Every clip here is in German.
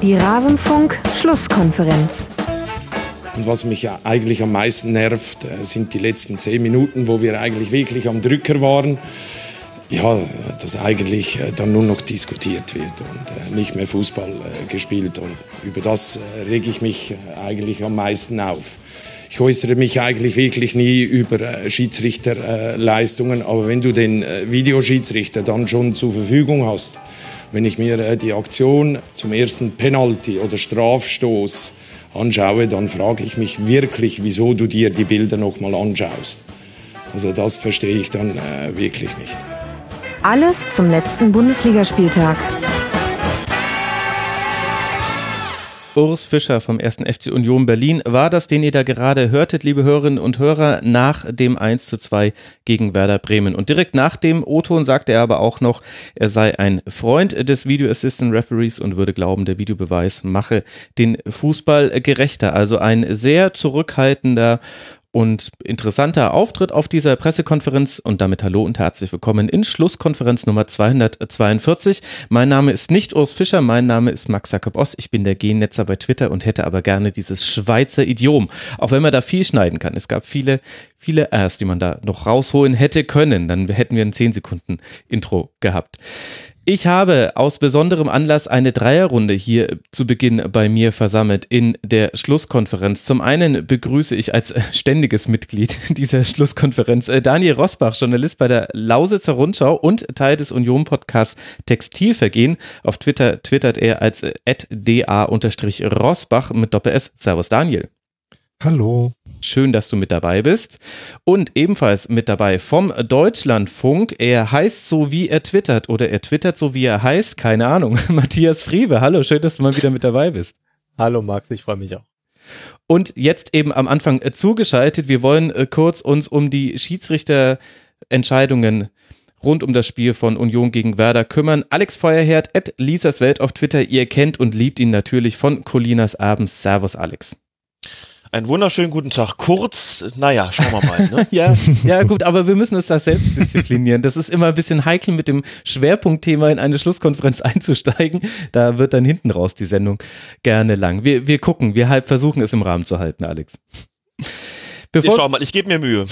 Die Rasenfunk-Schlusskonferenz. Und was mich eigentlich am meisten nervt, äh, sind die letzten zehn Minuten, wo wir eigentlich wirklich am Drücker waren. Ja, dass eigentlich äh, dann nur noch diskutiert wird und äh, nicht mehr Fußball gespielt. Und über das rege ich mich eigentlich am meisten auf. Ich äußere mich eigentlich wirklich nie über Schiedsrichterleistungen, aber wenn du den Videoschiedsrichter dann schon zur Verfügung hast, wenn ich mir die Aktion zum ersten Penalty oder Strafstoß anschaue, dann frage ich mich wirklich, wieso du dir die Bilder nochmal anschaust. Also das verstehe ich dann äh, wirklich nicht. Alles zum letzten Bundesligaspieltag. Urs Fischer vom 1. FC Union Berlin war das, den ihr da gerade hörtet, liebe Hörerinnen und Hörer, nach dem 1 zu 2 gegen Werder Bremen. Und direkt nach dem O-Ton sagte er aber auch noch, er sei ein Freund des Video Assistant Referees und würde glauben, der Videobeweis mache den Fußball gerechter. Also ein sehr zurückhaltender und interessanter Auftritt auf dieser Pressekonferenz und damit hallo und herzlich willkommen in Schlusskonferenz Nummer 242. Mein Name ist nicht Urs Fischer, mein Name ist Max Jakob Ost. Ich bin der Gennetzer bei Twitter und hätte aber gerne dieses Schweizer Idiom, auch wenn man da viel schneiden kann. Es gab viele, viele Rs, die man da noch rausholen hätte können. Dann hätten wir ein 10 Sekunden Intro gehabt. Ich habe aus besonderem Anlass eine Dreierrunde hier zu Beginn bei mir versammelt in der Schlusskonferenz. Zum einen begrüße ich als ständiges Mitglied dieser Schlusskonferenz äh, Daniel Rosbach, Journalist bei der Lausitzer Rundschau und Teil des Union-Podcasts Textilvergehen. Auf Twitter twittert er als äh, da-rosbach mit Doppel-S. Servus Daniel. Hallo. Schön, dass du mit dabei bist. Und ebenfalls mit dabei vom Deutschlandfunk. Er heißt so, wie er twittert oder er twittert so, wie er heißt. Keine Ahnung. Matthias Friebe. Hallo, schön, dass du mal wieder mit dabei bist. Hallo Max, ich freue mich auch. Und jetzt eben am Anfang äh, zugeschaltet. Wir wollen äh, kurz uns um die Schiedsrichterentscheidungen rund um das Spiel von Union gegen Werder kümmern. Alex Feuerherd at Lisas Welt auf Twitter. Ihr kennt und liebt ihn natürlich von Colinas Abends. Servus, Alex. Einen wunderschönen guten Tag. Kurz, naja, schauen wir mal. Ne? ja, ja, gut, aber wir müssen uns da selbst disziplinieren. Das ist immer ein bisschen heikel, mit dem Schwerpunktthema in eine Schlusskonferenz einzusteigen. Da wird dann hinten raus die Sendung gerne lang. Wir, wir gucken, wir halt versuchen es im Rahmen zu halten, Alex. Bevor, ich schau mal, ich gebe mir Mühe.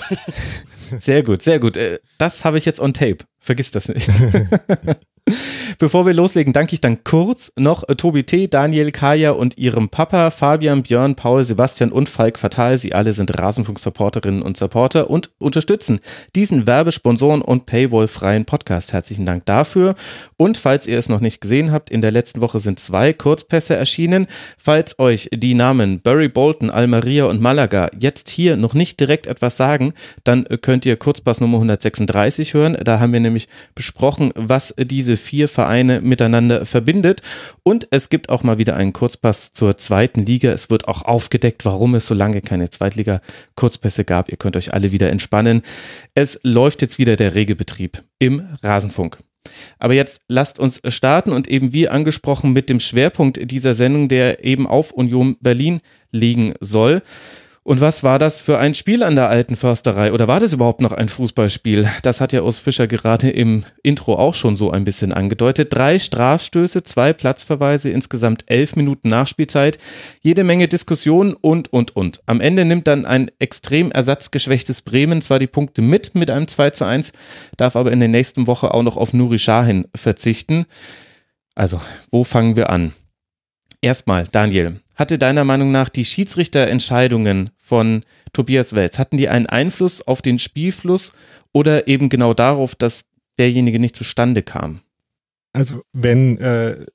Sehr gut, sehr gut. Äh, das habe ich jetzt on tape. Vergiss das nicht. Bevor wir loslegen, danke ich dann kurz noch Tobi T., Daniel, Kaya und ihrem Papa, Fabian, Björn, Paul, Sebastian und Falk Fatal. Sie alle sind Rasenfunk-Supporterinnen und Supporter und unterstützen diesen Werbesponsoren und Paywall-freien Podcast. Herzlichen Dank dafür. Und falls ihr es noch nicht gesehen habt, in der letzten Woche sind zwei Kurzpässe erschienen. Falls euch die Namen Bury Bolton, Almeria und Malaga jetzt hier noch nicht direkt etwas sagen, dann könnt ihr Kurzpass Nummer 136 hören. Da haben wir nämlich besprochen, was diese vier Vereine miteinander verbindet. Und es gibt auch mal wieder einen Kurzpass zur zweiten Liga. Es wird auch aufgedeckt, warum es so lange keine Zweitliga-Kurzpässe gab. Ihr könnt euch alle wieder entspannen. Es läuft jetzt wieder der Regelbetrieb im Rasenfunk. Aber jetzt lasst uns starten und eben wie angesprochen mit dem Schwerpunkt dieser Sendung, der eben auf Union Berlin liegen soll. Und was war das für ein Spiel an der alten Försterei? Oder war das überhaupt noch ein Fußballspiel? Das hat ja Urs Fischer gerade im Intro auch schon so ein bisschen angedeutet. Drei Strafstöße, zwei Platzverweise, insgesamt elf Minuten Nachspielzeit, jede Menge Diskussionen und, und, und. Am Ende nimmt dann ein extrem ersatzgeschwächtes Bremen zwar die Punkte mit, mit einem 2 zu 1, darf aber in der nächsten Woche auch noch auf Nuri Sahin verzichten. Also, wo fangen wir an? Erstmal, Daniel, hatte deiner Meinung nach die Schiedsrichterentscheidungen von Tobias Welz, hatten die einen Einfluss auf den Spielfluss oder eben genau darauf, dass derjenige nicht zustande kam? Also wenn äh,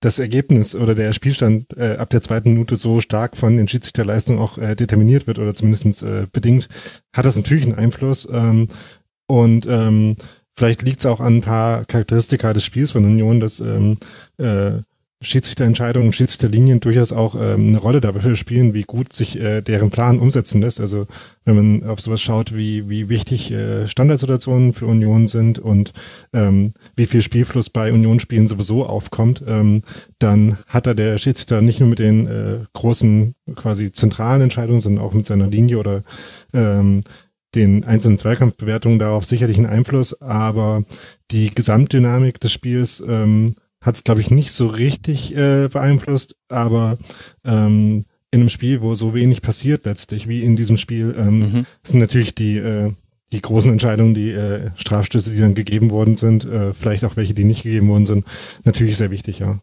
das Ergebnis oder der Spielstand äh, ab der zweiten Minute so stark von den Schiedsrichterleistungen auch äh, determiniert wird oder zumindest äh, bedingt, hat das natürlich einen Einfluss. Ähm, und ähm, vielleicht liegt es auch an ein paar Charakteristika des Spiels von Union, dass ähm, äh, Schiedsrichterentscheidungen, Schiedsrichterlinien durchaus auch ähm, eine Rolle dafür spielen, wie gut sich äh, deren Plan umsetzen lässt. Also wenn man auf sowas schaut, wie, wie wichtig äh, Standardsituationen für Union sind und ähm, wie viel Spielfluss bei Unionsspielen sowieso aufkommt, ähm, dann hat da der Schiedsrichter nicht nur mit den äh, großen quasi zentralen Entscheidungen, sondern auch mit seiner Linie oder ähm, den einzelnen Zweikampfbewertungen darauf sicherlich einen Einfluss, aber die Gesamtdynamik des Spiels ähm, hat es, glaube ich, nicht so richtig äh, beeinflusst, aber ähm, in einem Spiel, wo so wenig passiert letztlich, wie in diesem Spiel, ähm, mhm. sind natürlich die, äh, die großen Entscheidungen, die äh, Strafstöße, die dann gegeben worden sind, äh, vielleicht auch welche, die nicht gegeben worden sind, natürlich sehr wichtig, ja.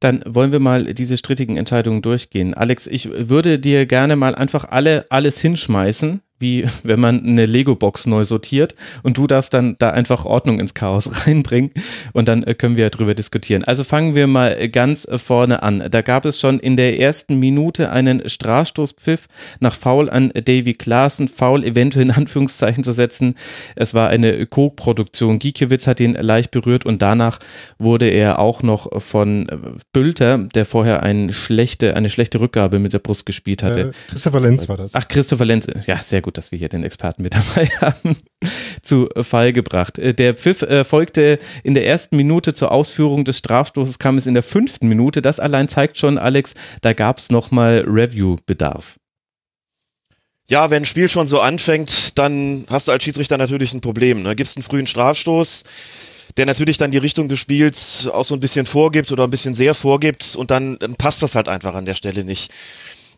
Dann wollen wir mal diese strittigen Entscheidungen durchgehen. Alex, ich würde dir gerne mal einfach alle alles hinschmeißen, wie wenn man eine Lego-Box neu sortiert und du darfst dann da einfach Ordnung ins Chaos reinbringen und dann äh, können wir darüber diskutieren. Also fangen wir mal ganz vorne an. Da gab es schon in der ersten Minute einen Strafstoßpfiff nach Foul an Davy Klaassen, Foul eventuell in Anführungszeichen zu setzen. Es war eine Co-Produktion. Giekewitz hat ihn leicht berührt und danach wurde er auch noch von Bülter, der vorher eine schlechte, eine schlechte Rückgabe mit der Brust gespielt hatte. Äh, Christopher Lenz war das. Ach, Christopher Lenz. Ja, sehr gut gut, dass wir hier den Experten mit dabei haben, zu Fall gebracht. Äh, der Pfiff äh, folgte in der ersten Minute zur Ausführung des Strafstoßes, kam es in der fünften Minute. Das allein zeigt schon, Alex, da gab es nochmal Review-Bedarf. Ja, wenn ein Spiel schon so anfängt, dann hast du als Schiedsrichter natürlich ein Problem. Ne? Gibst einen frühen Strafstoß, der natürlich dann die Richtung des Spiels auch so ein bisschen vorgibt oder ein bisschen sehr vorgibt und dann, dann passt das halt einfach an der Stelle nicht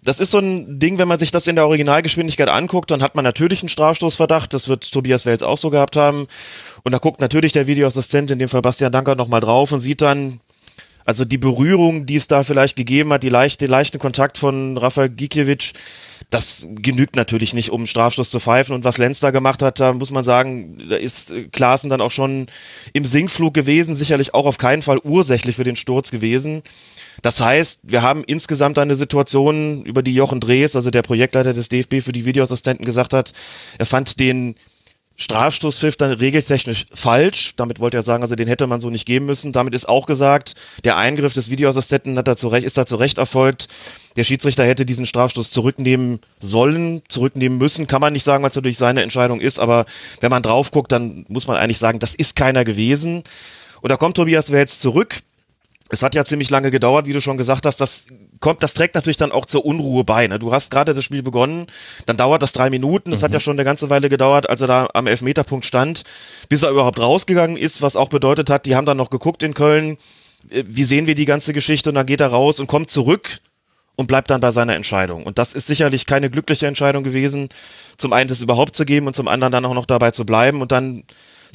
das ist so ein Ding, wenn man sich das in der Originalgeschwindigkeit anguckt, dann hat man natürlich einen Strafstoßverdacht. Das wird Tobias Wels auch so gehabt haben. Und da guckt natürlich der Videoassistent, in dem Fall Bastian Danker, nochmal drauf und sieht dann, also die Berührung, die es da vielleicht gegeben hat, die leichte, den leichten Kontakt von Rafael Gikiewicz, das genügt natürlich nicht, um Strafstoß zu pfeifen. Und was Lenz da gemacht hat, da muss man sagen, da ist Klaassen dann auch schon im Sinkflug gewesen, sicherlich auch auf keinen Fall ursächlich für den Sturz gewesen. Das heißt, wir haben insgesamt eine Situation, über die Jochen Drees, also der Projektleiter des DFB für die Videoassistenten gesagt hat, er fand den Strafstoßpfiff dann regeltechnisch falsch. Damit wollte er sagen, also den hätte man so nicht geben müssen. Damit ist auch gesagt, der Eingriff des Videoassistenten hat da zu Recht, ist da zu Recht erfolgt. Der Schiedsrichter hätte diesen Strafstoß zurücknehmen sollen, zurücknehmen müssen. Kann man nicht sagen, weil es natürlich seine Entscheidung ist. Aber wenn man drauf guckt, dann muss man eigentlich sagen, das ist keiner gewesen. Und da kommt Tobias Wels zurück es hat ja ziemlich lange gedauert, wie du schon gesagt hast. Das kommt, das trägt natürlich dann auch zur Unruhe bei. Ne? Du hast gerade das Spiel begonnen, dann dauert das drei Minuten. Das mhm. hat ja schon eine ganze Weile gedauert, als er da am Elfmeterpunkt stand, bis er überhaupt rausgegangen ist, was auch bedeutet hat, die haben dann noch geguckt in Köln, äh, wie sehen wir die ganze Geschichte und dann geht er raus und kommt zurück und bleibt dann bei seiner Entscheidung. Und das ist sicherlich keine glückliche Entscheidung gewesen, zum einen das überhaupt zu geben und zum anderen dann auch noch dabei zu bleiben und dann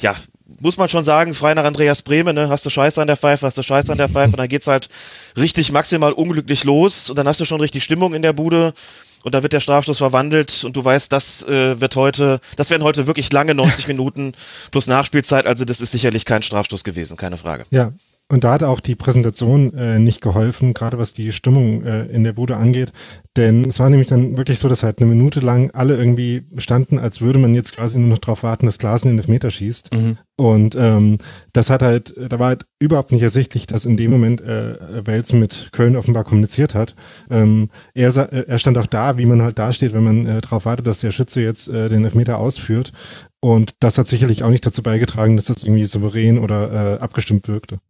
ja, muss man schon sagen, frei nach Andreas Brehme, ne, hast du Scheiße an der Pfeife, hast du Scheiße an der Pfeife, und dann geht's halt richtig maximal unglücklich los und dann hast du schon richtig Stimmung in der Bude und dann wird der Strafstoß verwandelt und du weißt, das äh, wird heute, das werden heute wirklich lange 90 Minuten plus Nachspielzeit, also das ist sicherlich kein Strafstoß gewesen, keine Frage. Ja, und da hat auch die Präsentation äh, nicht geholfen, gerade was die Stimmung äh, in der Bude angeht. Denn es war nämlich dann wirklich so, dass halt eine Minute lang alle irgendwie standen, als würde man jetzt quasi nur noch darauf warten, dass Glasen in den Meter schießt. Mhm. Und ähm, das hat halt, da war halt überhaupt nicht ersichtlich, dass in dem Moment äh, Wels mit Köln offenbar kommuniziert hat. Ähm, er, er stand auch da, wie man halt dasteht, wenn man äh, darauf wartet, dass der Schütze jetzt äh, den Elfmeter ausführt. Und das hat sicherlich auch nicht dazu beigetragen, dass das irgendwie souverän oder äh, abgestimmt wirkte.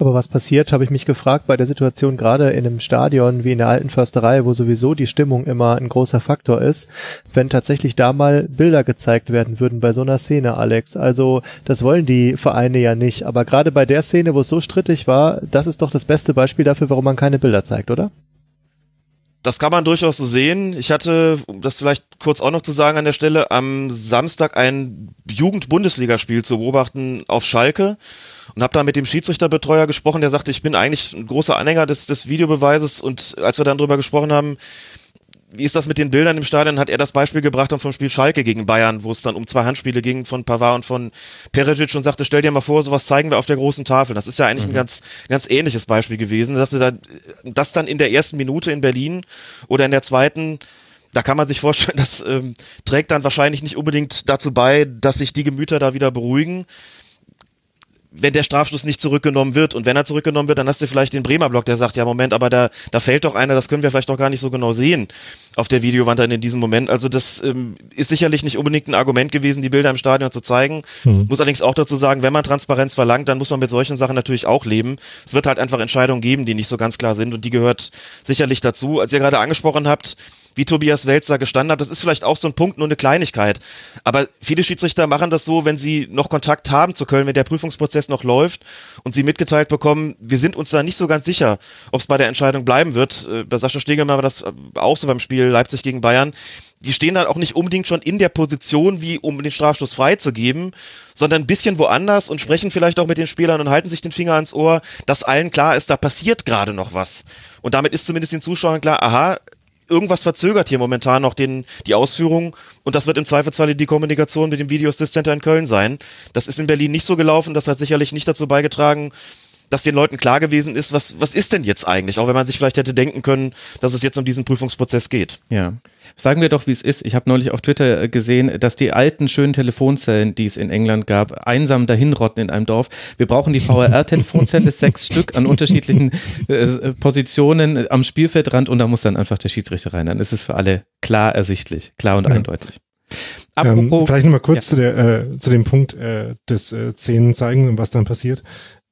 Aber was passiert, habe ich mich gefragt, bei der Situation gerade in einem Stadion wie in der alten Försterei, wo sowieso die Stimmung immer ein großer Faktor ist, wenn tatsächlich da mal Bilder gezeigt werden würden bei so einer Szene, Alex. Also das wollen die Vereine ja nicht. Aber gerade bei der Szene, wo es so strittig war, das ist doch das beste Beispiel dafür, warum man keine Bilder zeigt, oder? Das kann man durchaus so sehen. Ich hatte, um das vielleicht kurz auch noch zu sagen an der Stelle, am Samstag ein Jugend-Bundesligaspiel zu beobachten auf Schalke und habe da mit dem Schiedsrichterbetreuer gesprochen, der sagte, ich bin eigentlich ein großer Anhänger des, des Videobeweises und als wir dann drüber gesprochen haben, wie ist das mit den Bildern im Stadion? Hat er das Beispiel gebracht vom Spiel Schalke gegen Bayern, wo es dann um zwei Handspiele ging von Pavard und von Perisic und sagte, stell dir mal vor, sowas zeigen wir auf der großen Tafel. Das ist ja eigentlich mhm. ein ganz, ganz ähnliches Beispiel gewesen. Er sagte, da, das dann in der ersten Minute in Berlin oder in der zweiten, da kann man sich vorstellen, das ähm, trägt dann wahrscheinlich nicht unbedingt dazu bei, dass sich die Gemüter da wieder beruhigen wenn der Strafstoß nicht zurückgenommen wird und wenn er zurückgenommen wird, dann hast du vielleicht den Bremer Block, der sagt, ja Moment, aber da, da fällt doch einer, das können wir vielleicht doch gar nicht so genau sehen auf der Videowand dann in diesem Moment. Also das ähm, ist sicherlich nicht unbedingt ein Argument gewesen, die Bilder im Stadion zu zeigen. Mhm. Muss allerdings auch dazu sagen, wenn man Transparenz verlangt, dann muss man mit solchen Sachen natürlich auch leben. Es wird halt einfach Entscheidungen geben, die nicht so ganz klar sind und die gehört sicherlich dazu. Als ihr gerade angesprochen habt, wie Tobias Welzer gestanden hat. Das ist vielleicht auch so ein Punkt, nur eine Kleinigkeit. Aber viele Schiedsrichter machen das so, wenn sie noch Kontakt haben zu Köln, wenn der Prüfungsprozess noch läuft und sie mitgeteilt bekommen, wir sind uns da nicht so ganz sicher, ob es bei der Entscheidung bleiben wird. Äh, bei Sascha Stegelmann war das auch so beim Spiel Leipzig gegen Bayern die stehen dann auch nicht unbedingt schon in der Position, wie um den Strafstoß freizugeben, sondern ein bisschen woanders und sprechen vielleicht auch mit den Spielern und halten sich den Finger ans Ohr, dass allen klar ist, da passiert gerade noch was. Und damit ist zumindest den Zuschauern klar, aha, irgendwas verzögert hier momentan noch den, die Ausführung und das wird im Zweifelsfall die Kommunikation mit dem Video Assist Center in Köln sein. Das ist in Berlin nicht so gelaufen, das hat sicherlich nicht dazu beigetragen, dass den Leuten klar gewesen ist, was, was ist denn jetzt eigentlich, auch wenn man sich vielleicht hätte denken können, dass es jetzt um diesen Prüfungsprozess geht. Ja. Sagen wir doch, wie es ist. Ich habe neulich auf Twitter äh, gesehen, dass die alten schönen Telefonzellen, die es in England gab, einsam dahinrotten in einem Dorf. Wir brauchen die VRR-Telefonzelle, sechs Stück an unterschiedlichen äh, Positionen am Spielfeldrand und da muss dann einfach der Schiedsrichter rein. Dann ist es für alle klar ersichtlich, klar und ja. eindeutig. Apropos, ähm, vielleicht nochmal kurz ja. zu, der, äh, zu dem Punkt äh, des äh, Szenen zeigen und was dann passiert.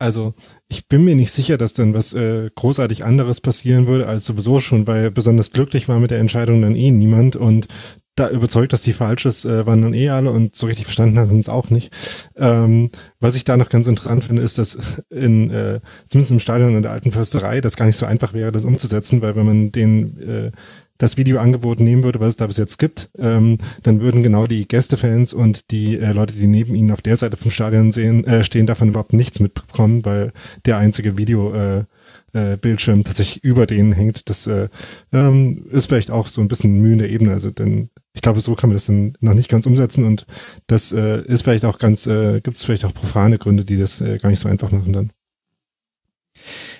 Also ich bin mir nicht sicher, dass dann was äh, großartig anderes passieren würde, als sowieso schon, weil besonders glücklich war mit der Entscheidung dann eh niemand und da überzeugt, dass die falsch ist, äh, waren dann eh alle und so richtig verstanden haben uns auch nicht. Ähm, was ich da noch ganz interessant finde, ist, dass in äh, zumindest im Stadion in der alten Försterei das gar nicht so einfach wäre, das umzusetzen, weil wenn man den äh, das Videoangebot nehmen würde, was es da bis jetzt gibt, ähm, dann würden genau die Gästefans und die äh, Leute, die neben ihnen auf der Seite vom Stadion sehen, äh, stehen, davon überhaupt nichts mitbekommen, weil der einzige Video äh, äh, Bildschirm tatsächlich über denen hängt. Das äh, ähm, ist vielleicht auch so ein bisschen Mühe in der Ebene. Also denn ich glaube, so kann man das dann noch nicht ganz umsetzen und das äh, ist vielleicht auch ganz, äh, gibt es vielleicht auch profane Gründe, die das äh, gar nicht so einfach machen dann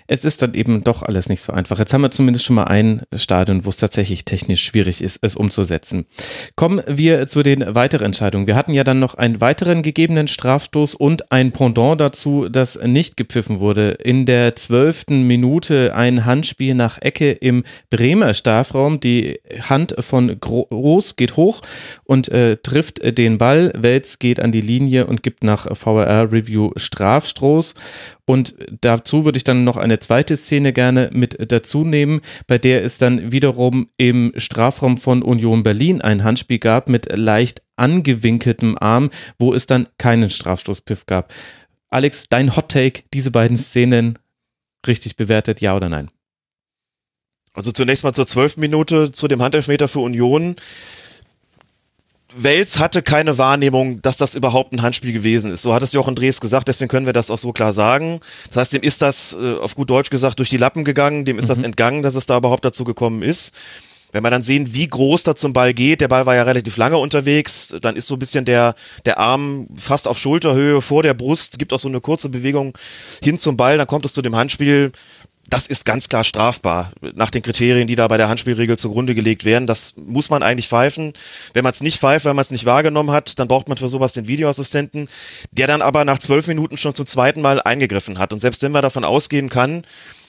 es ist dann eben doch alles nicht so einfach. Jetzt haben wir zumindest schon mal ein Stadion, wo es tatsächlich technisch schwierig ist, es umzusetzen. Kommen wir zu den weiteren Entscheidungen. Wir hatten ja dann noch einen weiteren gegebenen Strafstoß und ein Pendant dazu, das nicht gepfiffen wurde. In der zwölften Minute ein Handspiel nach Ecke im Bremer Strafraum. Die Hand von Groß geht hoch und äh, trifft den Ball. Welz geht an die Linie und gibt nach VRR Review Strafstoß. Und dazu würde ich dann noch eine zweite Szene gerne mit dazu nehmen, bei der es dann wiederum im Strafraum von Union Berlin ein Handspiel gab mit leicht angewinkeltem Arm, wo es dann keinen Strafstoßpiff gab. Alex, dein Hot Take, diese beiden Szenen richtig bewertet, ja oder nein? Also zunächst mal zur zwölften Minute zu dem Handelfmeter für Union. Wels hatte keine Wahrnehmung, dass das überhaupt ein Handspiel gewesen ist. So hat es Jochen Drees gesagt, deswegen können wir das auch so klar sagen. Das heißt, dem ist das, äh, auf gut Deutsch gesagt, durch die Lappen gegangen, dem ist mhm. das entgangen, dass es da überhaupt dazu gekommen ist. Wenn wir dann sehen, wie groß da zum Ball geht, der Ball war ja relativ lange unterwegs, dann ist so ein bisschen der, der Arm fast auf Schulterhöhe vor der Brust, gibt auch so eine kurze Bewegung hin zum Ball, dann kommt es zu dem Handspiel das ist ganz klar strafbar nach den Kriterien, die da bei der Handspielregel zugrunde gelegt werden. Das muss man eigentlich pfeifen. Wenn man es nicht pfeift, weil man es nicht wahrgenommen hat, dann braucht man für sowas den Videoassistenten, der dann aber nach zwölf Minuten schon zum zweiten Mal eingegriffen hat. Und selbst wenn man davon ausgehen kann,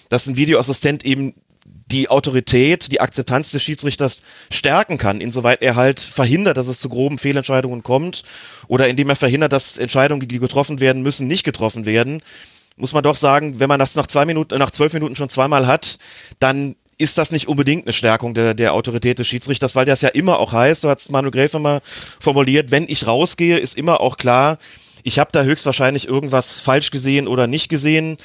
dass ein Videoassistent eben die Autorität, die Akzeptanz des Schiedsrichters stärken kann, insoweit er halt verhindert, dass es zu groben Fehlentscheidungen kommt oder indem er verhindert, dass Entscheidungen, die getroffen werden müssen, nicht getroffen werden, muss man doch sagen, wenn man das nach zwei Minuten, nach zwölf Minuten schon zweimal hat, dann ist das nicht unbedingt eine Stärkung der, der Autorität des Schiedsrichters, weil das ja immer auch heißt, so hat es Manu Gräfe mal formuliert, wenn ich rausgehe, ist immer auch klar, ich habe da höchstwahrscheinlich irgendwas falsch gesehen oder nicht gesehen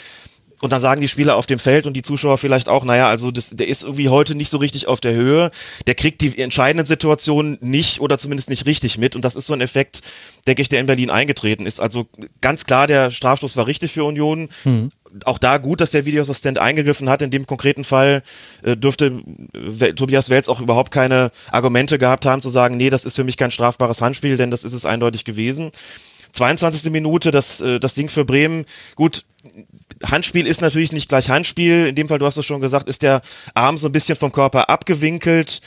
und dann sagen die Spieler auf dem Feld und die Zuschauer vielleicht auch, naja, also das, der ist irgendwie heute nicht so richtig auf der Höhe, der kriegt die entscheidenden Situationen nicht oder zumindest nicht richtig mit und das ist so ein Effekt, denke ich, der in Berlin eingetreten ist. Also ganz klar, der Strafstoß war richtig für Union. Mhm. Auch da gut, dass der Videoassistent eingegriffen hat. In dem konkreten Fall äh, dürfte äh, Tobias Welz auch überhaupt keine Argumente gehabt haben zu sagen, nee, das ist für mich kein strafbares Handspiel, denn das ist es eindeutig gewesen. 22. Minute, das, äh, das Ding für Bremen. Gut, Handspiel ist natürlich nicht gleich Handspiel. In dem Fall, du hast es schon gesagt, ist der Arm so ein bisschen vom Körper abgewinkelt.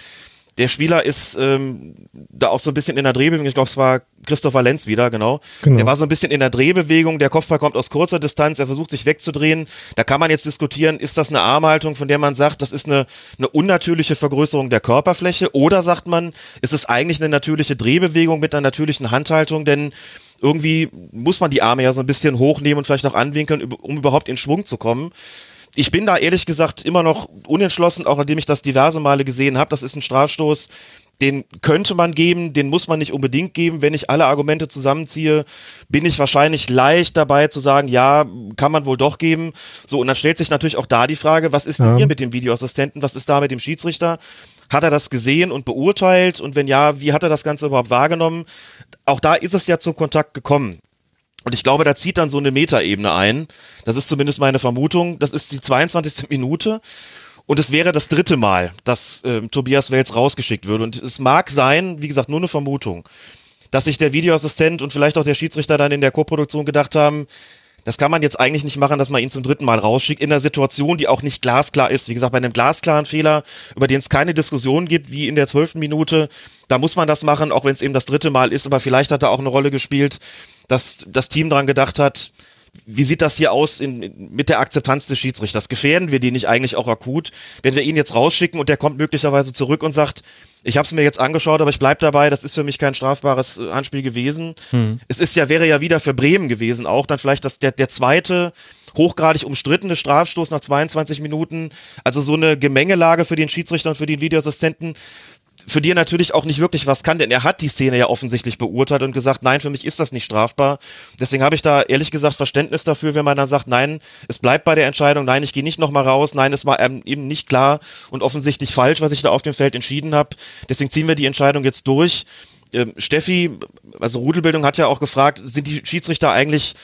Der Spieler ist ähm, da auch so ein bisschen in der Drehbewegung. Ich glaube, es war Christopher Lenz wieder, genau. genau. Der war so ein bisschen in der Drehbewegung. Der Kopfball kommt aus kurzer Distanz. Er versucht sich wegzudrehen. Da kann man jetzt diskutieren, ist das eine Armhaltung, von der man sagt, das ist eine, eine unnatürliche Vergrößerung der Körperfläche? Oder sagt man, ist es eigentlich eine natürliche Drehbewegung mit einer natürlichen Handhaltung? Denn irgendwie muss man die Arme ja so ein bisschen hochnehmen und vielleicht auch anwinkeln, um überhaupt in Schwung zu kommen. ich bin da ehrlich gesagt immer noch unentschlossen, auch nachdem ich das diverse Male gesehen habe. Das ist ein Strafstoß, den könnte man geben, den muss man nicht unbedingt geben. Wenn ich alle Argumente zusammenziehe, bin ich wahrscheinlich leicht dabei zu sagen, ja, kann man wohl doch geben. So, und dann stellt sich natürlich auch da die Frage, was ist denn Ja. hier mit dem Videoassistenten, was ist da mit dem Schiedsrichter? Hat er das gesehen und beurteilt? Und wenn ja, wie hat er das Ganze überhaupt wahrgenommen? Auch da ist es ja zum Kontakt gekommen. Und ich glaube, da zieht dann so eine Metaebene ein. Das ist zumindest meine Vermutung. Das ist die 22. Minute. Und es wäre das dritte Mal, dass ähm, Tobias Wels rausgeschickt würde. Und es mag sein, wie gesagt, nur eine Vermutung, dass sich der Videoassistent und vielleicht auch der Schiedsrichter dann in der Co-Produktion gedacht haben, das kann man jetzt eigentlich nicht machen, dass man ihn zum dritten Mal rausschickt, in einer Situation, die auch nicht glasklar ist. Wie gesagt, bei einem glasklaren Fehler, über den es keine Diskussion gibt, wie in der zwölften Minute, da muss man das machen, auch wenn es eben das dritte Mal ist. Aber vielleicht hat da auch eine Rolle gespielt, dass das Team dran gedacht hat, wie sieht das hier aus in, mit der Akzeptanz des Schiedsrichters? Gefährden wir die nicht eigentlich auch akut, wenn wir ihn jetzt rausschicken und der kommt möglicherweise zurück und sagt, ich habe es mir jetzt angeschaut, aber ich bleib dabei, das ist für mich kein strafbares äh, Handspiel gewesen. Es ist ja, wäre ja wieder für Bremen gewesen auch, dann vielleicht das, der, der zweite hochgradig umstrittene Strafstoß nach 22 Minuten. Also so eine Gemengelage für den Schiedsrichter und für den Videoassistenten, für die er natürlich auch nicht wirklich was kann, denn er hat die Szene ja offensichtlich beurteilt und gesagt, nein, für mich ist das nicht strafbar. Deswegen habe ich da ehrlich gesagt Verständnis dafür, wenn man dann sagt, nein, es bleibt bei der Entscheidung, nein, ich gehe nicht nochmal raus, nein, es war ähm, eben nicht klar und offensichtlich falsch, was ich da auf dem Feld entschieden habe. Deswegen ziehen wir die Entscheidung jetzt durch. Ähm, Steffi, also Rudelbildung hat ja auch gefragt, sind die Schiedsrichter eigentlich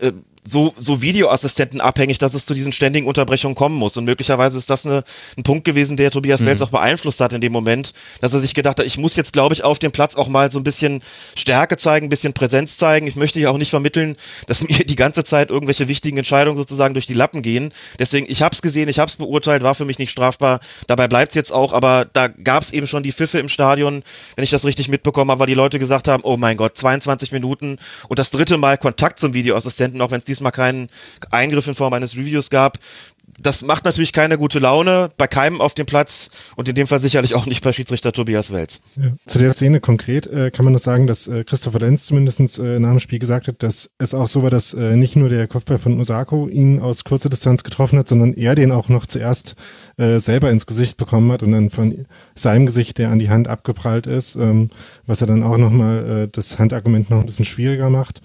äh, so, so Videoassistenten abhängig, dass es zu diesen ständigen Unterbrechungen kommen muss. Und möglicherweise ist das eine, ein Punkt gewesen, der Tobias Welz auch beeinflusst hat in dem Moment, dass er sich gedacht hat, ich muss jetzt, glaube ich, auf dem Platz auch mal so ein bisschen Stärke zeigen, ein bisschen Präsenz zeigen. Ich möchte ja auch nicht vermitteln, dass mir die ganze Zeit irgendwelche wichtigen Entscheidungen sozusagen durch die Lappen gehen. Deswegen, ich habe es gesehen, ich habe es beurteilt, war für mich nicht strafbar. Dabei bleibt es jetzt auch, aber da gab es eben schon die Pfiffe im Stadion, wenn ich das richtig mitbekommen habe, weil die Leute gesagt haben, oh mein Gott, 22 Minuten und das dritte Mal Kontakt zum Videoassistenten, auch wenn es diesmal keinen Eingriff in Form eines Reviews gab. Das macht natürlich keine gute Laune bei keinem auf dem Platz und in dem Fall sicherlich auch nicht bei Schiedsrichter Tobias Welz. Ja. Zu der Szene konkret äh, kann man das sagen, dass äh, Christopher Lenz zumindest äh, nach dem Spiel gesagt hat, dass es auch so war, dass äh, nicht nur der Kopfball von Osako ihn aus kurzer Distanz getroffen hat, sondern er den auch noch zuerst äh, selber ins Gesicht bekommen hat und dann von seinem Gesicht, der an die Hand abgeprallt ist, ähm, was er dann auch nochmal äh, das Handargument noch ein bisschen schwieriger macht.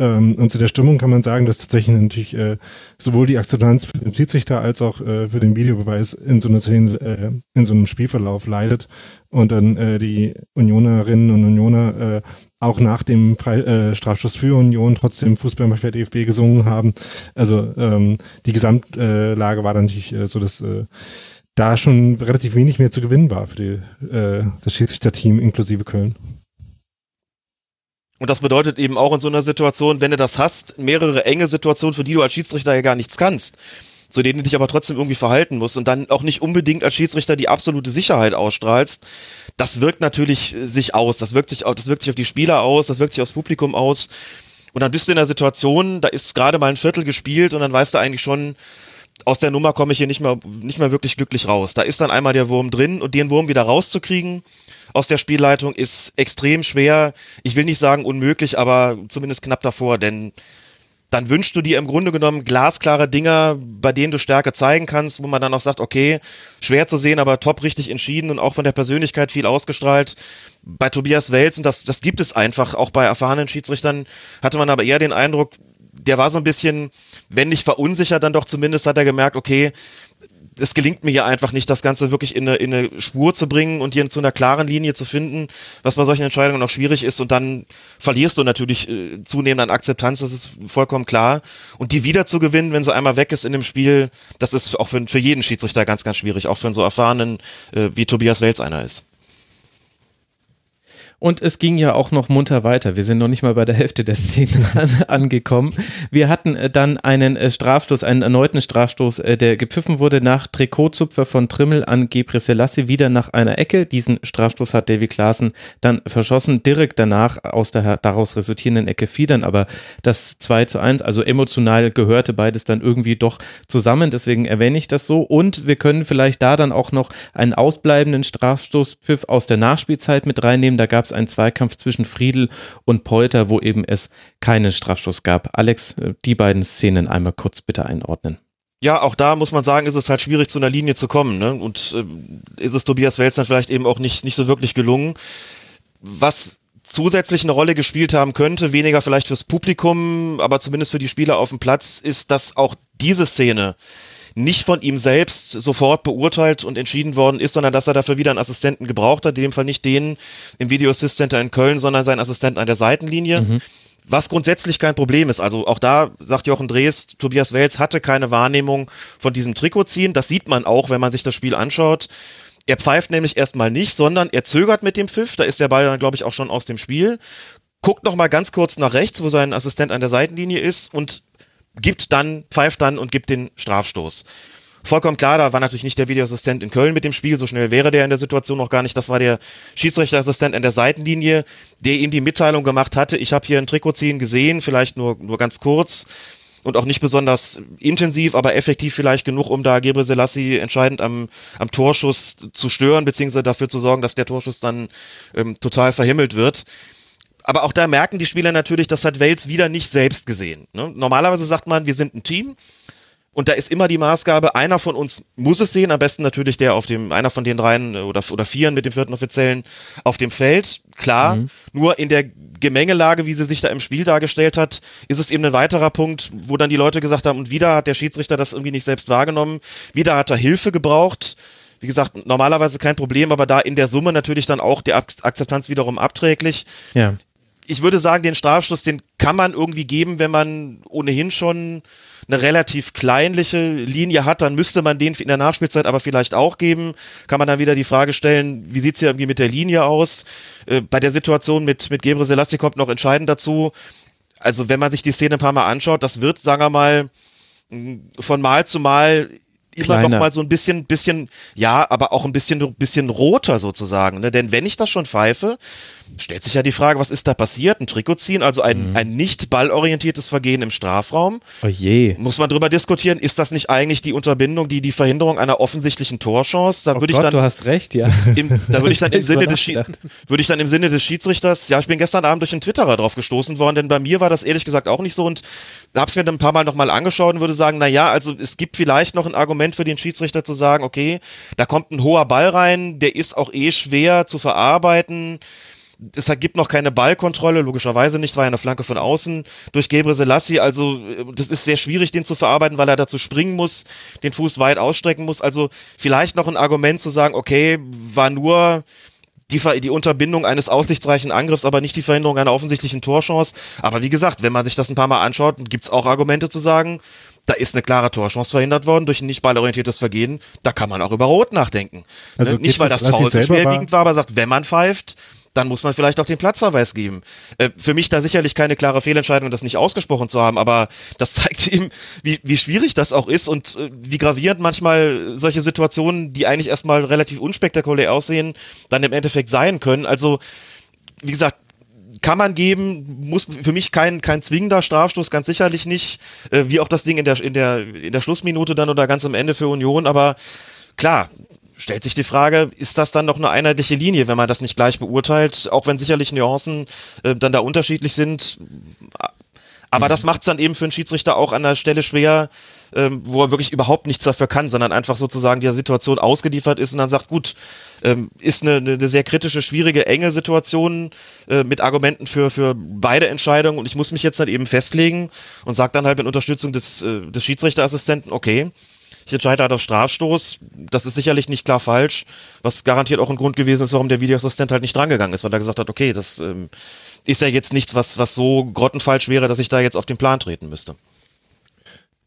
Ähm, und zu der Stimmung kann man sagen, dass tatsächlich natürlich äh, sowohl die Akzeptanz für den Schiedsrichter als auch äh, für den Videobeweis in so einer Szene, äh, in so einem Spielverlauf leidet und dann äh, die Unionerinnen und Unioner äh, auch nach dem Pre äh, Strafschuss für Union trotzdem Fußballmafia DFB gesungen haben. Also ähm, die Gesamtlage war dann natürlich äh, so, dass äh, da schon relativ wenig mehr zu gewinnen war für die, äh, das Schiedsrichterteam inklusive Köln. Und das bedeutet eben auch in so einer Situation, wenn du das hast, mehrere enge Situationen, für die du als Schiedsrichter ja gar nichts kannst, zu denen du dich aber trotzdem irgendwie verhalten musst und dann auch nicht unbedingt als Schiedsrichter die absolute Sicherheit ausstrahlst, das wirkt natürlich sich aus. Das wirkt sich, das wirkt sich auf die Spieler aus, das wirkt sich aufs Publikum aus. Und dann bist du in einer Situation, da ist gerade mal ein Viertel gespielt und dann weißt du eigentlich schon, aus der Nummer komme ich hier nicht mehr, nicht mehr wirklich glücklich raus. Da ist dann einmal der Wurm drin und den Wurm wieder rauszukriegen aus der Spielleitung ist extrem schwer. Ich will nicht sagen unmöglich, aber zumindest knapp davor, denn dann wünschst du dir im Grunde genommen glasklare Dinger, bei denen du Stärke zeigen kannst, wo man dann auch sagt, okay, schwer zu sehen, aber top richtig entschieden und auch von der Persönlichkeit viel ausgestrahlt. Bei Tobias Welz, und das, das gibt es einfach, auch bei erfahrenen Schiedsrichtern, hatte man aber eher den Eindruck, der war so ein bisschen, wenn nicht verunsichert, dann doch zumindest hat er gemerkt, okay, es gelingt mir hier einfach nicht, das Ganze wirklich in eine, in eine Spur zu bringen und hier zu einer klaren Linie zu finden, was bei solchen Entscheidungen auch schwierig ist. Und dann verlierst du natürlich äh, zunehmend an Akzeptanz, das ist vollkommen klar. Und die wieder zu gewinnen, wenn sie einmal weg ist in dem Spiel, das ist auch für, für jeden Schiedsrichter ganz, ganz schwierig, auch für einen so erfahrenen, äh, wie Tobias Welz einer ist. Und es ging ja auch noch munter weiter. Wir sind noch nicht mal bei der Hälfte der Szene an, angekommen. Wir hatten äh, dann einen äh, Strafstoß, einen erneuten Strafstoß, äh, der gepfiffen wurde nach Trikotzupfer von Trimmel an Gebre Selassie wieder nach einer Ecke. Diesen Strafstoß hat Davy Klaassen dann verschossen. Direkt danach aus der daraus resultierenden Ecke fiel dann aber das 2 zu 1. Also emotional gehörte beides dann irgendwie doch zusammen. Deswegen erwähne ich das so. Und wir können vielleicht da dann auch noch einen ausbleibenden Strafstoßpfiff aus der Nachspielzeit mit reinnehmen. Da gab es einen Zweikampf zwischen Friedel und Polter, wo eben es keinen Strafstoß gab. Alex, äh, die beiden Szenen einmal kurz bitte einordnen. ja, auch da muss man sagen, ist es halt schwierig, zu einer Linie zu kommen. Ne? Und äh, ist es Tobias Welz vielleicht eben auch nicht, nicht so wirklich gelungen. Was zusätzlich eine Rolle gespielt haben könnte, weniger vielleicht fürs Publikum, aber zumindest für die Spieler auf dem Platz, ist, dass auch diese Szene nicht von ihm selbst sofort beurteilt und entschieden worden ist, sondern dass er dafür wieder einen Assistenten gebraucht hat, in dem Fall nicht den im Video Assist Center in Köln, sondern seinen Assistenten an der Seitenlinie. Mhm. Was grundsätzlich kein Problem ist. Also auch da sagt Jochen Drees, Tobias Wels hatte keine Wahrnehmung von diesem Trikotziehen. Das sieht man auch, wenn man sich das Spiel anschaut. Er pfeift nämlich erstmal nicht, sondern er zögert mit dem Pfiff. Da ist der Ball dann, glaube ich, auch schon aus dem Spiel. Guckt noch mal ganz kurz nach rechts, wo sein Assistent an der Seitenlinie ist und gibt dann, pfeift dann und gibt den Strafstoß. Vollkommen klar, da war natürlich nicht der Videoassistent in Köln mit dem Spiel, so schnell wäre der in der Situation noch gar nicht. Das war der Schiedsrichterassistent an der Seitenlinie, der ihm die Mitteilung gemacht hatte, ich habe hier ein Trikot ziehen gesehen, vielleicht nur, nur ganz kurz und auch nicht besonders intensiv, aber effektiv vielleicht genug, um da Gebre Selassie entscheidend am, am Torschuss zu stören, beziehungsweise dafür zu sorgen, dass der Torschuss dann ähm, total verhimmelt wird aber auch da merken die Spieler natürlich, das hat Wales wieder nicht selbst gesehen. Ne? Normalerweise sagt man, wir sind ein Team. Und da ist immer die Maßgabe, einer von uns muss es sehen, am besten natürlich der auf dem, einer von den dreien oder, oder vieren mit dem vierten Offiziellen auf dem Feld, klar. Mhm. Nur in der Gemengelage, wie sie sich da im Spiel dargestellt hat, ist es eben ein weiterer Punkt, wo dann die Leute gesagt haben, und wieder hat der Schiedsrichter das irgendwie nicht selbst wahrgenommen, wieder hat er Hilfe gebraucht. Wie gesagt, normalerweise kein Problem, aber da in der Summe natürlich dann auch die Akzeptanz wiederum abträglich. Ja ich würde sagen, den Strafstoß, den kann man irgendwie geben, wenn man ohnehin schon eine relativ kleinliche Linie hat, dann müsste man den in der Nachspielzeit aber vielleicht auch geben. Kann man dann wieder die Frage stellen, wie sieht's hier irgendwie mit der Linie aus? Äh, bei der Situation mit, mit Gebre Selassie kommt noch entscheidend dazu. Also wenn man sich die Szene ein paar Mal anschaut, das wird, sagen wir mal, von Mal zu Mal immer noch mal so ein bisschen, bisschen, ja, aber auch ein bisschen, bisschen roter sozusagen. Ne? Denn wenn ich das schon pfeife, stellt sich ja die Frage, was ist da passiert? Ein Trikot ziehen, also ein, mhm. ein nicht ballorientiertes Vergehen im Strafraum. Oh je. Muss man drüber diskutieren, ist das nicht eigentlich die Unterbindung, die die Verhinderung einer offensichtlichen Torchance? Da oh würde ich dann, du hast recht, ja. Im, da würde ich dann im Sinne des würde ich dann im Sinne des Schiedsrichters, ja, ich bin gestern Abend durch einen Twitterer drauf gestoßen worden, denn bei mir war das ehrlich gesagt auch nicht so und habe es mir dann ein paar Mal nochmal angeschaut und würde sagen, na ja, also es gibt vielleicht noch ein Argument für den Schiedsrichter zu sagen, okay, da kommt ein hoher Ball rein, der ist auch eh schwer zu verarbeiten es gibt noch keine Ballkontrolle, logischerweise nicht, war ja eine Flanke von außen durch Gebre Selassie. Also das ist sehr schwierig, den zu verarbeiten, weil er dazu springen muss, den Fuß weit ausstrecken muss. Also vielleicht noch ein Argument zu sagen, okay, war nur die, die Unterbindung eines aussichtsreichen Angriffs, aber nicht die Verhinderung einer offensichtlichen Torchance. Aber wie gesagt, wenn man sich das ein paar Mal anschaut, gibt es auch Argumente zu sagen, da ist eine klare Torchance verhindert worden durch ein nicht ballorientiertes Vergehen. Da kann man auch über Rot nachdenken. Also ne? Nicht, weil das Foul so schwerwiegend war, aber sagt, wenn man pfeift, dann muss man vielleicht auch den Platzverweis geben. Äh, für mich da sicherlich keine klare Fehlentscheidung, das nicht ausgesprochen zu haben, aber das zeigt ihm, wie, wie schwierig das auch ist und äh, wie gravierend manchmal solche Situationen, die eigentlich erstmal relativ unspektakulär aussehen, dann im Endeffekt sein können. Also, wie gesagt, kann man geben, muss für mich kein, kein zwingender Strafstoß, ganz sicherlich nicht, äh, wie auch das Ding in der, in der, in der Schlussminute dann oder ganz am Ende für Union, aber klar, stellt sich die Frage, ist das dann noch eine einheitliche Linie, wenn man das nicht gleich beurteilt, auch wenn sicherlich Nuancen äh, dann da unterschiedlich sind. Aber mhm. das macht es dann eben für einen Schiedsrichter auch an der Stelle schwer, ähm, wo er wirklich überhaupt nichts dafür kann, sondern einfach sozusagen der Situation ausgeliefert ist und dann sagt, gut, ähm, ist eine, eine sehr kritische, schwierige, enge Situation äh, mit Argumenten für, für beide Entscheidungen und ich muss mich jetzt dann eben festlegen und sage dann halt mit Unterstützung des, äh, des Schiedsrichterassistenten, okay, ich entscheide halt auf Strafstoß. Das ist sicherlich nicht klar falsch, was garantiert auch ein Grund gewesen ist, warum der Videoassistent halt nicht drangegangen ist, weil er gesagt hat, okay, das ähm, ist ja jetzt nichts, was, was so grottenfalsch wäre, dass ich da jetzt auf den Plan treten müsste.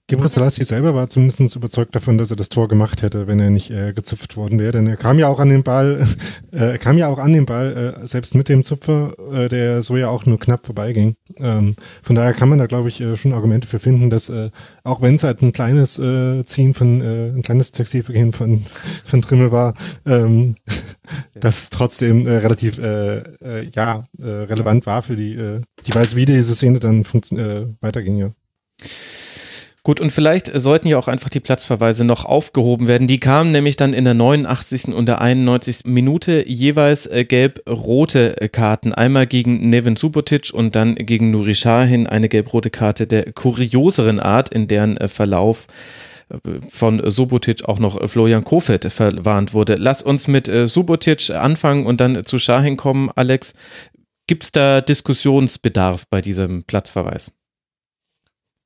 Gebre Selassie selber war zumindest überzeugt davon, dass er das Tor gemacht hätte, wenn er nicht äh, gezupft worden wäre. Denn er kam ja auch an den Ball, äh, kam ja auch an den Ball, äh, selbst mit dem Zupfer, äh, der so ja auch nur knapp vorbeiging. Ähm, von daher kann man da, glaube ich, äh, schon Argumente für finden, dass äh, auch wenn es halt ein kleines äh, Ziehen von, äh, ein kleines Textilvergehen von, von Trimmel war, ähm, das trotzdem äh, relativ äh, äh, ja äh, relevant war für die, äh, die Weise, wie diese Szene dann äh, weiterging, ja. Gut, und vielleicht sollten ja auch einfach die Platzverweise noch aufgehoben werden. Die kamen nämlich dann in der 89. und der 91. Minute jeweils äh, gelb-rote äh, Karten. Einmal gegen Nevin Subotic und dann gegen Nuri Sahin eine gelb-rote Karte der kurioseren Art, in deren äh, Verlauf von Subotic auch noch Florian Kofeld verwarnt wurde. Lass uns mit Subotic anfangen und dann zu Schahin kommen. Alex, gibt es da Diskussionsbedarf bei diesem Platzverweis?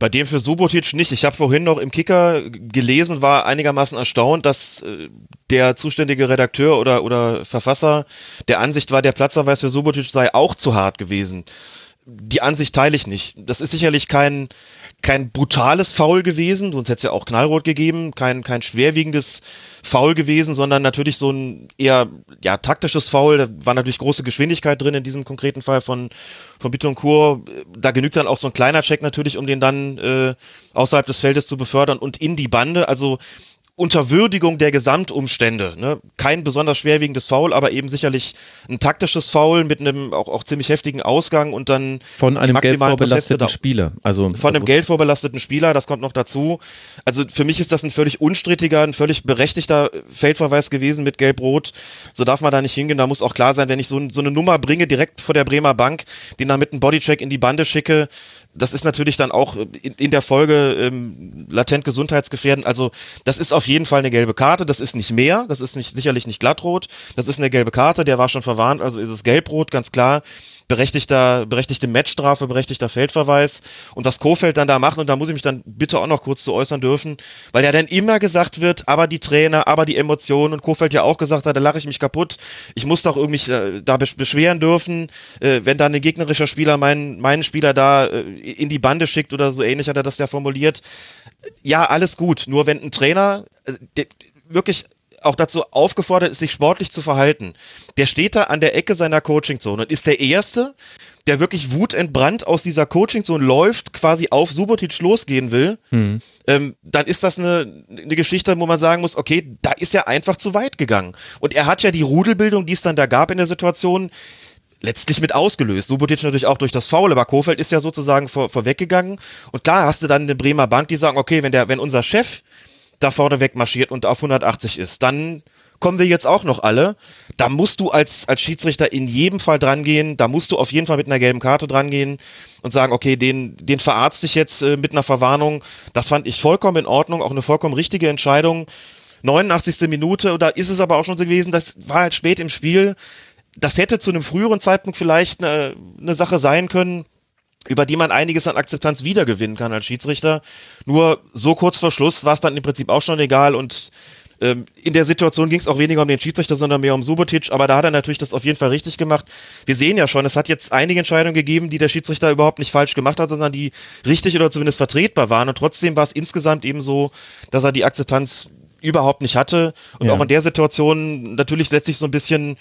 Bei dem für Subotic nicht. Ich habe vorhin noch im Kicker gelesen, war einigermaßen erstaunt, dass äh, der zuständige Redakteur oder, oder Verfasser der Ansicht war, der Platzverweis für Subotic sei auch zu hart gewesen die Ansicht teile ich nicht. Das ist sicherlich kein, kein brutales Foul gewesen, sonst hätte es ja auch Knallrot gegeben, kein, kein schwerwiegendes Foul gewesen, sondern natürlich so ein eher ja, taktisches Foul. Da war natürlich große Geschwindigkeit drin in diesem konkreten Fall von, von Bitoncourt. Da genügt dann auch so ein kleiner Check natürlich, um den dann äh, außerhalb des Feldes zu befördern und in die Bande. Also Unterwürdigung der Gesamtumstände. Ne? Kein besonders schwerwiegendes Foul, aber eben sicherlich ein taktisches Foul mit einem auch, auch ziemlich heftigen Ausgang und dann von einem geldvorbelasteten Spieler. Also von einem geldvorbelasteten Spieler, das kommt noch dazu. Also für mich ist das ein völlig unstrittiger, ein völlig berechtigter Feldverweis gewesen mit Gelb-Rot. So darf man da nicht hingehen. Da muss auch klar sein, wenn ich so, so eine Nummer bringe direkt vor der Bremer Bank, den dann mit einem Bodycheck in die Bande schicke, das ist natürlich dann auch in, in der Folge ähm, latent gesundheitsgefährdend. Also das ist auf jeden Fall eine gelbe Karte. Das ist nicht mehr. Das ist nicht sicherlich nicht glattrot. Das ist eine gelbe Karte. Der war schon verwarnt. Also ist es gelbrot, ganz klar berechtigter, berechtigte Matchstrafe, berechtigter Feldverweis. Und was Kofeld dann da macht, und da muss ich mich dann bitte auch noch kurz zu äußern dürfen, weil ja dann immer gesagt wird, aber die Trainer, aber die Emotionen und Kofeld ja auch gesagt hat, da lache ich mich kaputt. Ich muss doch irgendwie äh, da beschweren dürfen, äh, wenn da ein gegnerischer Spieler meinen, meinen Spieler da äh, in die Bande schickt oder so ähnlich hat er das ja formuliert. Ja, alles gut. Nur wenn ein Trainer äh, wirklich auch dazu aufgefordert ist, sich sportlich zu verhalten. Der steht da an der Ecke seiner Coachingzone und ist der Erste, der wirklich wutentbrannt aus dieser Coachingzone läuft, quasi auf Subotic losgehen will, mhm. ähm, dann ist das eine, eine Geschichte, wo man sagen muss, okay, da ist er einfach zu weit gegangen. Und er hat ja die Rudelbildung, die es dann da gab in der Situation, letztlich mit ausgelöst. Subotic natürlich auch durch das Foul, aber Kofeld ist ja sozusagen vor, vorweggegangen. Und klar hast du dann eine Bremer Bank, die sagen, okay, wenn der, wenn unser Chef da vorne wegmarschiert und auf 180 ist, dann kommen wir jetzt auch noch alle. Da musst du als, als Schiedsrichter in jedem Fall drangehen. Da musst du auf jeden Fall mit einer gelben Karte drangehen und sagen, okay, den, den verarzt ich jetzt äh, mit einer Verwarnung. Das fand ich vollkommen in Ordnung, auch eine vollkommen richtige Entscheidung. 89. Minute, da ist es aber auch schon so gewesen, das war halt spät im Spiel. Das hätte zu einem früheren Zeitpunkt vielleicht eine, eine Sache sein können über die man einiges an Akzeptanz wiedergewinnen kann als Schiedsrichter. Nur so kurz vor Schluss war es dann im Prinzip auch schon egal und ähm, in der Situation ging es auch weniger um den Schiedsrichter, sondern mehr um Subotic, aber da hat er natürlich das auf jeden Fall richtig gemacht. Wir sehen ja schon, es hat jetzt einige Entscheidungen gegeben, die der Schiedsrichter überhaupt nicht falsch gemacht hat, sondern die richtig oder zumindest vertretbar waren und trotzdem war es insgesamt eben so, dass er die Akzeptanz überhaupt nicht hatte und ja. auch in der Situation natürlich letztlich so ein bisschen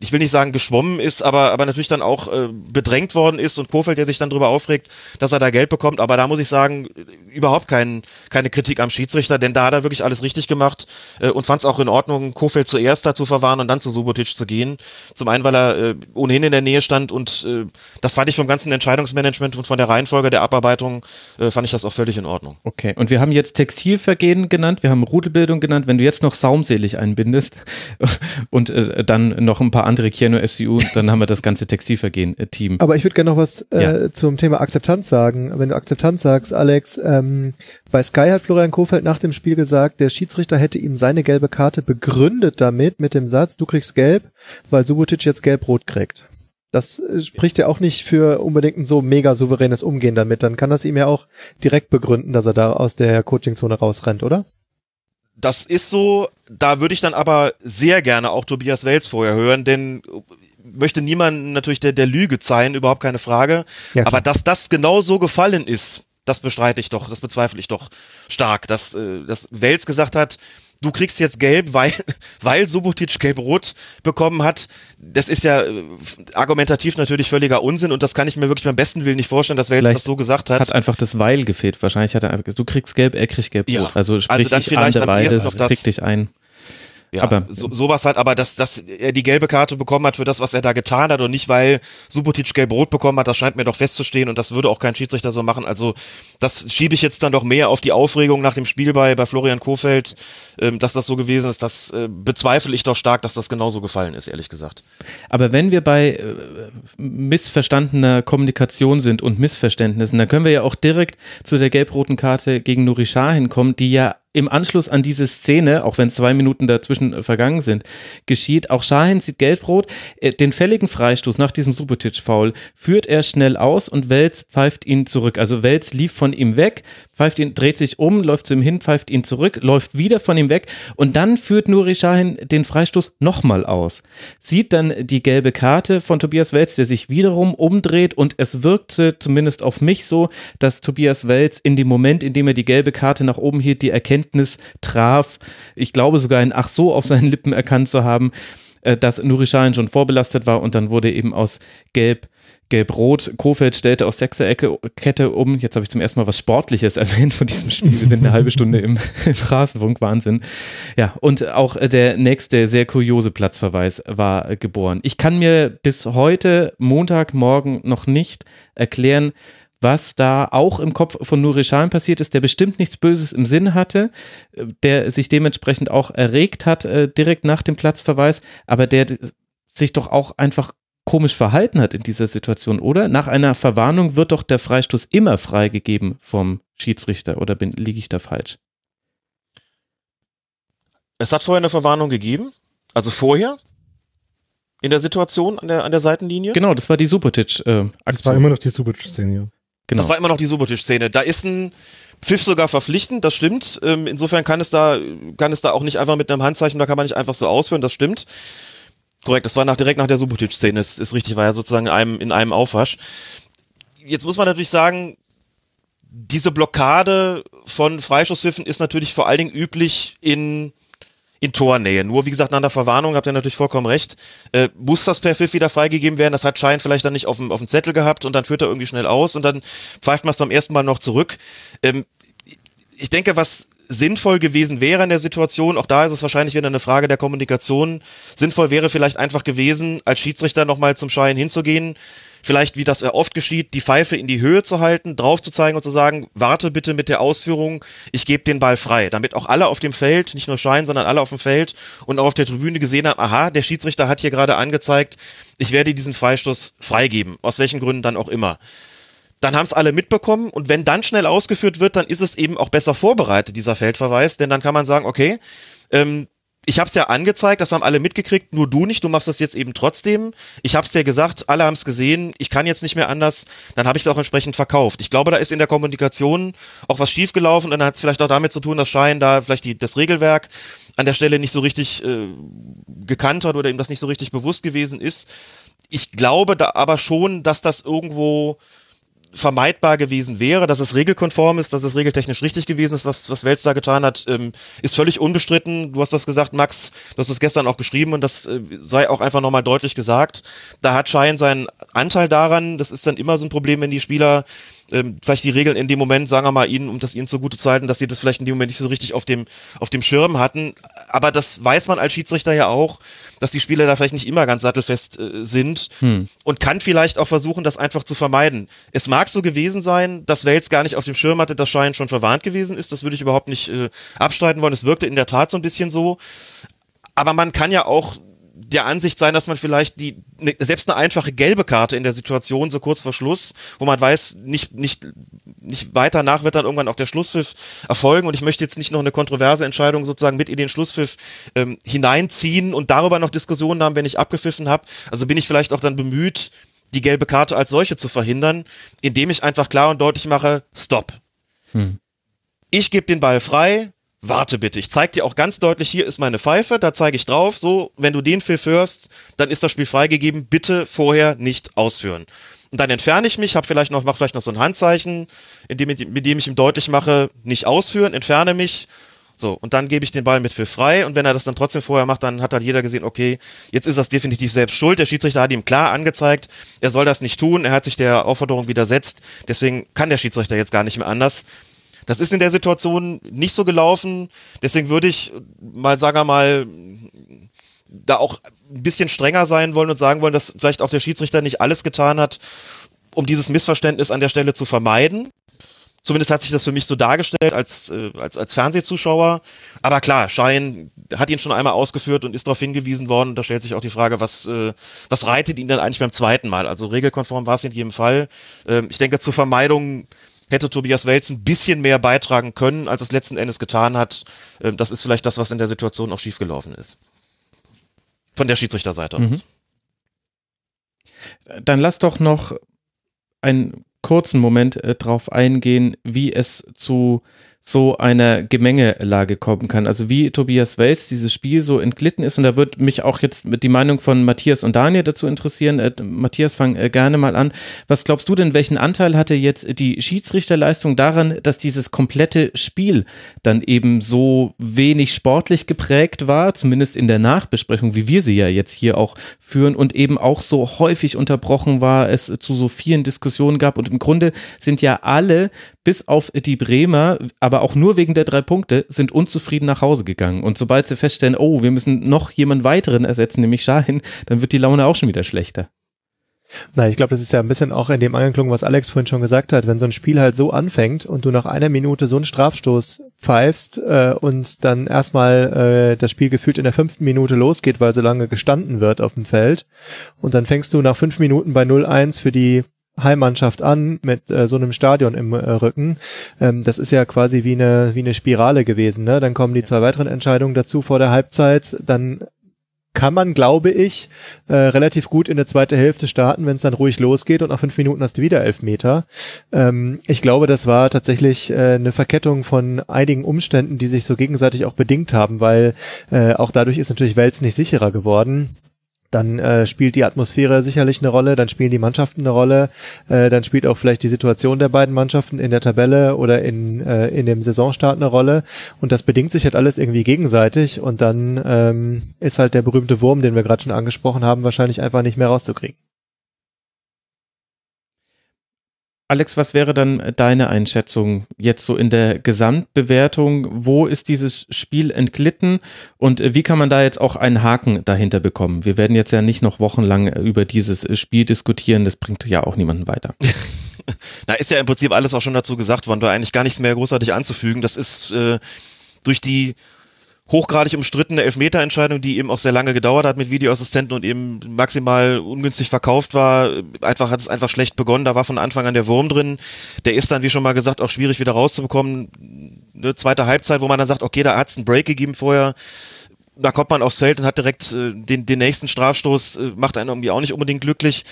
ich will nicht sagen geschwommen ist, aber, aber natürlich dann auch äh, bedrängt worden ist und Kofeld, der sich dann darüber aufregt, dass er da Geld bekommt. Aber da muss ich sagen, überhaupt kein, keine Kritik am Schiedsrichter, denn da hat er wirklich alles richtig gemacht äh, und fand es auch in Ordnung, Kofeld zuerst dazu verwahren und dann zu Subotic zu gehen. Zum einen, weil er äh, ohnehin in der Nähe stand und äh, das fand ich vom ganzen Entscheidungsmanagement und von der Reihenfolge der Abarbeitung, äh, fand ich das auch völlig in Ordnung. Okay, und wir haben jetzt Textilvergehen genannt, wir haben Rudelbildung genannt. Wenn du jetzt noch saumselig einbindest und äh, dann noch ein paar andere Kiano FCU, dann haben wir das ganze Textilvergehen-Team. Aber ich würde gerne noch was äh, ja. zum Thema Akzeptanz sagen. Wenn du Akzeptanz sagst, Alex, ähm, bei Sky hat Florian Kofeld nach dem Spiel gesagt, der Schiedsrichter hätte ihm seine gelbe Karte begründet damit, mit dem Satz, du kriegst gelb, weil Subotic jetzt gelb-rot kriegt. Das äh, spricht ja auch nicht für unbedingt ein so mega souveränes Umgehen damit. Dann kann das ihm ja auch direkt begründen, dass er da aus der Coachingzone rausrennt, oder? Das ist so, da würde ich dann aber sehr gerne auch Tobias Wels vorher hören, denn möchte niemand natürlich der, der Lüge zeigen, überhaupt keine Frage. Ja, aber dass das genau so gefallen ist, das bestreite ich doch, das bezweifle ich doch stark, dass, äh, dass Wels gesagt hat, du kriegst jetzt gelb, weil, weil Subotic gelb-rot bekommen hat. Das ist ja äh, argumentativ natürlich völliger Unsinn und das kann ich mir wirklich beim besten Willen nicht vorstellen, dass wer jetzt das so gesagt hat. Hat einfach das Weil gefehlt. Wahrscheinlich hat er einfach, du kriegst gelb, er kriegt gelb-rot. Ja. Also sprich, also ich ahne beides, krieg dich ein. Ja, aber so, sowas halt, aber dass, dass er die gelbe Karte bekommen hat für das, was er da getan hat und nicht, weil Subotic gelb-rot bekommen hat, das scheint mir doch festzustehen und das würde auch kein Schiedsrichter so machen. Also das schiebe ich jetzt dann doch mehr auf die Aufregung nach dem Spiel bei, bei Florian Kofeld, ähm, dass das so gewesen ist. Das äh, bezweifle ich doch stark, dass das genauso gefallen ist, ehrlich gesagt. Aber wenn wir bei äh, missverstandener Kommunikation sind und Missverständnissen, dann können wir ja auch direkt zu der gelb-roten Karte gegen Nuri Sahin kommen, die ja im Anschluss an diese Szene, auch wenn zwei Minuten dazwischen äh, vergangen sind, geschieht. Auch Schahin sieht gelb-rot. Äh, den fälligen Freistoß nach diesem Subotic-Foul führt er schnell aus und Welz pfeift ihn zurück. Also Welz lief von ihm weg, pfeift ihn, dreht sich um, läuft zu ihm hin, pfeift ihn zurück, läuft wieder von ihm weg und dann führt Nuri Sahin den Freistoß nochmal aus. Sieht dann die gelbe Karte von Tobias Welz, der sich wiederum umdreht und es wirkte zumindest auf mich so, dass Tobias Welz in dem Moment, in dem er die gelbe Karte nach oben hielt, die Erkenntnis traf, ich glaube sogar ein Ach so auf seinen Lippen erkannt zu haben, äh, dass Nuri schon vorbelastet war und dann wurde eben aus Gelb Gelb-Rot. Kofeld stellte aus Sechser-Kette um. Jetzt habe ich zum ersten Mal was Sportliches erwähnt von diesem Spiel. Wir sind eine halbe Stunde im, im Rasenfunk. Wahnsinn. Ja, und auch der nächste sehr kuriose Platzverweis war geboren. Ich kann mir bis heute, Montagmorgen, noch nicht erklären, was da auch im Kopf von Nuri Sahin passiert ist, der bestimmt nichts Böses im Sinn hatte, der sich dementsprechend auch erregt hat äh, direkt nach dem Platzverweis, aber der sich doch auch einfach komisch verhalten hat in dieser Situation, oder? Nach einer Verwarnung wird doch der Freistoß immer freigegeben vom Schiedsrichter, oder bin, liege ich da falsch? Es hat vorher eine Verwarnung gegeben, also vorher in der Situation an der, an der Seitenlinie. Genau, das war die Subotic-Aktion. Äh, das war immer noch die Subotic-Szene, ja. Genau. Das war immer noch die Subotic-Szene. Da ist ein Pfiff sogar verpflichtend, das stimmt. Ähm, insofern kann es da, kann es da auch nicht einfach mit einem Handzeichen, da kann man nicht einfach so ausführen, das stimmt. Korrekt, das war nach, direkt nach der Subotic-Szene, ist, ist richtig, war ja sozusagen in einem, in einem Aufwasch. Jetzt muss man natürlich sagen, diese Blockade von Freischusspfiffen ist natürlich vor allen Dingen üblich in in Tornähe. Nur wie gesagt, nach der Verwarnung habt ihr natürlich vollkommen recht. Äh, muss das per Pfiff wieder freigegeben werden? Das hat Schein vielleicht dann nicht auf dem, auf dem Zettel gehabt und dann führt er irgendwie schnell aus und dann pfeift man es beim ersten Mal noch zurück. Ähm, ich denke, was sinnvoll gewesen wäre in der Situation, auch da ist es wahrscheinlich wieder eine Frage der Kommunikation, sinnvoll wäre vielleicht einfach gewesen, als Schiedsrichter nochmal zum Schein hinzugehen, vielleicht, wie das oft geschieht, die Pfeife in die Höhe zu halten, drauf zu zeigen und zu sagen, warte bitte mit der Ausführung, ich gebe den Ball frei, damit auch alle auf dem Feld, nicht nur Schein, sondern alle auf dem Feld und auch auf der Tribüne gesehen haben, aha, der Schiedsrichter hat hier gerade angezeigt, ich werde diesen Freistoß freigeben, aus welchen Gründen dann auch immer. Dann haben es alle mitbekommen und wenn dann schnell ausgeführt wird, dann ist es eben auch besser vorbereitet, dieser Feldverweis, denn dann kann man sagen, okay, ähm, ich habe es ja angezeigt, das haben alle mitgekriegt, nur du nicht, du machst das jetzt eben trotzdem. Ich habe es dir gesagt, alle haben es gesehen, ich kann jetzt nicht mehr anders, dann habe ich es auch entsprechend verkauft. Ich glaube, da ist in der Kommunikation auch was schiefgelaufen und dann hat es vielleicht auch damit zu tun, dass Schein da vielleicht die, das Regelwerk an der Stelle nicht so richtig äh, gekannt hat oder ihm das nicht so richtig bewusst gewesen ist. Ich glaube da aber schon, dass das irgendwo vermeidbar gewesen wäre, dass es regelkonform ist, dass es regeltechnisch richtig gewesen ist, was, was Welz da getan hat, ähm, ist völlig unbestritten. Du hast das gesagt, Max, du hast es gestern auch geschrieben und das äh, sei auch einfach nochmal deutlich gesagt. Da hat Schein seinen Anteil daran. Das ist dann immer so ein Problem, wenn die Spieler ähm, vielleicht die Regeln in dem Moment, sagen wir mal, ihnen, um das ihnen zugute zu halten, dass sie das vielleicht in dem Moment nicht so richtig auf dem, auf dem Schirm hatten. Aber das weiß man als Schiedsrichter ja auch, dass die Spieler da vielleicht nicht immer ganz sattelfest äh, sind hm. und kann vielleicht auch versuchen, das einfach zu vermeiden. Es mag so gewesen sein, dass Wales gar nicht auf dem Schirm hatte, dass Schein schon verwarnt gewesen ist. Das würde ich überhaupt nicht äh, abstreiten wollen. Es wirkte in der Tat so ein bisschen so. Aber man kann ja auch der Ansicht sein, dass man vielleicht die ne, selbst eine einfache gelbe Karte in der Situation so kurz vor Schluss, wo man weiß, nicht nicht nicht weiter nach wird dann irgendwann auch der Schlusspfiff erfolgen und ich möchte jetzt nicht noch eine kontroverse Entscheidung sozusagen mit in den Schlusspfiff ähm, hineinziehen und darüber noch Diskussionen haben, wenn ich abgepfiffen habe. Also bin ich vielleicht auch dann bemüht, die gelbe Karte als solche zu verhindern, indem ich einfach klar und deutlich mache, Stop. Hm. Ich gebe den Ball frei, warte bitte, ich zeig dir auch ganz deutlich, hier ist meine Pfeife, da zeige ich drauf, so, wenn du den Pfiff hörst, dann ist das Spiel freigegeben, bitte vorher nicht ausführen. Und dann entferne ich mich, hab vielleicht noch, mach vielleicht noch so ein Handzeichen, indem mit dem ich ihm deutlich mache, nicht ausführen, entferne mich, so, und dann gebe ich den Ball mit für frei. Und wenn er das dann trotzdem vorher macht, dann hat halt jeder gesehen, okay, jetzt ist das definitiv selbst schuld. Der Schiedsrichter hat ihm klar angezeigt, er soll das nicht tun, er hat sich der Aufforderung widersetzt, deswegen kann der Schiedsrichter jetzt gar nicht mehr anders Das ist in der Situation nicht so gelaufen. Deswegen würde ich mal, sagen wir mal, da auch ein bisschen strenger sein wollen und sagen wollen, dass vielleicht auch der Schiedsrichter nicht alles getan hat, um dieses Missverständnis an der Stelle zu vermeiden. Zumindest hat sich das für mich so dargestellt als, äh, als, als Fernsehzuschauer. Aber klar, Schein hat ihn schon einmal ausgeführt und ist darauf hingewiesen worden. Da stellt sich auch die Frage, was, äh, was reitet ihn denn eigentlich beim zweiten Mal? Also regelkonform war es in jedem Fall. Ähm, ich denke, zur Vermeidung hätte Tobias Welz ein bisschen mehr beitragen können, als es letzten Endes getan hat. Ähm, das ist vielleicht das, was in der Situation auch schiefgelaufen ist. Von der Schiedsrichterseite mhm. aus. Dann lass doch noch einen kurzen Moment äh, drauf eingehen, wie es zu so einer Gemengelage kommen kann. Also wie Tobias Wels dieses Spiel so entglitten ist und da wird mich auch jetzt die Meinung von Matthias und Daniel dazu interessieren. Äh, Matthias, fang äh, gerne mal an. Was glaubst du denn, welchen Anteil hatte jetzt die Schiedsrichterleistung daran, dass dieses komplette Spiel dann eben so wenig sportlich geprägt war, zumindest in der Nachbesprechung, wie wir sie ja jetzt hier auch führen und eben auch so häufig unterbrochen war, es zu so vielen Diskussionen gab und im Grunde sind ja alle bis auf die Bremer, aber auch nur wegen der drei Punkte, sind unzufrieden nach Hause gegangen. Und sobald sie feststellen, oh, wir müssen noch jemand weiteren ersetzen, nämlich Shahin, dann wird die Laune auch schon wieder schlechter. Na, ich glaube, das ist ja ein bisschen auch in dem angeklungen, was Alex vorhin schon gesagt hat. Wenn so ein Spiel halt so anfängt und du nach einer Minute so einen Strafstoß pfeifst äh, und dann erstmal äh, das Spiel gefühlt in der fünften Minute losgeht, weil so lange gestanden wird auf dem Feld und dann fängst du nach fünf Minuten bei 0-1 für die Heimmannschaft an mit äh, so einem Stadion im äh, Rücken. Ähm, das ist ja quasi wie eine wie eine Spirale gewesen. Ne? Dann kommen die zwei weiteren Entscheidungen dazu vor der Halbzeit. Dann kann man, glaube ich, äh, relativ gut in der zweiten Hälfte starten, wenn es dann ruhig losgeht und nach fünf Minuten hast du wieder elf Meter. Ähm, ich glaube, das war tatsächlich äh, eine Verkettung von einigen Umständen, die sich so gegenseitig auch bedingt haben, weil äh, auch dadurch ist natürlich Wels nicht sicherer geworden dann äh, spielt die Atmosphäre sicherlich eine Rolle, dann spielen die Mannschaften eine Rolle, äh, dann spielt auch vielleicht die Situation der beiden Mannschaften in der Tabelle oder in, äh, in dem Saisonstart eine Rolle und das bedingt sich halt alles irgendwie gegenseitig und dann ähm, ist halt der berühmte Wurm, den wir gerade schon angesprochen haben, wahrscheinlich einfach nicht mehr rauszukriegen. Alex, was wäre dann deine Einschätzung jetzt so in der Gesamtbewertung? Wo ist dieses Spiel entglitten und wie kann man da jetzt auch einen Haken dahinter bekommen? Wir werden jetzt ja nicht noch wochenlang über dieses Spiel diskutieren, das bringt ja auch niemanden weiter. Na, ist ja im Prinzip alles auch schon dazu gesagt worden, da eigentlich gar nichts mehr großartig anzufügen. Das ist äh, durch die hochgradig umstrittene Elfmeterentscheidung, die eben auch sehr lange gedauert hat mit Videoassistenten und eben maximal ungünstig verkauft war. Einfach hat es einfach schlecht begonnen. Da war von Anfang an der Wurm drin. Der ist dann, wie schon mal gesagt, auch schwierig wieder rauszubekommen. Eine zweite Halbzeit, wo man dann sagt, okay, da hat es einen Break gegeben vorher. Da kommt man aufs Feld und hat direkt äh, den, den nächsten Strafstoß, äh, macht einen irgendwie auch nicht unbedingt glücklich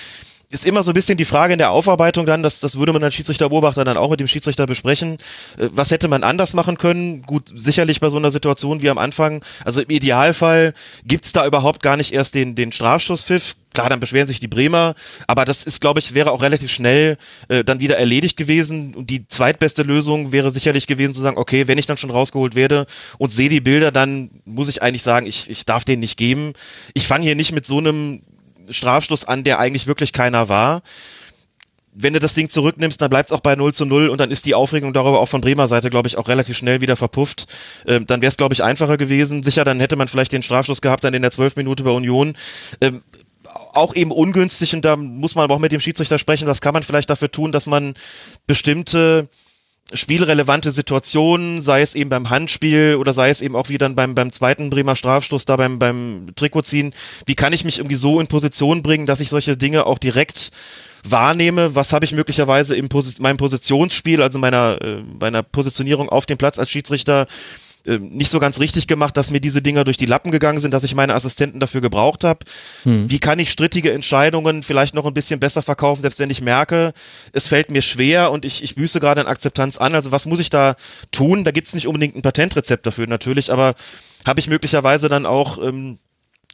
ist immer so ein bisschen die Frage in der Aufarbeitung dann, das, das würde man als Schiedsrichterbeobachter dann auch mit dem Schiedsrichter besprechen. Äh, was hätte man anders machen können? Gut, sicherlich bei so einer Situation wie am Anfang. Also im Idealfall gibt's da überhaupt gar nicht erst den, den Strafschusspfiff. Klar, dann beschweren sich die Bremer, aber das ist, glaube ich, wäre auch relativ schnell äh, dann wieder erledigt gewesen. Und die zweitbeste Lösung wäre sicherlich gewesen zu sagen, okay, wenn ich dann schon rausgeholt werde und sehe die Bilder, dann muss ich eigentlich sagen, ich, ich darf den nicht geben. Ich fange hier nicht mit so einem Strafstoß an, der eigentlich wirklich keiner war. Wenn du das Ding zurücknimmst, dann bleibt es auch bei 0 zu 0 und dann ist die Aufregung darüber auch von Bremer Seite, glaube ich, auch relativ schnell wieder verpufft. Ähm, dann wäre es, glaube ich, einfacher gewesen. Sicher, dann hätte man vielleicht den Strafstoß gehabt, dann in der 12 Minute bei Union. Ähm, auch eben ungünstig und da muss man aber auch mit dem Schiedsrichter sprechen. Was kann man vielleicht dafür tun, dass man bestimmte spielrelevante Situationen, sei es eben beim Handspiel oder sei es eben auch wie dann beim, beim zweiten Bremer Strafstoß da beim, beim Trikotziehen. Wie kann ich mich irgendwie so in Position bringen, dass ich solche Dinge auch direkt wahrnehme? Was habe ich möglicherweise in Posi meinem Positionsspiel, also meiner, äh, meiner Positionierung auf dem Platz als Schiedsrichter äh, nicht so ganz richtig gemacht, dass mir diese Dinger durch die Lappen gegangen sind, dass ich meine Assistenten dafür gebraucht habe. Hm. Wie kann ich strittige Entscheidungen vielleicht noch ein bisschen besser verkaufen, selbst wenn ich merke, es fällt mir schwer und ich, ich büße gerade an Akzeptanz an. Also was muss ich da tun? Da gibt's nicht unbedingt ein Patentrezept dafür natürlich, aber habe ich möglicherweise dann auch ähm,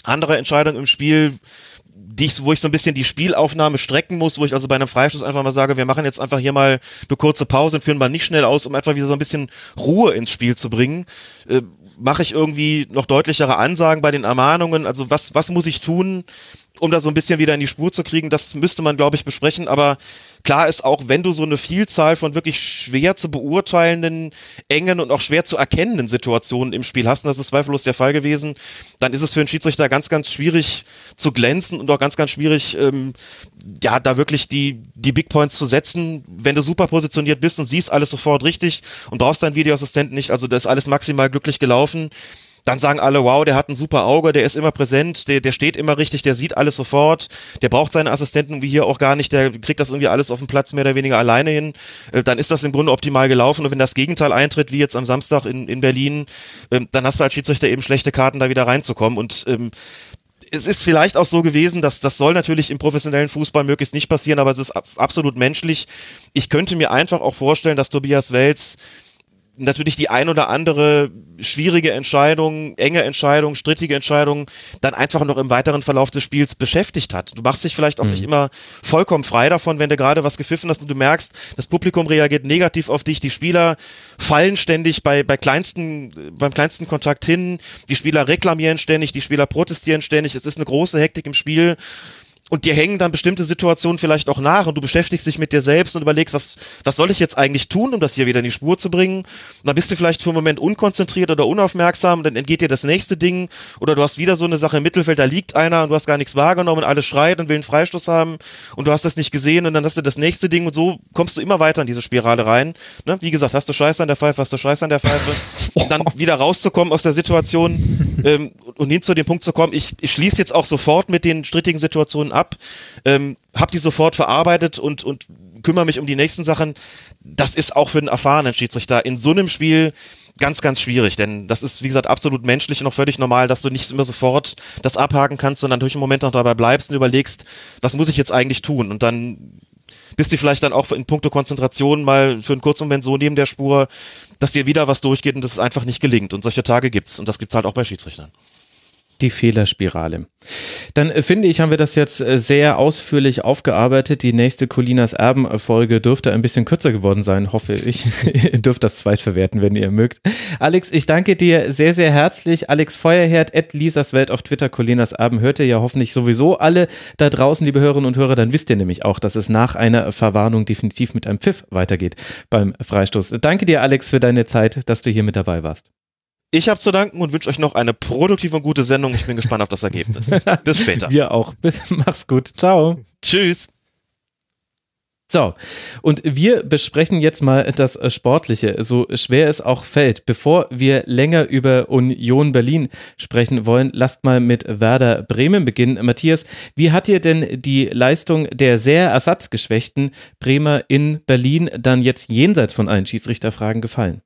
andere Entscheidungen im Spiel, die ich, wo ich so ein bisschen die Spielaufnahme strecken muss, wo ich also bei einem Freistoß einfach mal sage, wir machen jetzt einfach hier mal eine kurze Pause und führen mal nicht schnell aus, um einfach wieder so ein bisschen Ruhe ins Spiel zu bringen. Äh, Mache ich irgendwie noch deutlichere Ansagen bei den Ermahnungen? Also was, was muss ich tun, um da so ein bisschen wieder in die Spur zu kriegen, das müsste man, glaube ich, besprechen. Aber klar ist auch, wenn du so eine Vielzahl von wirklich schwer zu beurteilenden, engen und auch schwer zu erkennenden Situationen im Spiel hast, und das ist zweifellos der Fall gewesen, dann ist es für einen Schiedsrichter ganz, ganz schwierig zu glänzen und auch ganz, ganz schwierig, ähm, ja, da wirklich die, die Big Points zu setzen, wenn du super positioniert bist und siehst alles sofort richtig und brauchst deinen Videoassistenten nicht, also das ist alles maximal glücklich gelaufen dann sagen alle, wow, der hat ein super Auge, der ist immer präsent, der, der steht immer richtig, der sieht alles sofort, der braucht seine Assistenten wie hier auch gar nicht, der kriegt das irgendwie alles auf dem Platz mehr oder weniger alleine hin, äh, dann ist das im Grunde optimal gelaufen. Und wenn das Gegenteil eintritt, wie jetzt am Samstag in, in Berlin, ähm, dann hast du als Schiedsrichter eben schlechte Karten, da wieder reinzukommen. Und ähm, es ist vielleicht auch so gewesen, dass das soll natürlich im professionellen Fußball möglichst nicht passieren, aber es ist absolut menschlich. Ich könnte mir einfach auch vorstellen, dass Tobias Wels natürlich die ein oder andere schwierige Entscheidung, enge Entscheidung, strittige Entscheidung dann einfach noch im weiteren Verlauf des Spiels beschäftigt hat. Du machst dich vielleicht auch mhm. nicht immer vollkommen frei davon, wenn du gerade was gepfiffen hast und du merkst, das Publikum reagiert negativ auf dich, die Spieler fallen ständig bei, bei kleinsten, beim kleinsten Kontakt hin, die Spieler reklamieren ständig, die Spieler protestieren ständig, es ist eine große Hektik im Spiel und dir hängen dann bestimmte Situationen vielleicht auch nach und du beschäftigst dich mit dir selbst und überlegst, was, was soll ich jetzt eigentlich tun, um das hier wieder in die Spur zu bringen? Und dann bist du vielleicht für einen Moment unkonzentriert oder unaufmerksam, dann entgeht dir das nächste Ding oder du hast wieder so eine Sache im Mittelfeld, da liegt einer und du hast gar nichts wahrgenommen und alles schreit und will einen Freistoß haben und du hast das nicht gesehen und dann hast du das nächste Ding und so kommst du immer weiter in diese Spirale rein. Ne? Wie gesagt, hast du Scheiße an der Pfeife, hast du Scheiße an der Pfeife. Und dann wieder rauszukommen aus der Situation ähm, und hin zu dem Punkt zu kommen, ich, ich schließe jetzt auch sofort mit den strittigen Situationen ab, ab, ähm, habe die sofort verarbeitet und, und kümmere mich um die nächsten Sachen. Das ist auch für einen erfahrenen Schiedsrichter in so einem Spiel ganz, ganz schwierig, denn das ist, wie gesagt, absolut menschlich und auch völlig normal, dass du nicht immer sofort das abhaken kannst, sondern durch einen Moment noch dabei bleibst und überlegst, was muss ich jetzt eigentlich tun? Und dann bist du vielleicht dann auch in puncto Konzentration mal für einen kurzen Moment so neben der Spur, dass dir wieder was durchgeht und das einfach nicht gelingt. Und solche Tage gibt's. Und das gibt's halt auch bei Schiedsrichtern die Fehlerspirale. Dann äh, finde ich, haben wir das jetzt äh, sehr ausführlich aufgearbeitet. Die nächste Colinas Erben-Folge dürfte ein bisschen kürzer geworden sein, hoffe ich. ihr dürft das zweitverwerten, wenn ihr mögt. Alex, ich danke dir sehr, sehr herzlich. Alex Feuerherd, at Lisas Welt auf Twitter, Colinas Erben, hört ihr ja hoffentlich sowieso alle da draußen, liebe Hörerinnen und Hörer. Dann wisst ihr nämlich auch, dass es nach einer Verwarnung definitiv mit einem Pfiff weitergeht beim Freistoß. Danke dir, Alex, für deine Zeit, dass du hier mit dabei warst. Ich habe zu danken und wünsche euch noch eine produktive und gute Sendung. Ich bin gespannt auf das Ergebnis. Bis später. Wir auch. Mach's gut. Ciao. Tschüss. So, und wir besprechen jetzt mal das Sportliche, so schwer es auch fällt. Bevor wir länger über Union Berlin sprechen wollen, lasst mal mit Werder Bremen beginnen. Matthias, wie hat dir denn die Leistung der sehr ersatzgeschwächten Bremer in Berlin dann jetzt jenseits von allen Schiedsrichterfragen gefallen?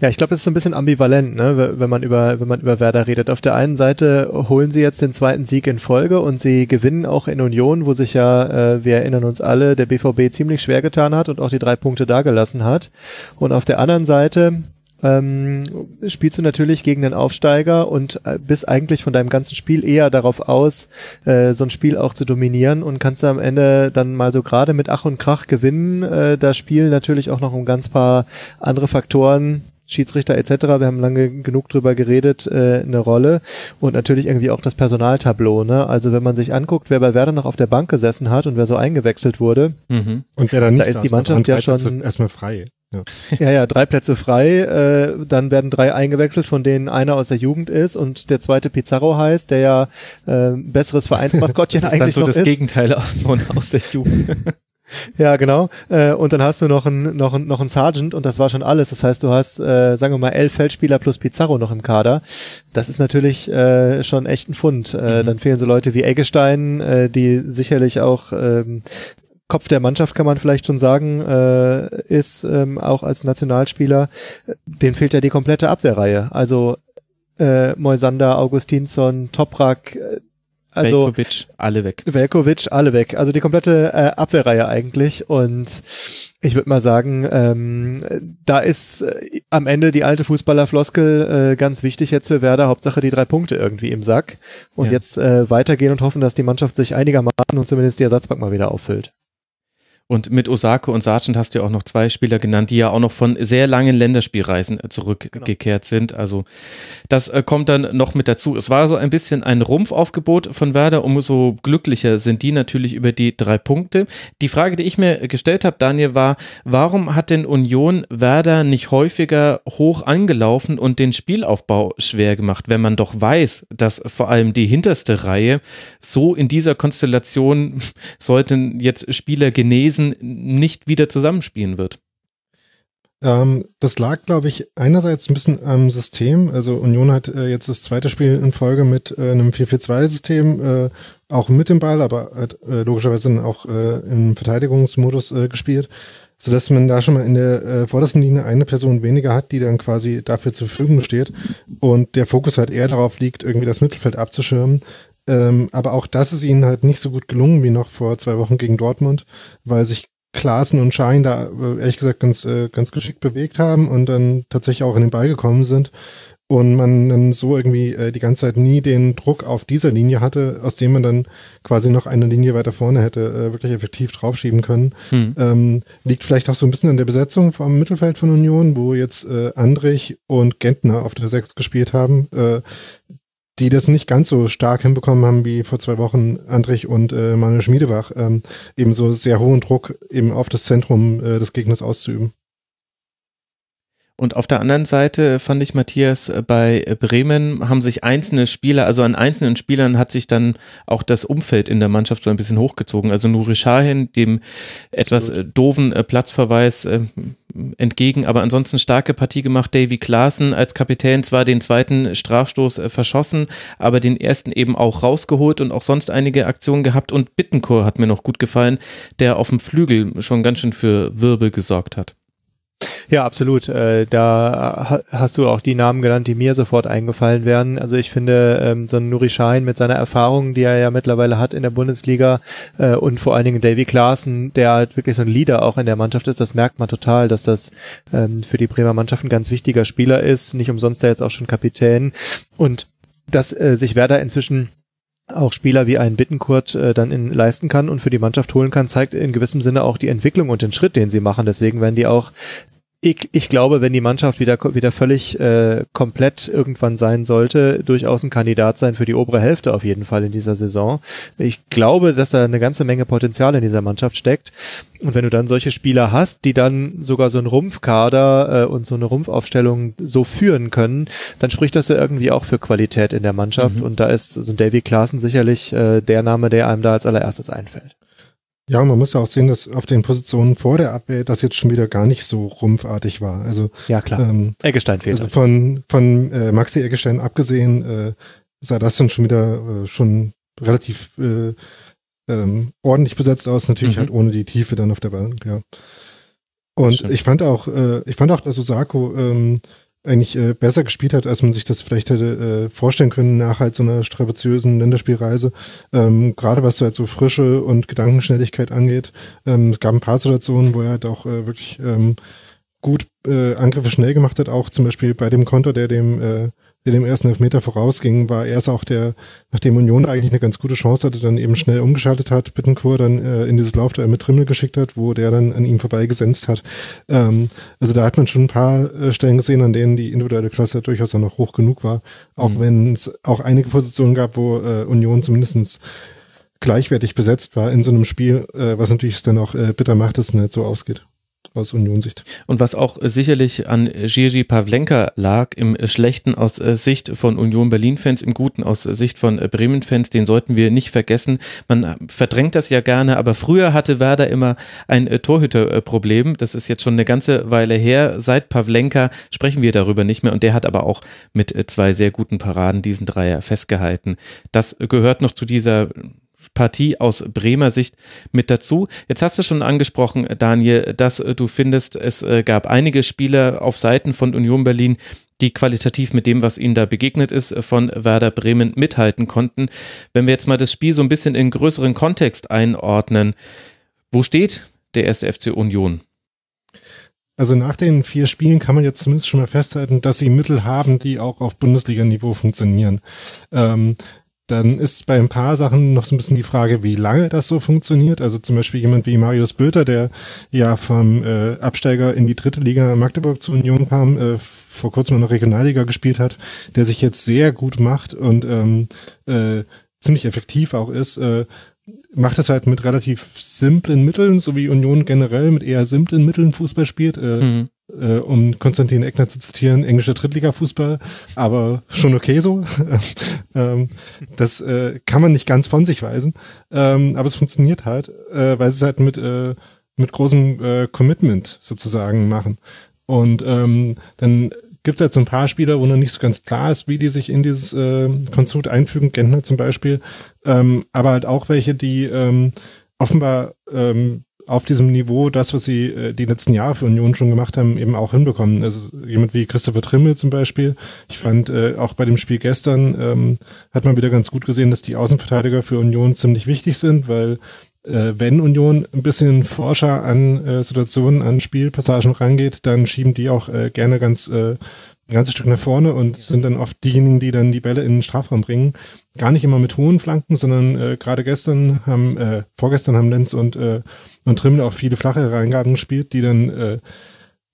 Ja, ich glaube, es ist so ein bisschen ambivalent, ne, wenn man über wenn man über Werder redet. Auf der einen Seite holen sie jetzt den zweiten Sieg in Folge und sie gewinnen auch in Union, wo sich ja, äh, wir erinnern uns alle, der BVB ziemlich schwer getan hat und auch die drei Punkte dagelassen hat. Und auf der anderen Seite ähm, spielst du natürlich gegen den Aufsteiger und äh, bist eigentlich von deinem ganzen Spiel eher darauf aus, äh, so ein Spiel auch zu dominieren und kannst am Ende dann mal so gerade mit Ach und Krach gewinnen. Äh, da spielen natürlich auch noch ein ganz paar andere Faktoren Schiedsrichter etc., wir haben lange genug drüber geredet, äh, eine Rolle und natürlich irgendwie auch das Personaltableau. Ne? Also wenn man sich anguckt, wer bei Werder noch auf der Bank gesessen hat und wer so eingewechselt wurde, mhm. und wer da nicht da ist die Mannschaft ja schon erstmal frei. Ja. ja, ja, drei Plätze frei, äh, dann werden drei eingewechselt, von denen einer aus der Jugend ist und der zweite Pizarro heißt, der ja äh, besseres Vereinsmaskottchen eigentlich noch ist. Das ist dann so das Gegenteil von aus der Jugend. Ja, genau. Äh, und dann hast du noch einen noch ein, noch ein Sergeant und das war schon alles. Das heißt, du hast, äh, sagen wir mal, elf Feldspieler plus Pizarro noch im Kader. Das ist natürlich äh, schon echt ein Fund. Äh, mhm. Dann fehlen so Leute wie Eggestein, äh, die sicherlich auch ähm, Kopf der Mannschaft kann man vielleicht schon sagen, äh, ist ähm, auch als Nationalspieler. Den fehlt ja die komplette Abwehrreihe. Also äh, Moisander, Augustinsson, Toprak, äh, also Velkovic, alle weg. Velkovic, alle weg. Also die komplette äh, Abwehrreihe eigentlich. Und ich würde mal sagen, ähm, da ist äh, am Ende die alte Fußballerfloskel äh, ganz wichtig jetzt für Werder. Hauptsache die drei Punkte irgendwie im Sack. Und ja. jetzt äh, weitergehen und hoffen, dass die Mannschaft sich einigermaßen und zumindest die Ersatzbank mal wieder auffüllt. Und mit Osako und Sargent hast du ja auch noch zwei Spieler genannt, die ja auch noch von sehr langen Länderspielreisen äh, zurückgekehrt genau. sind. Also das äh, kommt dann noch mit dazu. Es war so ein bisschen ein Rumpfaufgebot von Werder. Umso glücklicher sind die natürlich über die drei Punkte. Die Frage, die ich mir gestellt habe, Daniel, war, warum hat denn Union Werder nicht häufiger hoch angelaufen und den Spielaufbau schwer gemacht, wenn man doch weiß, dass vor allem die hinterste Reihe so in dieser Konstellation sollten jetzt Spieler genesen Wesen nicht wieder zusammenspielen wird? Ähm, das lag, glaube ich, einerseits ein bisschen am System. Also Union hat äh, jetzt das zweite Spiel in Folge mit äh, einem 4-4-2-System, äh, auch mit dem Ball, aber hat äh, logischerweise dann auch äh, im Verteidigungsmodus äh, gespielt, sodass man da schon mal in der vordersten Linie eine Person weniger hat, die dann quasi dafür zur Verfügung steht und der Fokus halt eher darauf liegt, irgendwie das Mittelfeld abzuschirmen. Ähm, aber auch das ist ihnen halt nicht so gut gelungen wie noch vor zwei Wochen gegen Dortmund, weil sich Klaassen und Schein da äh, ehrlich gesagt ganz, äh, ganz geschickt bewegt haben und dann tatsächlich auch in den Ball gekommen sind und man dann so irgendwie äh, die ganze Zeit nie den Druck auf dieser Linie hatte, aus dem man dann quasi noch eine Linie weiter vorne hätte äh, wirklich effektiv draufschieben können. Hm. Ähm, liegt vielleicht auch so ein bisschen an der Besetzung vom Mittelfeld von Union, wo jetzt äh, Andrich und Gentner auf der Sechs gespielt haben. Äh, die das nicht ganz so stark hinbekommen haben wie vor zwei Wochen Andrich und äh, Manuel Schmiedewach, ähm, eben so sehr hohen Druck eben auf das Zentrum äh, des Gegners auszuüben. Und auf der anderen Seite fand ich Matthias äh, bei Bremen haben sich einzelne Spieler, also an einzelnen Spielern hat sich dann auch das Umfeld in der Mannschaft so ein bisschen hochgezogen. Also Nuri Sahin, dem etwas äh, doofen äh, Platzverweis entgegen, aber ansonsten starke Partie gemacht. Davy Klaassen als Kapitän zwar den zweiten Strafstoß verschossen, aber den ersten eben auch rausgeholt und auch sonst einige Aktionen gehabt. Und Bittenkur hat mir noch gut gefallen, der auf dem Flügel schon ganz schön für Wirbel gesorgt hat. Ja, absolut. Äh, da hast du auch die Namen genannt, die mir sofort eingefallen wären. Also ich finde, ähm, so ein Nuri Schein mit seiner Erfahrung, die er ja mittlerweile hat in der Bundesliga äh, und vor allen Dingen Davy Klaassen, der halt wirklich so ein Leader auch in der Mannschaft ist, das merkt man total, dass das ähm, für die Bremer Mannschaft ein ganz wichtiger Spieler ist. Nicht umsonst der jetzt auch schon Kapitän. Und dass äh, sich Werder inzwischen auch Spieler wie ein Bittenkurt äh, dann in, leisten kann und für die Mannschaft holen kann, zeigt in gewissem Sinne auch die Entwicklung und den Schritt, den sie machen. Deswegen werden die auch ich, ich glaube, wenn die Mannschaft wieder, wieder völlig äh, komplett irgendwann sein sollte, durchaus ein Kandidat sein für die obere Hälfte auf jeden Fall in dieser Saison. Ich glaube, dass da eine ganze Menge Potenzial in dieser Mannschaft steckt. Und wenn du dann solche Spieler hast, die dann sogar so einen Rumpfkader äh, und so eine Rumpfaufstellung so führen können, dann spricht das ja irgendwie auch für Qualität in der Mannschaft. Mhm. Und da ist so ein Davy Klaassen sicherlich äh, der Name, der einem da als allererstes einfällt. Ja, man muss ja auch sehen, dass auf den Positionen vor der Abwehr das jetzt schon wieder gar nicht so rumpfartig war. Also ja klar. Ähm, Eggestein fehlt. Also von von äh, Maxi Eggestein abgesehen äh, sah das dann schon wieder äh, schon relativ äh, ähm, ordentlich besetzt aus. Natürlich mhm. halt ohne die Tiefe dann auf der Bank. Ja. Und ich fand auch, äh, ich fand auch, dass Osako ähm, eigentlich äh, besser gespielt hat, als man sich das vielleicht hätte äh, vorstellen können nach halt so einer strapaziösen Länderspielreise. Ähm, Gerade was so halt so Frische und Gedankenschnelligkeit angeht. Ähm, es gab ein paar Situationen, wo er halt auch äh, wirklich ähm, gut äh, Angriffe schnell gemacht hat, auch zum Beispiel bei dem Konter, der dem äh, der dem ersten Elfmeter vorausging, war er es auch der, nachdem Union eigentlich eine ganz gute Chance hatte, dann eben schnell umgeschaltet hat, Bittencourt dann äh, in dieses Laufduell mit Trimmel geschickt hat, wo der dann an ihm vorbeigesenzt hat. Ähm, also da hat man schon ein paar äh, Stellen gesehen, an denen die individuelle Klasse durchaus auch noch hoch genug war, auch mhm. wenn es auch einige Positionen gab, wo äh, Union zumindestens gleichwertig besetzt war in so einem Spiel, äh, was natürlich dann auch äh, bitter macht, dass es nicht so ausgeht aus Union-Sicht. Und was auch sicherlich an Gigi Pavlenka lag, im Schlechten aus äh, Sicht von Union Berlin-Fans, im Guten aus Sicht von äh, Bremen-Fans, den sollten wir nicht vergessen. Man verdrängt das ja gerne, aber früher hatte Werder immer ein äh, Torhüterproblem. Das ist jetzt schon eine ganze Weile her. Seit Pavlenka sprechen wir darüber nicht mehr und der hat aber auch mit zwei sehr guten Paraden diesen Dreier festgehalten. Das gehört noch zu dieser Partie aus Bremer Sicht mit dazu. Jetzt hast du schon angesprochen, Daniel, dass äh, du findest, es äh, gab einige Spieler auf Seiten von Union Berlin, die qualitativ mit dem, was ihnen da begegnet ist, äh, von Werder Bremen mithalten konnten. Wenn wir jetzt mal das Spiel so ein bisschen in größeren Kontext einordnen, wo steht der erste FC Union? Also nach den vier Spielen kann man jetzt zumindest schon mal festhalten, dass sie Mittel haben, die auch auf Bundesliga-Niveau funktionieren. Ähm, dann ist bei ein paar Sachen noch so ein bisschen die Frage, wie lange das so funktioniert. Also zum Beispiel jemand wie Marius Böter, der ja vom äh, Absteiger in die dritte Liga Magdeburg zur Union kam, äh, vor kurzem noch Regionalliga gespielt hat, der sich jetzt sehr gut macht und ähm, äh, ziemlich effektiv auch ist. Äh, macht es halt mit relativ simplen Mitteln, so wie Union generell mit eher simplen Mitteln Fußball spielt. Äh, mhm. Äh, um Konstantin Eckner zu zitieren, englischer Drittliga-Fußball, aber schon okay so. ähm, das äh, kann man nicht ganz von sich weisen, ähm, aber es funktioniert halt, äh, weil sie es halt mit, äh, mit großem äh, Commitment sozusagen machen. Und ähm, dann gibt es halt so ein paar Spieler, wo noch nicht so ganz klar ist, wie die sich in dieses äh, Konstrukt einfügen, Gentner zum Beispiel, ähm, aber halt auch welche, die ähm, offenbar ähm, auf diesem Niveau das, was sie äh, die letzten Jahre für Union schon gemacht haben, eben auch hinbekommen. Also jemand wie Christopher Trimmel zum Beispiel. Ich fand äh, auch bei dem Spiel gestern ähm, hat man wieder ganz gut gesehen, dass die Außenverteidiger für Union ziemlich wichtig sind, weil äh, wenn Union ein bisschen forscher an äh, Situationen, an Spielpassagen rangeht, dann schieben die auch äh, gerne ganz äh, ein ganzes Stück nach vorne und sind dann oft diejenigen, die dann die Bälle in den Strafraum bringen. Gar nicht immer mit hohen Flanken, sondern äh, gerade gestern haben, äh, vorgestern haben Lenz und, äh, und Trimmel auch viele flache Reingaben gespielt, die dann äh,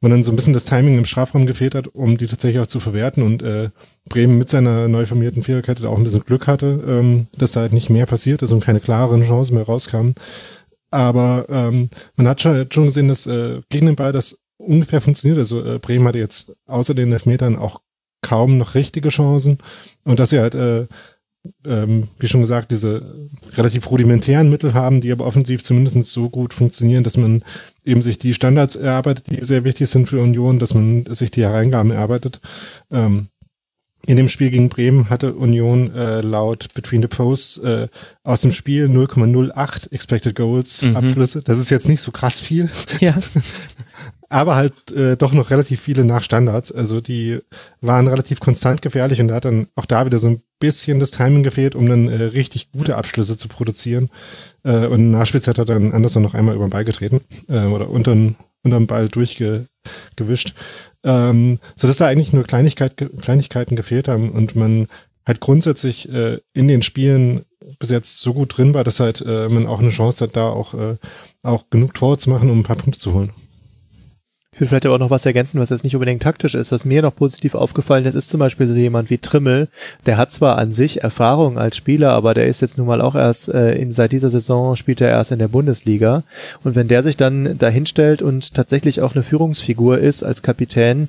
wo dann so ein bisschen das Timing im Strafraum gefehlt hat, um die tatsächlich auch zu verwerten und äh, Bremen mit seiner neu formierten Viererkette auch ein bisschen Glück hatte, ähm, dass da halt nicht mehr passiert ist und keine klareren Chancen mehr rauskamen. Aber ähm, man hat schon, schon gesehen, dass äh, gegen den Ball das ungefähr funktioniert. Also äh, Bremen hatte jetzt außer den Elfmetern auch kaum noch richtige Chancen und dass sie halt äh, ähm, wie schon gesagt, diese relativ rudimentären Mittel haben, die aber offensiv zumindest so gut funktionieren, dass man eben sich die Standards erarbeitet, die sehr wichtig sind für Union, dass man sich die Hereingaben erarbeitet. Ähm, in dem Spiel gegen Bremen hatte Union äh, laut Between the Posts äh, aus dem Spiel 0,08 Expected Goals mhm. Abschlüsse. Das ist jetzt nicht so krass viel. Ja. aber halt äh, doch noch relativ viele nach Standards. Also die waren relativ konstant gefährlich und da hat dann auch da wieder so ein bisschen das Timing gefehlt, um dann äh, richtig gute Abschlüsse zu produzieren. Äh, und Nachspielzeit hat dann Anderson noch einmal über den Ball getreten äh, oder unter unterm Ball durchgewischt. Ähm, so dass da eigentlich nur Kleinigkeit, Kleinigkeiten gefehlt haben und man halt grundsätzlich äh, in den Spielen bis jetzt so gut drin war, dass halt äh, man auch eine Chance hat, da auch, äh, auch genug Tore zu machen, um ein paar Punkte zu holen. Ich will vielleicht aber auch noch was ergänzen, was jetzt nicht unbedingt taktisch ist. Was mir noch positiv aufgefallen ist, ist zum Beispiel so jemand wie Trimmel. Der hat zwar an sich Erfahrung als Spieler, aber der ist jetzt nun mal auch erst äh, in, seit dieser Saison spielt er erst in der Bundesliga. Und wenn der sich dann dahinstellt und tatsächlich auch eine Führungsfigur ist als Kapitän,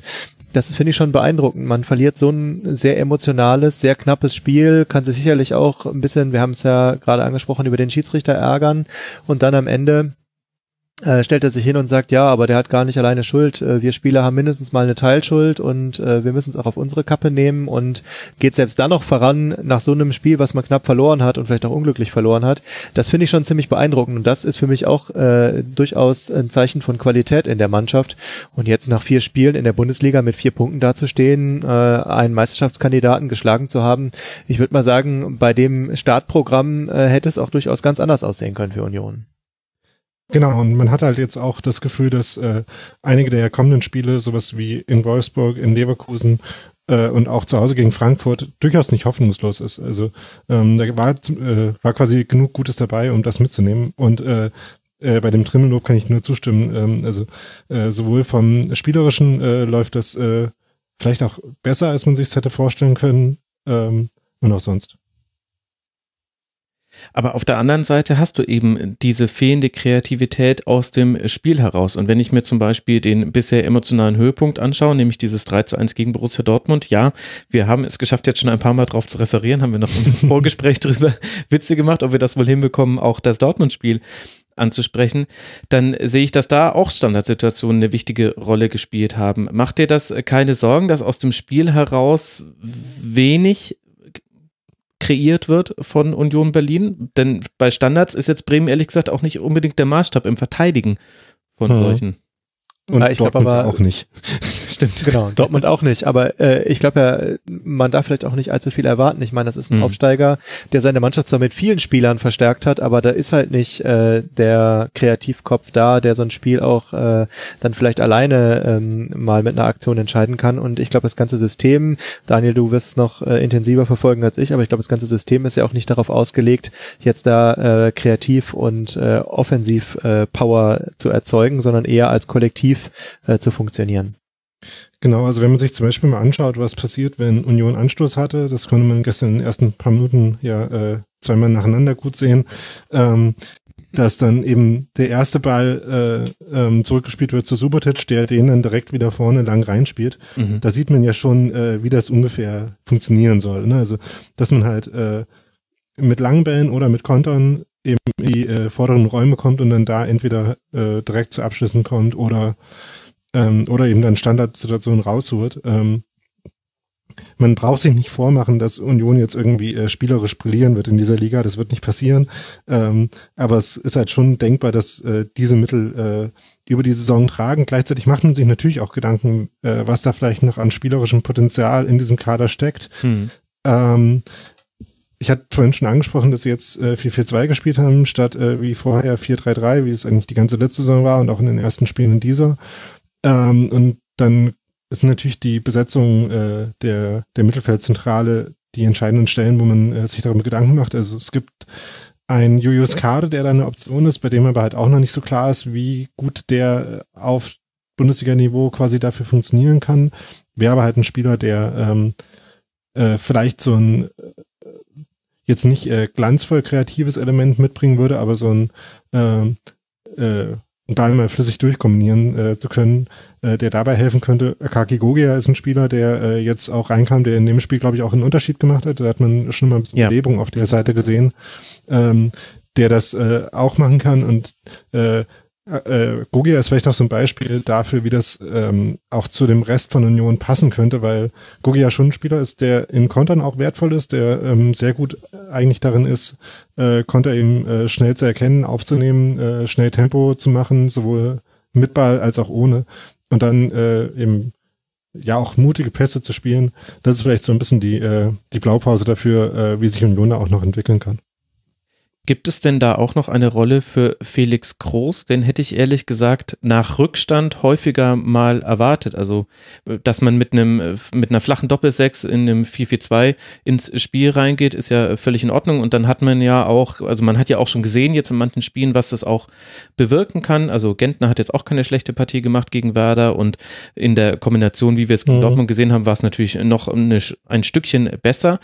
das finde ich schon beeindruckend. Man verliert so ein sehr emotionales, sehr knappes Spiel, kann sich sicherlich auch ein bisschen, wir haben es ja gerade angesprochen, über den Schiedsrichter ärgern und dann am Ende äh, stellt er sich hin und sagt, ja, aber der hat gar nicht alleine Schuld. Äh, wir Spieler haben mindestens mal eine Teilschuld und äh, wir müssen es auch auf unsere Kappe nehmen und geht selbst dann noch voran nach so einem Spiel, was man knapp verloren hat und vielleicht auch unglücklich verloren hat. Das finde ich schon ziemlich beeindruckend und das ist für mich auch äh, durchaus ein Zeichen von Qualität in der Mannschaft. Und jetzt nach vier Spielen in der Bundesliga mit vier Punkten dazustehen, äh, einen Meisterschaftskandidaten geschlagen zu haben, ich würde mal sagen, bei dem Startprogramm äh, hätte es auch durchaus ganz anders aussehen können für Union. Genau, und man hat halt jetzt auch das Gefühl, dass äh, einige der kommenden Spiele, sowas wie in Wolfsburg, in Leverkusen äh, und auch zu Hause gegen Frankfurt, durchaus nicht hoffnungslos ist. Also ähm, da war, äh, war quasi genug Gutes dabei, um das mitzunehmen. Und äh, äh, bei dem Trimmellob kann ich nur zustimmen. Ähm, also äh, sowohl vom Spielerischen äh, läuft das äh, vielleicht auch besser, als man sich hätte vorstellen können ähm, und auch sonst. Aber auf der anderen Seite hast du eben diese fehlende Kreativität aus dem Spiel heraus. Und wenn ich mir zum Beispiel den bisher emotionalen Höhepunkt anschaue, nämlich dieses 3 zu 1 gegen Borussia Dortmund, ja, wir haben es geschafft, jetzt schon ein paar Mal drauf zu referieren, haben wir noch im Vorgespräch drüber Witze gemacht, ob wir das wohl hinbekommen, auch das Dortmund-Spiel anzusprechen, dann sehe ich, dass da auch Standardsituationen eine wichtige Rolle gespielt haben. Macht dir das keine Sorgen, dass aus dem Spiel heraus wenig kreiert wird von Union Berlin. Denn bei Standards ist jetzt Bremen ehrlich gesagt auch nicht unbedingt der Maßstab im Verteidigen von hm. solchen. Und ja, ich glaube aber auch nicht. Stimmt. Genau, Dortmund auch nicht. Aber äh, ich glaube ja, man darf vielleicht auch nicht allzu viel erwarten. Ich meine, das ist ein Mhm. Aufsteiger, der seine Mannschaft zwar mit vielen Spielern verstärkt hat, aber da ist halt nicht äh, der Kreativkopf da, der so ein Spiel auch äh, dann vielleicht alleine ähm, mal mit einer Aktion entscheiden kann. Und ich glaube, das ganze System, Daniel, du wirst es noch äh, intensiver verfolgen als ich, aber ich glaube, das ganze System ist ja auch nicht darauf ausgelegt, jetzt da äh, kreativ und äh, offensiv äh, Power zu erzeugen, sondern eher als Kollektiv äh, zu funktionieren. Genau, also wenn man sich zum Beispiel mal anschaut, was passiert, wenn Union Anstoß hatte, das konnte man gestern in den ersten paar Minuten ja äh, zweimal nacheinander gut sehen, ähm, dass dann eben der erste Ball äh, ähm, zurückgespielt wird zu Subotic, der den dann direkt wieder vorne lang reinspielt. Mhm. Da sieht man ja schon, äh, wie das ungefähr funktionieren soll. Ne? Also, dass man halt äh, mit langen Bällen oder mit Kontern eben in die äh, vorderen Räume kommt und dann da entweder äh, direkt zu Abschlüssen kommt oder ähm, oder eben dann Standardsituationen rausholt. Ähm, man braucht sich nicht vormachen, dass Union jetzt irgendwie äh, spielerisch brillieren wird in dieser Liga. Das wird nicht passieren. Ähm, aber es ist halt schon denkbar, dass äh, diese Mittel äh, über die Saison tragen. Gleichzeitig macht man sich natürlich auch Gedanken, äh, was da vielleicht noch an spielerischem Potenzial in diesem Kader steckt. Mhm. Ähm, ich hatte vorhin schon angesprochen, dass sie jetzt äh, 4-4-2 gespielt haben, statt äh, wie vorher 4-3-3, wie es eigentlich die ganze letzte Saison war und auch in den ersten Spielen in dieser. Ähm, und dann ist natürlich die Besetzung äh, der, der Mittelfeldzentrale die entscheidenden Stellen, wo man äh, sich darüber Gedanken macht. Also es gibt einen Julius Kade, der da eine Option ist, bei dem aber halt auch noch nicht so klar ist, wie gut der auf Bundesliga-Niveau quasi dafür funktionieren kann. Wäre aber halt ein Spieler, der ähm, äh, vielleicht so ein jetzt nicht äh, glanzvoll kreatives Element mitbringen würde, aber so ein ähm, äh, einen Ball flüssig durchkombinieren äh, zu können, äh, der dabei helfen könnte. Akaki Gogia ist ein Spieler, der äh, jetzt auch reinkam, der in dem Spiel, glaube ich, auch einen Unterschied gemacht hat. Da hat man schon mal ein bisschen Ja. Belebung auf der Seite gesehen, ähm, der das äh, auch machen kann und äh, äh, Gogia ist vielleicht auch so ein Beispiel dafür, wie das ähm, auch zu dem Rest von Union passen könnte, weil Gogia schon ein Spieler ist, der in Kontern auch wertvoll ist, der ähm, sehr gut eigentlich darin ist, äh, Konter eben äh, schnell zu erkennen, aufzunehmen, äh, schnell Tempo zu machen, sowohl mit Ball als auch ohne. Und dann äh, eben ja auch mutige Pässe zu spielen. Das ist vielleicht so ein bisschen die, äh, die Blaupause dafür, äh, wie sich Union da auch noch entwickeln kann. Gibt es denn da auch noch eine Rolle für Felix Groß? Den hätte ich ehrlich gesagt nach Rückstand häufiger mal erwartet. Also, dass man mit einem, mit einer flachen Doppelsechs in einem 4-4-2 ins Spiel reingeht, ist ja völlig in Ordnung. Und dann hat man ja auch, also man hat ja auch schon gesehen jetzt in manchen Spielen, was das auch bewirken kann. Also Gentner hat jetzt auch keine schlechte Partie gemacht gegen Werder und in der Kombination, wie wir es gegen Mhm. Dortmund gesehen haben, war es natürlich noch eine, ein Stückchen besser.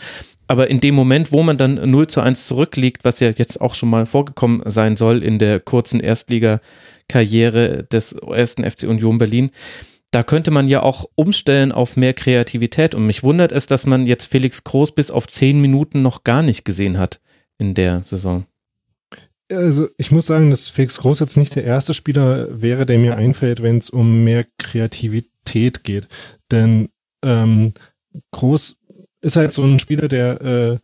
Aber in dem Moment, wo man dann 0 zu 1 zurückliegt, was ja jetzt auch schon mal vorgekommen sein soll in der kurzen Erstliga-Karriere des ersten FC Union Berlin, da könnte man ja auch umstellen auf mehr Kreativität. Und mich wundert es, dass man jetzt Felix Groß bis auf 10 Minuten noch gar nicht gesehen hat in der Saison. Also ich muss sagen, dass Felix Groß jetzt nicht der erste Spieler wäre, der mir einfällt, wenn es um mehr Kreativität geht. Denn ähm, Groß ist halt so ein Spieler, der äh,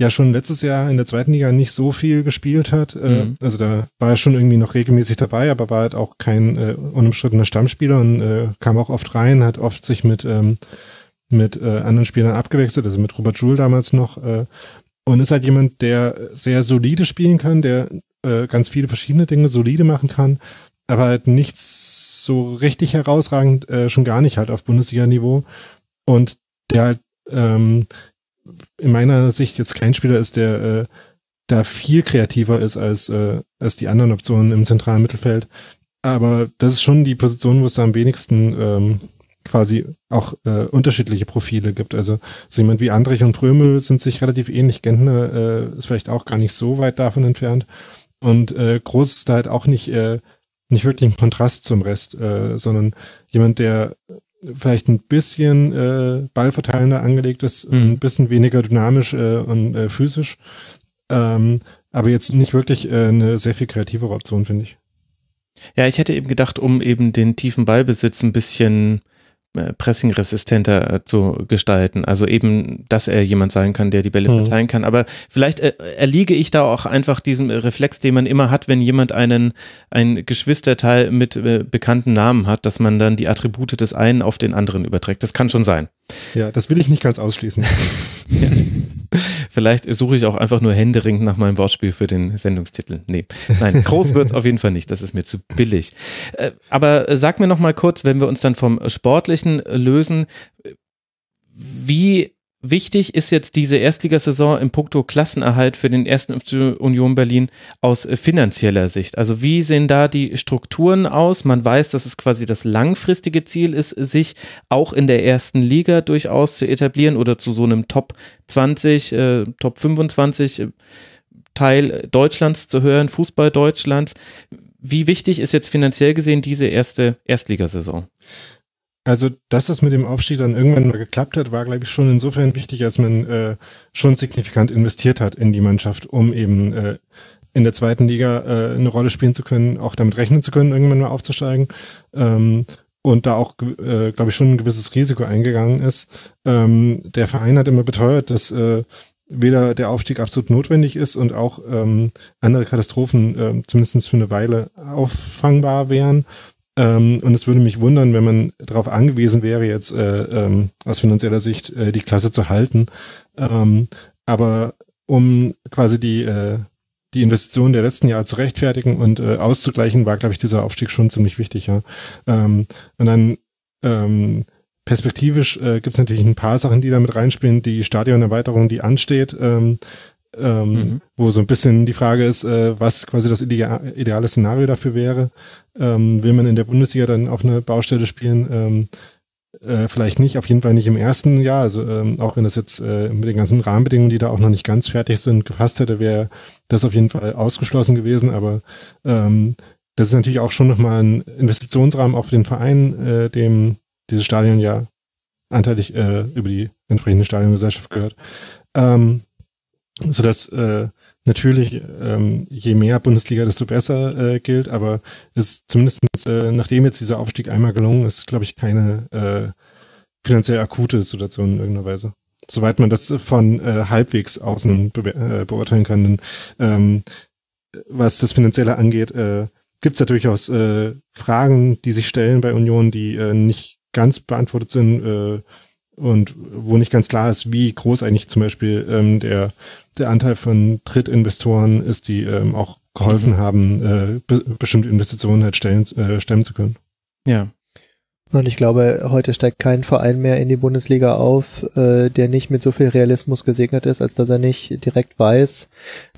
ja schon letztes Jahr in der zweiten Liga nicht so viel gespielt hat. Äh, Mhm. Also da war er schon irgendwie noch regelmäßig dabei, aber war halt auch kein äh, unumstrittener Stammspieler und äh, kam auch oft rein, hat oft sich mit ähm, mit äh, anderen Spielern abgewechselt, also mit Robert Joule damals noch. Äh, und ist halt jemand, der sehr solide spielen kann, der äh, ganz viele verschiedene Dinge solide machen kann, aber halt nichts so richtig herausragend, äh, schon gar nicht halt auf Bundesliga-Niveau. Und der halt ähm, in meiner Sicht jetzt kein Spieler ist, der äh, da viel kreativer ist als, äh, als die anderen Optionen im zentralen Mittelfeld. Aber das ist schon die Position, wo es da am wenigsten ähm, quasi auch äh, unterschiedliche Profile gibt. Also so jemand wie Andrich und Prömel sind sich relativ ähnlich. Gentner äh, ist vielleicht auch gar nicht so weit davon entfernt. Und äh, Groß ist da halt auch nicht, äh, nicht wirklich ein Kontrast zum Rest, äh, sondern jemand, der vielleicht ein bisschen äh, ballverteilender angelegt ist, Mhm. ein bisschen weniger dynamisch äh, und äh, physisch, ähm, aber jetzt nicht wirklich äh, eine sehr viel kreativere Option, finde ich. Ja, ich hätte eben gedacht, um eben den tiefen Ballbesitz ein bisschen pressingresistenter äh, zu gestalten. Also eben, dass er jemand sein kann, der die Bälle mhm. verteilen kann. Aber vielleicht äh, erliege ich da auch einfach diesem Reflex, den man immer hat, wenn jemand einen ein Geschwisterteil mit äh, bekannten Namen hat, dass man dann die Attribute des einen auf den anderen überträgt. Das kann schon sein. Ja, das will ich nicht ganz ausschließen. ja. Vielleicht suche ich auch einfach nur händeringend nach meinem Wortspiel für den Sendungstitel. Nee, nein, groß wird es auf jeden Fall nicht. Das ist mir zu billig. Äh, aber sag mir noch mal kurz, wenn wir uns dann vom Sportlichen lösen, wie Wichtig ist jetzt diese Erstligasaison im Punkto Klassenerhalt für den ersten Union Berlin aus finanzieller Sicht. Also wie sehen da die Strukturen aus? Man weiß, dass es quasi das langfristige Ziel ist, sich auch in der ersten Liga durchaus zu etablieren oder zu so einem Top 20, äh, Top 25 äh, Teil Deutschlands zu hören, Fußball Deutschlands. Wie wichtig ist jetzt finanziell gesehen diese erste Erstligasaison? Also, dass es mit dem Aufstieg dann irgendwann mal geklappt hat, war, glaube ich, schon insofern wichtig, als man äh, schon signifikant investiert hat in die Mannschaft, um eben äh, in der zweiten Liga äh, eine Rolle spielen zu können, auch damit rechnen zu können, irgendwann mal aufzusteigen. Ähm, und da auch, äh, glaube ich, schon ein gewisses Risiko eingegangen ist. Ähm, der Verein hat immer beteuert, dass äh, weder der Aufstieg absolut notwendig ist und auch ähm, andere Katastrophen äh, zumindest für eine Weile auffangbar wären. Ähm, und es würde mich wundern, wenn man darauf angewiesen wäre, jetzt äh, ähm, aus finanzieller Sicht äh, die Klasse zu halten. Ähm, aber um quasi die, äh, die Investitionen der letzten Jahre zu rechtfertigen und äh, auszugleichen, war, glaube ich, dieser Aufstieg schon ziemlich wichtig. Ja. Ähm, und dann ähm, perspektivisch äh, gibt es natürlich ein paar Sachen, die da mit reinspielen. Die Stadionerweiterung, die ansteht, ähm, ähm, mhm. wo so ein bisschen die Frage ist, äh, was quasi das ideale, ideale Szenario dafür wäre. Ähm, will man in der Bundesliga dann auf eine Baustelle spielen? Ähm, äh, vielleicht nicht, auf jeden Fall nicht im ersten Jahr. Also ähm, auch wenn das jetzt äh, mit den ganzen Rahmenbedingungen, die da auch noch nicht ganz fertig sind, gepasst hätte, wäre das auf jeden Fall ausgeschlossen gewesen. Aber ähm, das ist natürlich auch schon nochmal ein Investitionsrahmen auch für den Verein, äh, dem dieses Stadion ja anteilig äh, über die entsprechende Stadiongesellschaft gehört. Ähm, so dass äh, natürlich ähm, je mehr Bundesliga, desto besser äh, gilt, aber ist zumindest äh, nachdem jetzt dieser Aufstieg einmal gelungen ist, glaube ich, keine äh, finanziell akute Situation in irgendeiner Weise. Soweit man das von äh, halbwegs außen be äh, beurteilen kann. Denn, ähm, was das Finanzielle angeht, äh, gibt es da durchaus äh, Fragen, die sich stellen bei Union, die äh, nicht ganz beantwortet sind. Äh, und wo nicht ganz klar ist, wie groß eigentlich zum Beispiel ähm, der, der Anteil von Drittinvestoren ist, die ähm, auch geholfen mhm. haben, äh, be bestimmte Investitionen halt stellen, äh, stemmen zu können. Ja. Und ich glaube, heute steigt kein Verein mehr in die Bundesliga auf, äh, der nicht mit so viel Realismus gesegnet ist, als dass er nicht direkt weiß,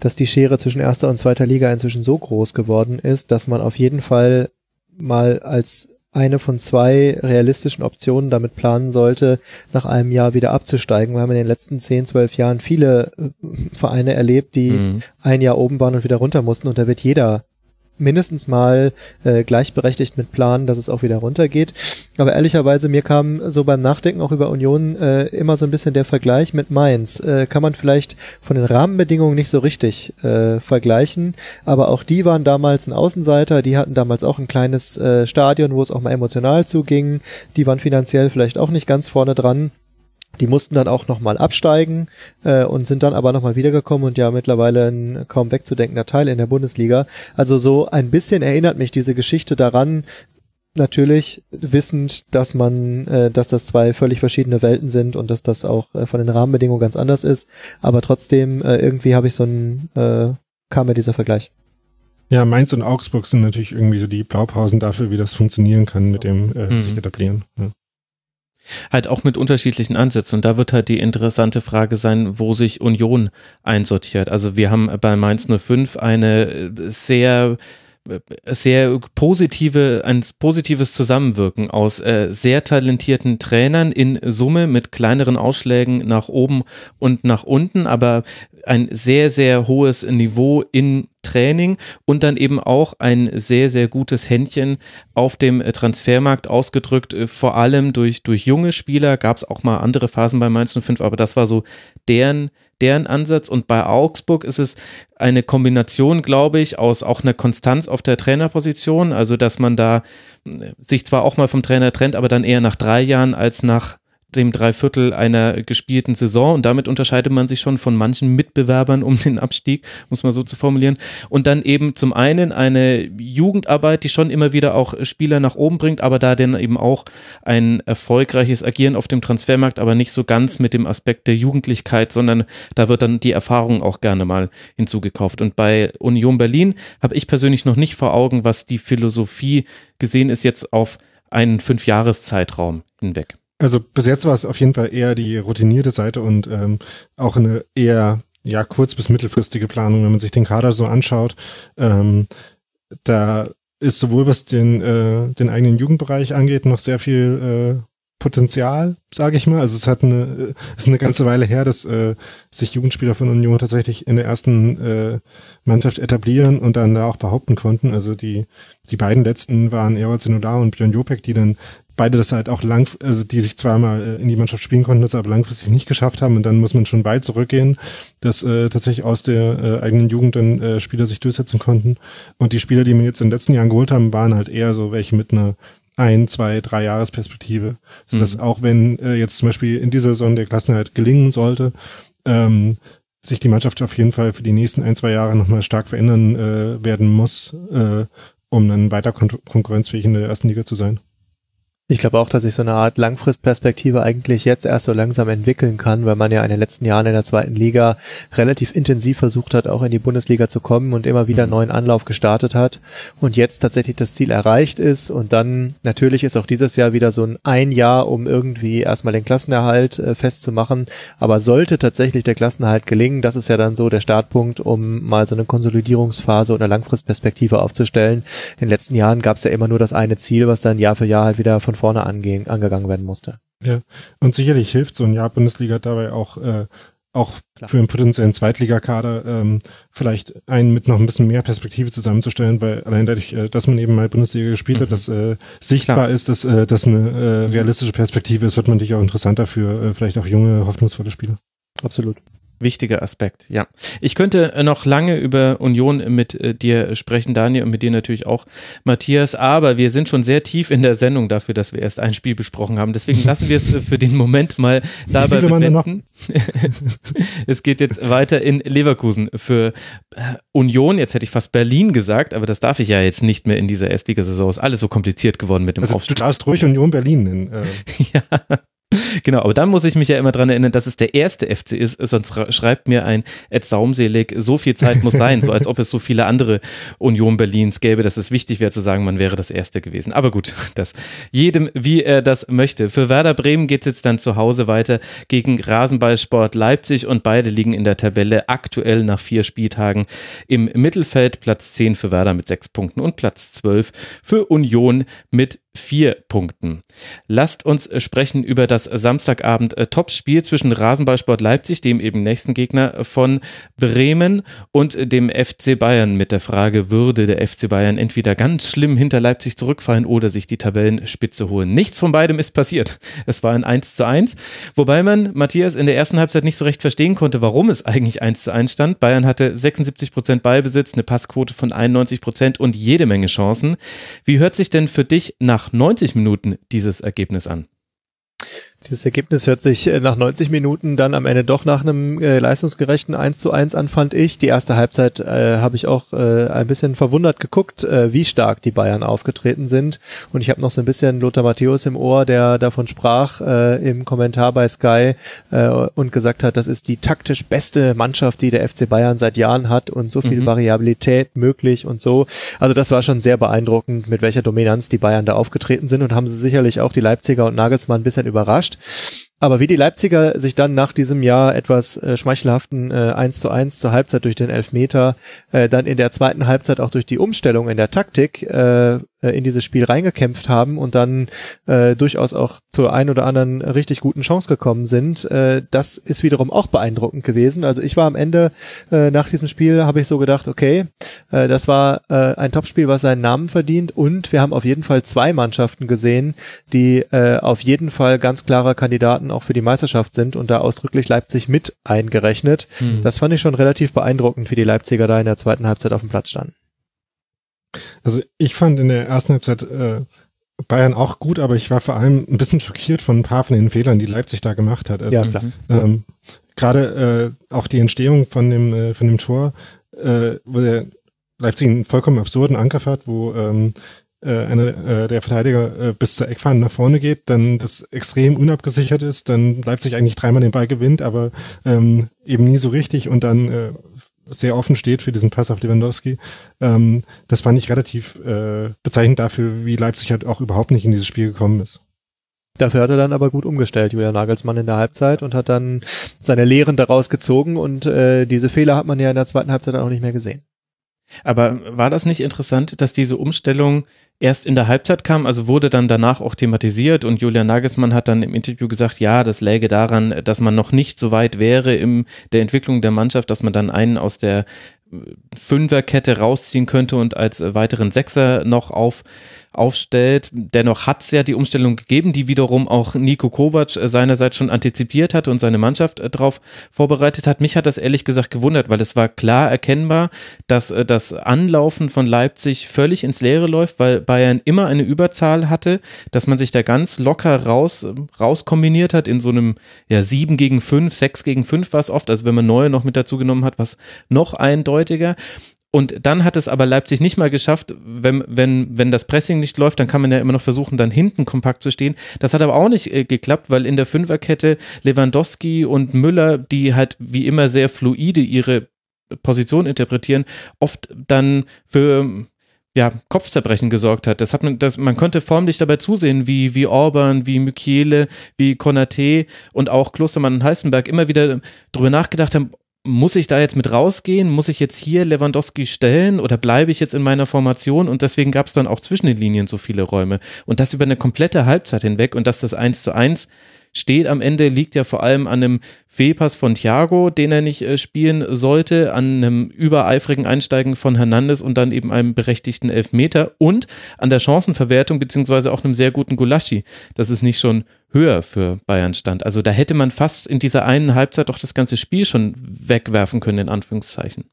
dass die Schere zwischen erster und zweiter Liga inzwischen so groß geworden ist, dass man auf jeden Fall mal als eine von zwei realistischen Optionen damit planen sollte, nach einem Jahr wieder abzusteigen. Wir haben in den letzten 10, 12 Jahren viele äh, Vereine erlebt, die mhm. ein Jahr oben waren und wieder runter mussten und da wird jeder mindestens mal äh, gleichberechtigt mit planen, dass es auch wieder runtergeht. Aber ehrlicherweise, mir kam so beim Nachdenken auch über Union äh, immer so ein bisschen der Vergleich mit Mainz. Äh, kann man vielleicht von den Rahmenbedingungen nicht so richtig äh, vergleichen, aber auch die waren damals ein Außenseiter, die hatten damals auch ein kleines äh, Stadion, wo es auch mal emotional zuging. Die waren finanziell vielleicht auch nicht ganz vorne dran. Die mussten dann auch nochmal absteigen äh, und sind dann aber nochmal wiedergekommen und ja mittlerweile ein kaum wegzudenkender Teil in der Bundesliga. Also so ein bisschen erinnert mich diese Geschichte daran, natürlich wissend, dass man, äh, dass das zwei völlig verschiedene Welten sind und dass das auch äh, von den Rahmenbedingungen ganz anders ist. Aber trotzdem äh, irgendwie habe ich so ein, äh, kam mir dieser Vergleich. Ja, Mainz und Augsburg sind natürlich irgendwie so die Blaupausen dafür, wie das funktionieren kann mit dem äh, mhm. sich etablieren. Ja. Halt auch mit unterschiedlichen Ansätzen. Und da wird halt die interessante Frage sein, wo sich Union einsortiert. Also wir haben bei Mainz 05 eine sehr sehr positive, ein positives Zusammenwirken aus äh, sehr talentierten Trainern in Summe mit kleineren Ausschlägen nach oben und nach unten, aber ein sehr, sehr hohes Niveau in Training und dann eben auch ein sehr, sehr gutes Händchen auf dem Transfermarkt ausgedrückt, äh, vor allem durch, durch junge Spieler, gab es auch mal andere Phasen bei Mainz 05, aber das war so deren, deren Ansatz. Und bei Augsburg ist es eine Kombination, glaube ich, aus auch einer Konstanz auf der Trainerposition, also dass man da äh, sich zwar auch mal vom Trainer trennt, aber dann eher nach drei Jahren als nach dem Dreiviertel einer gespielten Saison und damit unterscheidet man sich schon von manchen Mitbewerbern um den Abstieg, muss man so zu formulieren. Und dann eben zum einen eine Jugendarbeit, die schon immer wieder auch Spieler nach oben bringt, aber da dann eben auch ein erfolgreiches Agieren auf dem Transfermarkt, aber nicht so ganz mit dem Aspekt der Jugendlichkeit, sondern da wird dann die Erfahrung auch gerne mal hinzugekauft. Und bei Union Berlin habe ich persönlich noch nicht vor Augen, was die Philosophie gesehen ist jetzt auf einen Fünfjahreszeitraum hinweg. Also bis jetzt war es auf jeden Fall eher die routinierte Seite und ähm, auch eine eher ja kurz- bis mittelfristige Planung, wenn man sich den Kader so anschaut. Ähm, da ist sowohl was den, äh, den eigenen Jugendbereich angeht, noch sehr viel äh, Potenzial, sage ich mal. Also es hat eine, es ist eine ganze Weile her, dass äh, sich Jugendspieler von Union tatsächlich in der ersten äh, Mannschaft etablieren und dann da auch behaupten konnten. Also die die beiden letzten waren Erol Zenolar und Björn Jopek, die dann beide das halt auch lang, also die sich zweimal äh, in die Mannschaft spielen konnten, das aber langfristig nicht geschafft haben und dann muss man schon weit zurückgehen, dass äh, tatsächlich aus der äh, eigenen Jugend dann äh, Spieler sich durchsetzen konnten und die Spieler, die man jetzt in den letzten Jahren geholt haben, waren halt eher so welche mit einer ein, zwei, drei Jahresperspektive, so dass mhm. auch wenn äh, jetzt zum Beispiel in dieser Saison der Klassenheit gelingen sollte, ähm, sich die Mannschaft auf jeden Fall für die nächsten ein, zwei Jahre nochmal stark verändern äh, werden muss, äh, um dann weiter kon konkurrenzfähig in der ersten Liga zu sein. Ich glaube auch, dass sich so eine Art Langfristperspektive eigentlich jetzt erst so langsam entwickeln kann, weil man ja in den letzten Jahren in der zweiten Liga relativ intensiv versucht hat, auch in die Bundesliga zu kommen und immer wieder mhm. neuen Anlauf gestartet hat und jetzt tatsächlich das Ziel erreicht ist und dann natürlich ist auch dieses Jahr wieder so ein ein Jahr, um irgendwie erstmal den Klassenerhalt äh, festzumachen, aber sollte tatsächlich der Klassenerhalt gelingen, das ist ja dann so der Startpunkt, um mal so eine Konsolidierungsphase oder Langfristperspektive aufzustellen. In den letzten Jahren gab es ja immer nur das eine Ziel, was dann Jahr für Jahr halt wieder von vorne angehen, angegangen werden musste. Ja, und sicherlich hilft so ein Jahr Bundesliga dabei auch, äh, auch Klar. für einen potenziellen Zweitligakader ähm, vielleicht einen mit noch ein bisschen mehr Perspektive zusammenzustellen, weil allein dadurch, äh, dass man eben mal Bundesliga gespielt mhm. hat, dass äh, sichtbar Klar. ist, dass äh, das eine äh, realistische Perspektive ist, wird man natürlich auch interessanter für äh, vielleicht auch junge, hoffnungsvolle Spieler. Absolut. Wichtiger Aspekt, ja. Ich könnte äh, noch lange über Union mit äh, dir sprechen, Daniel, und mit dir natürlich auch, Matthias, aber wir sind schon sehr tief in der Sendung dafür, dass wir erst ein Spiel besprochen haben. Deswegen lassen wir es äh, für den Moment mal dabei bewenden. es geht jetzt weiter in Leverkusen für Union. Jetzt hätte ich fast Berlin gesagt, aber das darf ich ja jetzt nicht mehr in dieser Erstligasaison. Ist alles so kompliziert geworden mit dem also, Aufstieg. Du darfst ruhig Union Berlin nennen. ja. Genau, aber dann muss ich mich ja immer dran erinnern, dass es der erste FC ist, sonst schreibt mir ein Ed Saumselig, so viel Zeit muss sein, so als ob es so viele andere Union Berlins gäbe, dass es wichtig wäre zu sagen, man wäre das erste gewesen. Aber gut, das jedem, wie er das möchte. Für Werder Bremen geht es jetzt dann zu Hause weiter gegen Rasenballsport Leipzig und beide liegen in der Tabelle aktuell nach vier Spieltagen im Mittelfeld. Platz 10 für Werder mit sechs Punkten und Platz 12 für Union mit vier Punkten. Lasst uns sprechen über das Samstagabend äh, Topspiel zwischen Rasenballsport Leipzig, dem eben nächsten Gegner von Bremen und dem FC Bayern mit der Frage, würde der FC Bayern entweder ganz schlimm hinter Leipzig zurückfallen oder sich die Tabellenspitze holen. Nichts von beidem ist passiert. Es war ein 1 zu 1, wobei man Matthias in der ersten Halbzeit nicht so recht verstehen konnte, warum es eigentlich 1 zu 1 stand. Bayern hatte 76 Prozent Ballbesitz, eine Passquote von 91 Prozent und jede Menge Chancen. Wie hört sich denn für dich nach nach 90 Minuten dieses Ergebnis an? Dieses Ergebnis hört sich äh, nach 90 Minuten dann am Ende doch nach einem äh, leistungsgerechten 1 zu 1 an, fand ich. Die erste Halbzeit äh, habe ich auch äh, ein bisschen verwundert geguckt, äh, wie stark die Bayern aufgetreten sind. Und ich habe noch so ein bisschen Lothar Matthäus im Ohr, der davon sprach äh, im Kommentar bei Sky äh, und gesagt hat, das ist die taktisch beste Mannschaft, die der FC Bayern seit Jahren hat und so viel mhm. Variabilität möglich und so. Also das war schon sehr beeindruckend, mit welcher Dominanz die Bayern da aufgetreten sind und haben sie sicherlich auch die Leipziger und Nagelsmann ein bisschen überrascht überrascht. Aber wie die Leipziger sich dann nach diesem Jahr etwas äh, schmeichelhaften äh, 1 zu 1 zur Halbzeit durch den Elfmeter, äh, dann in der zweiten Halbzeit auch durch die Umstellung in der Taktik äh, äh, in dieses Spiel reingekämpft haben und dann äh, durchaus auch zur ein oder anderen richtig guten Chance gekommen sind, äh, das ist wiederum auch beeindruckend gewesen. Also ich war am Ende äh, nach diesem Spiel, habe ich so gedacht, okay, äh, das war äh, ein Topspiel, was seinen Namen verdient und wir haben auf jeden Fall zwei Mannschaften gesehen, die äh, auf jeden Fall ganz klare Kandidaten auch für die Meisterschaft sind und da ausdrücklich Leipzig mit eingerechnet. Mhm. Das fand ich schon relativ beeindruckend, wie die Leipziger da in der zweiten Halbzeit auf dem Platz standen. Also ich fand in der ersten Halbzeit äh, Bayern auch gut, aber ich war vor allem ein bisschen schockiert von ein paar von den Fehlern, die Leipzig da gemacht hat. Also, ja, klar. Ähm, Gerade äh, auch die Entstehung von dem äh, von dem Tor, äh, wo der Leipzig einen vollkommen absurden Angriff hat, wo ähm, äh, einer äh, der Verteidiger äh, bis zur Eckfahne nach vorne geht, dann das extrem unabgesichert ist, dann Leipzig eigentlich dreimal den Ball gewinnt, aber ähm, eben nie so richtig und dann äh, sehr offen steht für diesen Pass auf Lewandowski. Ähm, das fand ich relativ äh, bezeichnend dafür, wie Leipzig halt auch überhaupt nicht in dieses Spiel gekommen ist. Dafür hat er dann aber gut umgestellt, Julian Nagelsmann in der Halbzeit und hat dann seine Lehren daraus gezogen und äh, diese Fehler hat man ja in der zweiten Halbzeit auch nicht mehr gesehen. Aber war das nicht interessant, dass diese Umstellung erst in der Halbzeit kam, also wurde dann danach auch thematisiert und Julian Nagelsmann hat dann im Interview gesagt, ja, das läge daran, dass man noch nicht so weit wäre in der Entwicklung der Mannschaft, dass man dann einen aus der Fünferkette rausziehen könnte und als weiteren Sechser noch auf aufstellt. Dennoch hat es ja die Umstellung gegeben, die wiederum auch Nico Kovac äh, seinerseits schon antizipiert hat und seine Mannschaft äh, darauf vorbereitet hat. Mich hat das ehrlich gesagt gewundert, weil es war klar erkennbar, dass äh, das Anlaufen von Leipzig völlig ins Leere läuft, weil Bayern immer eine Überzahl hatte, dass man sich da ganz locker raus, raus kombiniert hat in so einem ja, 7 gegen 5, 6 gegen 5 war es oft, also wenn man neue noch mit dazu genommen hat, was noch eindeutiger. Und dann hat es aber Leipzig nicht mal geschafft, wenn, wenn, wenn das Pressing nicht läuft, dann kann man ja immer noch versuchen, dann hinten kompakt zu stehen. Das hat aber auch nicht äh, geklappt, weil in der Fünferkette Lewandowski und Müller, die halt wie immer sehr fluide ihre Position interpretieren, oft dann für ja, Kopfzerbrechen gesorgt hat. Das hat man, das, man konnte formlich dabei zusehen, wie, wie Orban, wie Mykiele, wie Konate und auch Klostermann und Heißenberg immer wieder drüber nachgedacht haben, muss ich da jetzt mit rausgehen? Muss ich jetzt hier Lewandowski stellen oder bleibe ich jetzt in meiner Formation? Und deswegen gab es dann auch zwischen den Linien so viele Räume. Und das über eine komplette Halbzeit hinweg und dass das eins zu eins steht am Ende, liegt ja vor allem an einem Fehlpass von Thiago, den er nicht äh, spielen sollte, an einem übereifrigen Einsteigen von Hernandez und dann eben einem berechtigten Elfmeter und an der Chancenverwertung beziehungsweise auch einem sehr guten Gulaschi, dass es nicht schon höher für Bayern stand. Also da hätte man fast in dieser einen Halbzeit doch das ganze Spiel schon wegwerfen können, in Anführungszeichen.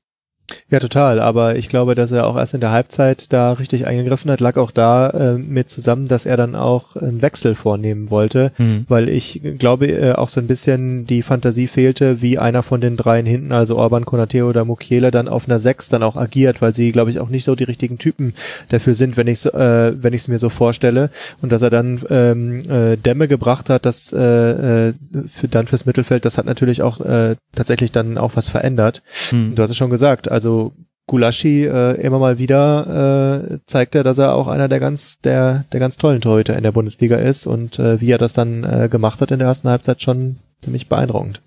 Ja, total. Aber ich glaube, dass er auch erst in der Halbzeit da richtig eingegriffen hat, lag auch da äh, mit zusammen, dass er dann auch einen Wechsel vornehmen wollte, mhm. weil ich glaube äh, auch so ein bisschen die Fantasie fehlte, wie einer von den dreien hinten, also Orban, Konate oder Mukiele, dann auf einer Sechs dann auch agiert, weil sie, glaube ich, auch nicht so die richtigen Typen dafür sind, wenn ich äh, wenn ich es mir so vorstelle. Und dass er dann ähm, äh, Dämme gebracht hat, das äh, äh, für dann fürs Mittelfeld, das hat natürlich auch äh, tatsächlich dann auch was verändert. Mhm. Du hast es schon gesagt also Gulaschi äh, immer mal wieder äh, zeigt er, dass er auch einer der ganz der der ganz tollen Torhüter in der Bundesliga ist und äh, wie er das dann äh, gemacht hat in der ersten Halbzeit schon ziemlich beeindruckend.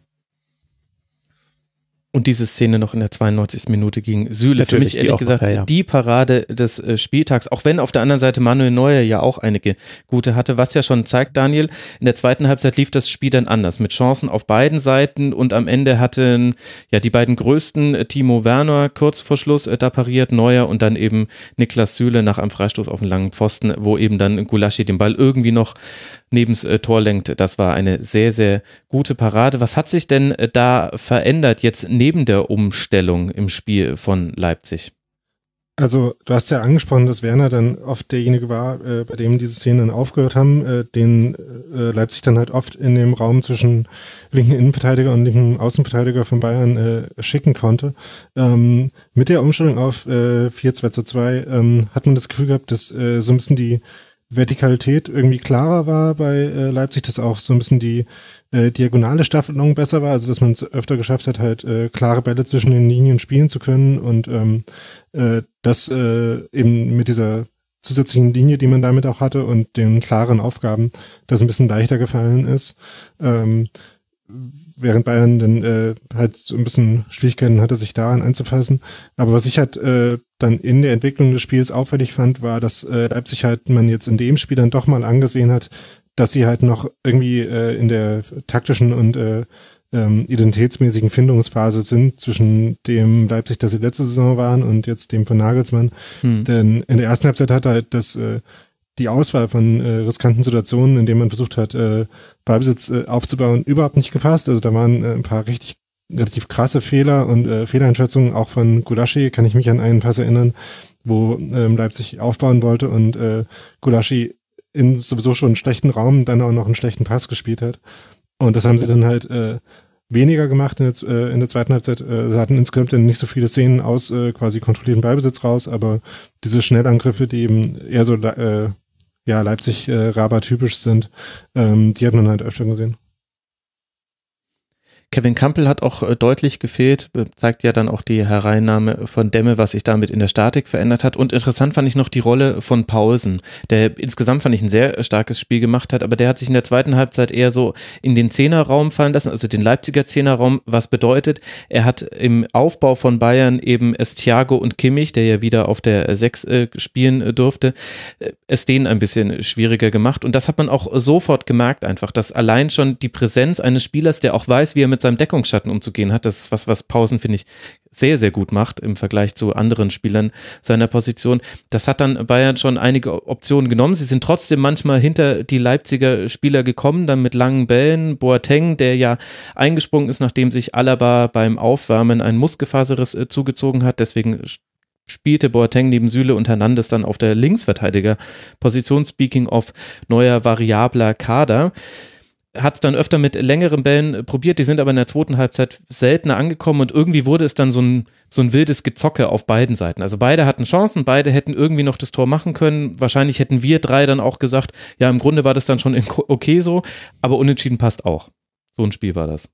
Und diese Szene noch in der 92. Minute gegen Süle. Für mich ehrlich gesagt ja. die Parade des äh, Spieltags, auch wenn auf der anderen Seite Manuel Neuer ja auch einige gute hatte, was ja schon zeigt, Daniel, in der zweiten Halbzeit lief das Spiel dann anders, mit Chancen auf beiden Seiten und am Ende hatten ja die beiden größten, äh, Timo Werner kurz vor Schluss äh, da pariert, Neuer und dann eben Niklas Süle nach einem Freistoß auf den langen Pfosten, wo eben dann Gulaschi den Ball irgendwie noch nebens äh, Tor lenkt. Das war eine sehr, sehr gute Parade. Was hat sich denn äh, da verändert jetzt neben der Umstellung im Spiel von Leipzig? Also du hast ja angesprochen, dass Werner dann oft derjenige war, äh, bei dem diese Szenen dann aufgehört haben, äh, den äh, Leipzig dann halt oft in dem Raum zwischen linken Innenverteidiger und linken Außenverteidiger von Bayern äh, schicken konnte. Ähm, mit der Umstellung auf äh, 4-2 zu 2 ähm, hat man das Gefühl gehabt, dass äh, so ein bisschen die Vertikalität irgendwie klarer war bei äh, Leipzig, dass auch so ein bisschen die äh, diagonale Staffelung besser war, also dass man es öfter geschafft hat, halt äh, klare Bälle zwischen den Linien spielen zu können und ähm, äh, das äh, eben mit dieser zusätzlichen Linie, die man damit auch hatte und den klaren Aufgaben, das ein bisschen leichter gefallen ist. Ähm, während Bayern dann äh, halt so ein bisschen Schwierigkeiten hatte, sich daran einzufassen. Aber was ich halt äh, dann in der Entwicklung des Spiels auffällig fand, war, dass äh, Leipzig halt man jetzt in dem Spiel dann doch mal angesehen hat, dass sie halt noch irgendwie äh, in der taktischen und äh, ähm, identitätsmäßigen Findungsphase sind zwischen dem Leipzig, das sie letzte Saison waren und jetzt dem von Nagelsmann. Hm. Denn in der ersten Halbzeit hat halt das äh, die Auswahl von äh, riskanten Situationen, in denen man versucht hat, äh, Ballbesitz äh, aufzubauen, überhaupt nicht gefasst. Also da waren äh, ein paar richtig relativ krasse Fehler und äh, Fehleinschätzungen auch von Gulaschi, kann ich mich an einen Pass erinnern, wo ähm, Leipzig aufbauen wollte und äh, Gulaschi in sowieso schon einen schlechten Raum dann auch noch einen schlechten Pass gespielt hat. Und das haben sie dann halt äh, weniger gemacht in der, äh, in der zweiten Halbzeit. Äh, sie hatten insgesamt dann nicht so viele Szenen aus äh, quasi kontrollierten Ballbesitz raus, aber diese Schnellangriffe, die eben eher so äh, ja Leipzig-Raber typisch sind, ähm, die hat man halt öfter gesehen. Kevin Campbell hat auch äh, deutlich gefehlt, zeigt ja dann auch die Hereinnahme von Demme, was sich damit in der Statik verändert hat. Und interessant fand ich noch die Rolle von Paulsen, der insgesamt fand ich ein sehr starkes Spiel gemacht hat, aber der hat sich in der zweiten Halbzeit eher so in den Zehnerraum fallen lassen, also den Leipziger Zehnerraum, was bedeutet, er hat im Aufbau von Bayern eben es Thiago und Kimmich, der ja wieder auf der Sechs äh, spielen äh, durfte, es denen ein bisschen schwieriger gemacht. Und das hat man auch sofort gemerkt einfach, dass allein schon die Präsenz eines Spielers, der auch weiß, wie er mit mit seinem Deckungsschatten umzugehen hat. Das ist was, was Pausen, finde ich, sehr, sehr gut macht im Vergleich zu anderen Spielern seiner Position. Das hat dann Bayern schon einige Optionen genommen. Sie sind trotzdem manchmal hinter die Leipziger Spieler gekommen, dann mit langen Bällen. Boateng, der ja eingesprungen ist, nachdem sich Alaba beim Aufwärmen ein Muskelfaserriss äh, zugezogen hat. Deswegen spielte Boateng neben Süle und Hernandez dann auf der Linksverteidiger-Position. Speaking of neuer variabler Kader hat es dann öfter mit längeren Bällen probiert, die sind aber in der zweiten Halbzeit seltener angekommen und irgendwie wurde es dann so ein, so ein wildes Gezocke auf beiden Seiten. Also beide hatten Chancen, beide hätten irgendwie noch das Tor machen können. Wahrscheinlich hätten wir drei dann auch gesagt, ja, im Grunde war das dann schon okay so, aber unentschieden passt auch. So ein Spiel war das.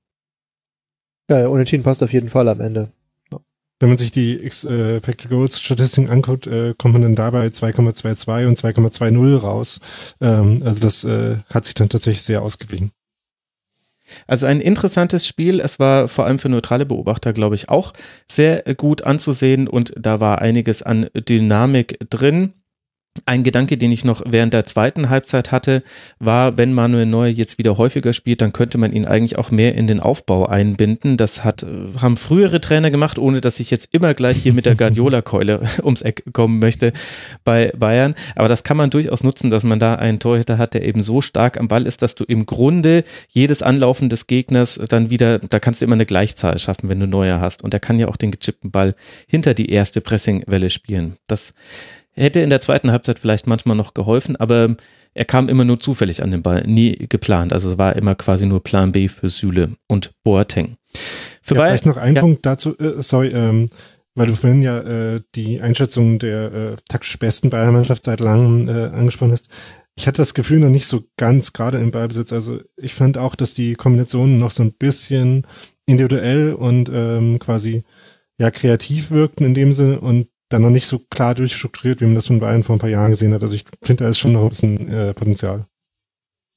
Ja, unentschieden passt auf jeden Fall am Ende wenn man sich die Expected Goals Statistiken anguckt, äh, kommt man dann dabei 2,22 und 2,20 raus. Ähm, also das äh, hat sich dann tatsächlich sehr ausgeglichen. Also ein interessantes Spiel. Es war vor allem für neutrale Beobachter, glaube ich, auch sehr gut anzusehen und da war einiges an Dynamik drin. Ein Gedanke, den ich noch während der zweiten Halbzeit hatte, war, wenn Manuel Neuer jetzt wieder häufiger spielt, dann könnte man ihn eigentlich auch mehr in den Aufbau einbinden. Das hat, haben frühere Trainer gemacht, ohne dass ich jetzt immer gleich hier mit der Guardiola-Keule ums Eck kommen möchte bei Bayern. Aber das kann man durchaus nutzen, dass man da einen Torhüter hat, der eben so stark am Ball ist, dass du im Grunde jedes Anlaufen des Gegners dann wieder, da kannst du immer eine Gleichzahl schaffen, wenn du Neuer hast. Und er kann ja auch den gechippten Ball hinter die erste Pressingwelle spielen. Das hätte in der zweiten Halbzeit vielleicht manchmal noch geholfen, aber er kam immer nur zufällig an den Ball, nie geplant. Also war immer quasi nur Plan B für Süle und Boateng. Für ja, vielleicht noch ein ja. Punkt dazu, äh, sorry, ähm, weil du vorhin ja äh, die Einschätzung der äh, taktisch besten Bayern-Mannschaft seit langem äh, angesprochen hast. Ich hatte das Gefühl noch nicht so ganz, gerade im Ballbesitz. Also ich fand auch, dass die Kombinationen noch so ein bisschen individuell und ähm, quasi ja kreativ wirkten in dem Sinne und dann noch nicht so klar durchstrukturiert, wie man das von Bayern vor ein paar Jahren gesehen hat. Also ich finde, da ist schon noch ein bisschen äh, Potenzial.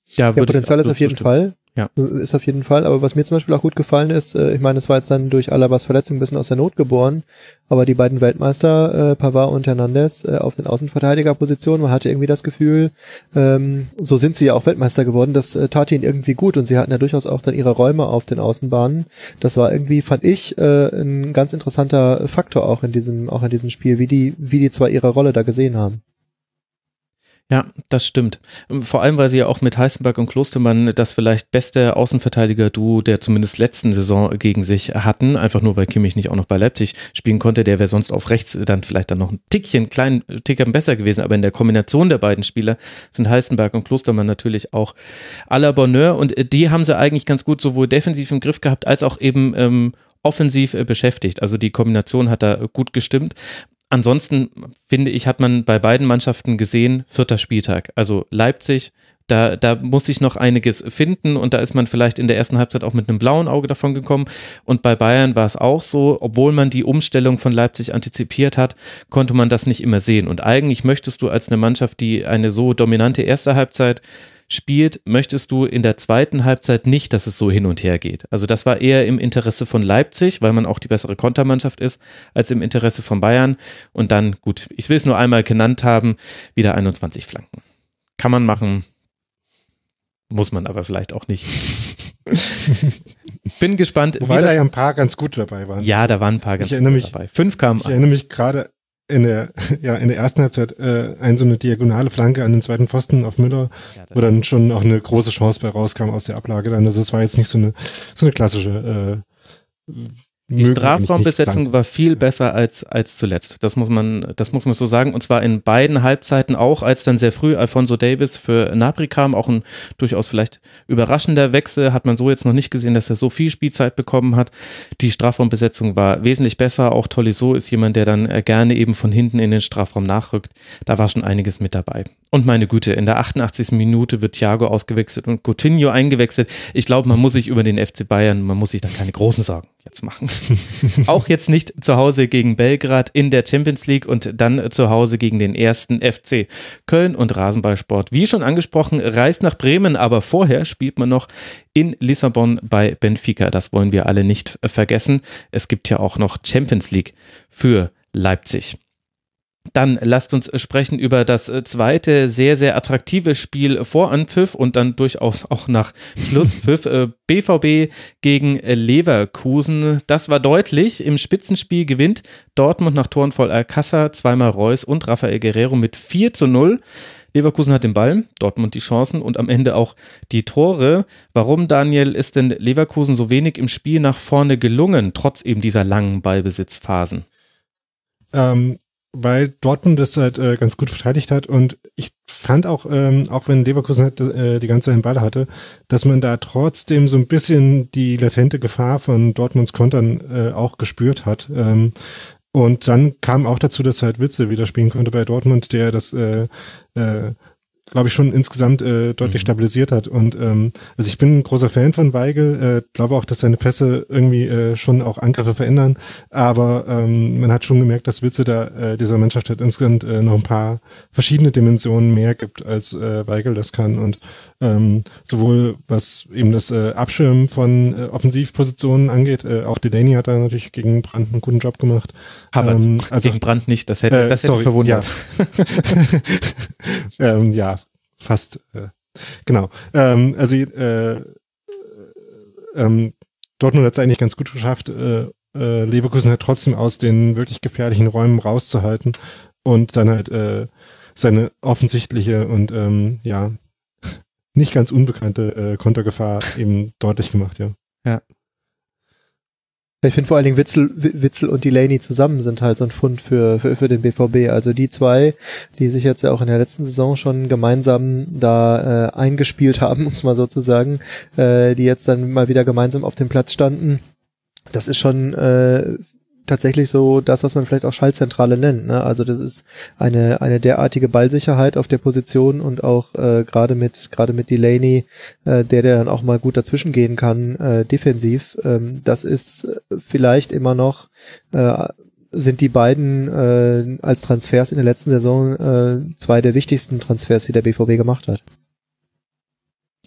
Ja, ja Potenzial ist auf jeden Fall. Ja. Ist auf jeden Fall. Aber was mir zum Beispiel auch gut gefallen ist, äh, ich meine, es war jetzt dann durch Alabas Verletzung ein bisschen aus der Not geboren, aber die beiden Weltmeister, äh, Pavard und Hernandez, äh, auf den Außenverteidigerpositionen, man hatte irgendwie das Gefühl, ähm, so sind sie ja auch Weltmeister geworden, das äh, tat ihnen irgendwie gut und sie hatten ja durchaus auch dann ihre Räume auf den Außenbahnen. Das war irgendwie, fand ich, äh, ein ganz interessanter Faktor auch in diesem, auch in diesem Spiel, wie die, wie die zwar ihre Rolle da gesehen haben. Ja, das stimmt. Vor allem, weil sie ja auch mit Heißenberg und Klostermann das vielleicht beste Außenverteidiger-Duo der zumindest letzten Saison gegen sich hatten. Einfach nur, weil Kimmich nicht auch noch bei Leipzig spielen konnte. Der wäre sonst auf rechts dann vielleicht dann noch ein Tickchen, kleinen Tickern besser gewesen. Aber in der Kombination der beiden Spieler sind Heißenberg und Klostermann natürlich auch à la Bonheur. Und die haben sie eigentlich ganz gut sowohl defensiv im Griff gehabt, als auch eben ähm, offensiv äh, beschäftigt. Also die Kombination hat da gut gestimmt. Ansonsten finde ich, hat man bei beiden Mannschaften gesehen, vierter Spieltag. Also Leipzig, da, da muss sich noch einiges finden und da ist man vielleicht in der ersten Halbzeit auch mit einem blauen Auge davon gekommen. Und bei Bayern war es auch so, obwohl man die Umstellung von Leipzig antizipiert hat, konnte man das nicht immer sehen. Und eigentlich möchtest du als eine Mannschaft, die eine so dominante erste Halbzeit spielt, möchtest du in der zweiten Halbzeit nicht, dass es so hin und her geht. Also das war eher im Interesse von Leipzig, weil man auch die bessere Kontermannschaft ist, als im Interesse von Bayern. Und dann, gut, ich will es nur einmal genannt haben, wieder 21 Flanken. Kann man machen, muss man aber vielleicht auch nicht. Bin gespannt. Wobei da ja ein paar ganz gut dabei waren. Ja, da waren ein paar ganz ich gut mich, dabei. Fünf kamen. Ich erinnere mich gerade in der, ja, in der ersten Halbzeit äh, ein so eine diagonale Flanke an den zweiten Pfosten auf Müller, ja, wo dann schon auch eine große Chance bei rauskam aus der Ablage. Dann, also es war jetzt nicht so eine, so eine klassische äh, die Strafraumbesetzung war viel besser als, als zuletzt. Das muss man, das muss man so sagen. Und zwar in beiden Halbzeiten auch, als dann sehr früh Alfonso Davis für Napri kam, auch ein durchaus vielleicht überraschender Wechsel, hat man so jetzt noch nicht gesehen, dass er so viel Spielzeit bekommen hat. Die Strafraumbesetzung war wesentlich besser. Auch Tolisso ist jemand, der dann äh, gerne eben von hinten in den Strafraum nachrückt. Da war schon einiges mit dabei. Und meine Güte, in der 88. Minute wird Thiago ausgewechselt und Coutinho eingewechselt. Ich glaube, man muss sich über den FC Bayern, man muss sich da keine großen Sorgen jetzt machen. auch jetzt nicht zu Hause gegen Belgrad in der Champions League und dann zu Hause gegen den ersten FC Köln und Rasenballsport. Wie schon angesprochen, reist nach Bremen, aber vorher spielt man noch in Lissabon bei Benfica. Das wollen wir alle nicht vergessen. Es gibt ja auch noch Champions League für Leipzig. Dann lasst uns sprechen über das äh, zweite sehr, sehr attraktive Spiel vor Anpfiff und dann durchaus auch nach Schlusspfiff. BVB äh, gegen Leverkusen. Das war deutlich. Im Spitzenspiel gewinnt Dortmund nach Toren voll Alcázar, zweimal Reus und Rafael Guerrero mit 4 zu 0. Leverkusen hat den Ball, Dortmund die Chancen und am Ende auch die Tore. Warum, Daniel, ist denn Leverkusen so wenig im Spiel nach vorne gelungen, trotz eben dieser langen Ballbesitzphasen? Ähm, weil Dortmund das halt äh, ganz gut verteidigt hat und ich fand auch, ähm, auch wenn Leverkusen halt, äh, die ganze Zeit den Ball hatte, dass man da trotzdem so ein bisschen die latente Gefahr von Dortmunds Kontern äh, auch gespürt hat. Ähm, und dann kam auch dazu, dass halt Witze wieder spielen konnte bei Dortmund, der das äh, äh, glaube ich, schon insgesamt äh, deutlich mhm. stabilisiert hat. Und ähm, also ich bin ein großer Fan von Weigel, äh, glaube auch, dass seine Pässe irgendwie äh, schon auch Angriffe verändern. Aber ähm, man hat schon gemerkt, dass Witze da äh, dieser Mannschaft halt insgesamt äh, noch ein paar verschiedene Dimensionen mehr gibt, als äh, Weigel das kann. Und ähm, sowohl was eben das äh, Abschirmen von äh, Offensivpositionen angeht, äh, auch Delaney hat da natürlich gegen Brandt einen guten Job gemacht. Aber ähm, also, gegen Brandt nicht, das hätte, äh, das hätte sorry, verwundert. Ja, ähm, ja fast, äh, genau. Ähm, also äh, ähm, Dortmund hat es eigentlich ganz gut geschafft, äh, äh, Leverkusen halt trotzdem aus den wirklich gefährlichen Räumen rauszuhalten und dann halt äh, seine offensichtliche und ähm, ja nicht ganz unbekannte äh, Kontergefahr eben deutlich gemacht, ja. Ja. Ich finde vor allen Dingen Witzel, Witzel und Delaney zusammen sind halt so ein Fund für, für, für den BVB. Also die zwei, die sich jetzt ja auch in der letzten Saison schon gemeinsam da äh, eingespielt haben, um es mal so zu sagen, äh, die jetzt dann mal wieder gemeinsam auf dem Platz standen. Das ist schon äh, tatsächlich so das, was man vielleicht auch Schallzentrale nennt. Ne? Also das ist eine eine derartige Ballsicherheit auf der Position und auch äh, gerade mit gerade mit Delaney, äh, der der dann auch mal gut dazwischen gehen kann äh, defensiv. Ähm, das ist vielleicht immer noch äh, sind die beiden äh, als Transfers in der letzten Saison äh, zwei der wichtigsten Transfers, die der BVB gemacht hat.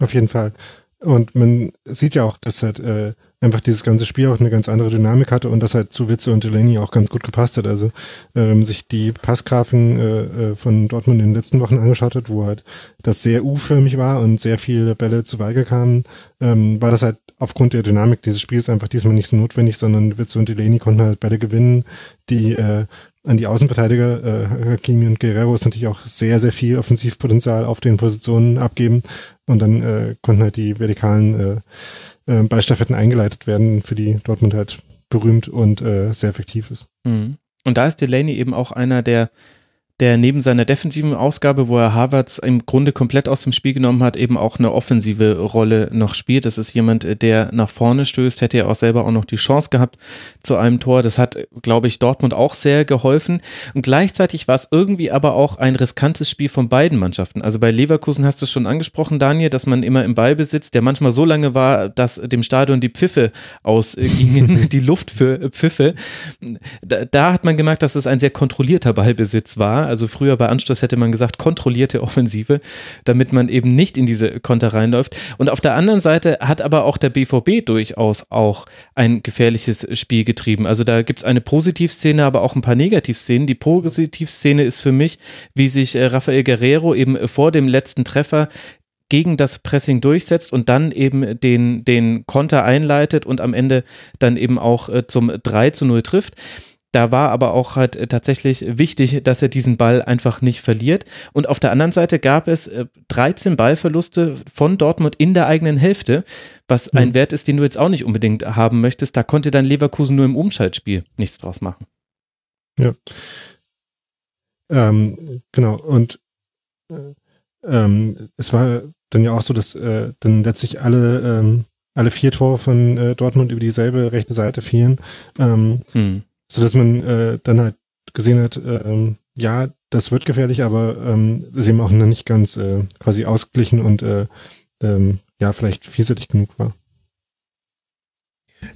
Auf jeden Fall. Und man sieht ja auch, dass halt äh, einfach dieses ganze Spiel auch eine ganz andere Dynamik hatte und das halt zu Witze und Delaney auch ganz gut gepasst hat. Also ähm, sich die Passgrafen äh, äh, von Dortmund in den letzten Wochen angeschaut hat, wo halt das sehr U-förmig war und sehr viele Bälle zu Weige kamen, ähm, war das halt aufgrund der Dynamik dieses Spiels einfach diesmal nicht so notwendig, sondern Witze und Delaney konnten halt Bälle gewinnen, die äh, an die Außenverteidiger, äh, Hakimi und Guerrero ist natürlich auch sehr, sehr viel Offensivpotenzial auf den Positionen abgeben und dann äh, konnten halt die vertikalen äh, äh, Ballstaffetten eingeleitet werden, für die Dortmund halt berühmt und äh, sehr effektiv ist. Mhm. Und da ist Delaney eben auch einer, der der neben seiner defensiven Ausgabe, wo er Harvards im Grunde komplett aus dem Spiel genommen hat, eben auch eine offensive Rolle noch spielt. Das ist jemand, der nach vorne stößt, hätte ja auch selber auch noch die Chance gehabt zu einem Tor. Das hat, glaube ich, Dortmund auch sehr geholfen. Und gleichzeitig war es irgendwie aber auch ein riskantes Spiel von beiden Mannschaften. Also bei Leverkusen hast du es schon angesprochen, Daniel, dass man immer im Ballbesitz, der manchmal so lange war, dass dem Stadion die Pfiffe ausgingen, die Luft für Pfiffe. Da, da hat man gemerkt, dass es ein sehr kontrollierter Ballbesitz war Also früher bei Anstoß hätte man gesagt, kontrollierte Offensive, damit man eben nicht in diese Konter reinläuft. Und auf der anderen Seite hat aber auch der BVB durchaus auch ein gefährliches Spiel getrieben. Also da gibt es eine Positivszene, aber auch ein paar Negativszenen. Die Positivszene ist für mich, wie sich äh, Rafael Guerrero eben vor dem letzten Treffer gegen das Pressing durchsetzt und dann eben den, den Konter einleitet und am Ende dann eben auch äh, zum 3 zu 0 trifft. Da war aber auch halt äh, tatsächlich wichtig, dass er diesen Ball einfach nicht verliert. Und auf der anderen Seite gab es 13 Ballverluste von Dortmund in der eigenen Hälfte, was mhm. ein Wert ist, den du jetzt auch nicht unbedingt haben möchtest. Da konnte dann Leverkusen nur im Umschaltspiel nichts draus machen. Ja. Ähm, genau. Und äh, ähm, es war dann ja auch so, dass äh, dann letztlich alle, ähm, alle vier Tore von äh, Dortmund über dieselbe rechte Seite fielen. Ähm, hm. So dass man äh, dann halt gesehen hat, äh, ähm, ja, das wird gefährlich, aber ähm, sie haben auch noch nicht ganz äh, quasi ausgeglichen und äh, ähm, ja, vielleicht vielseitig genug war.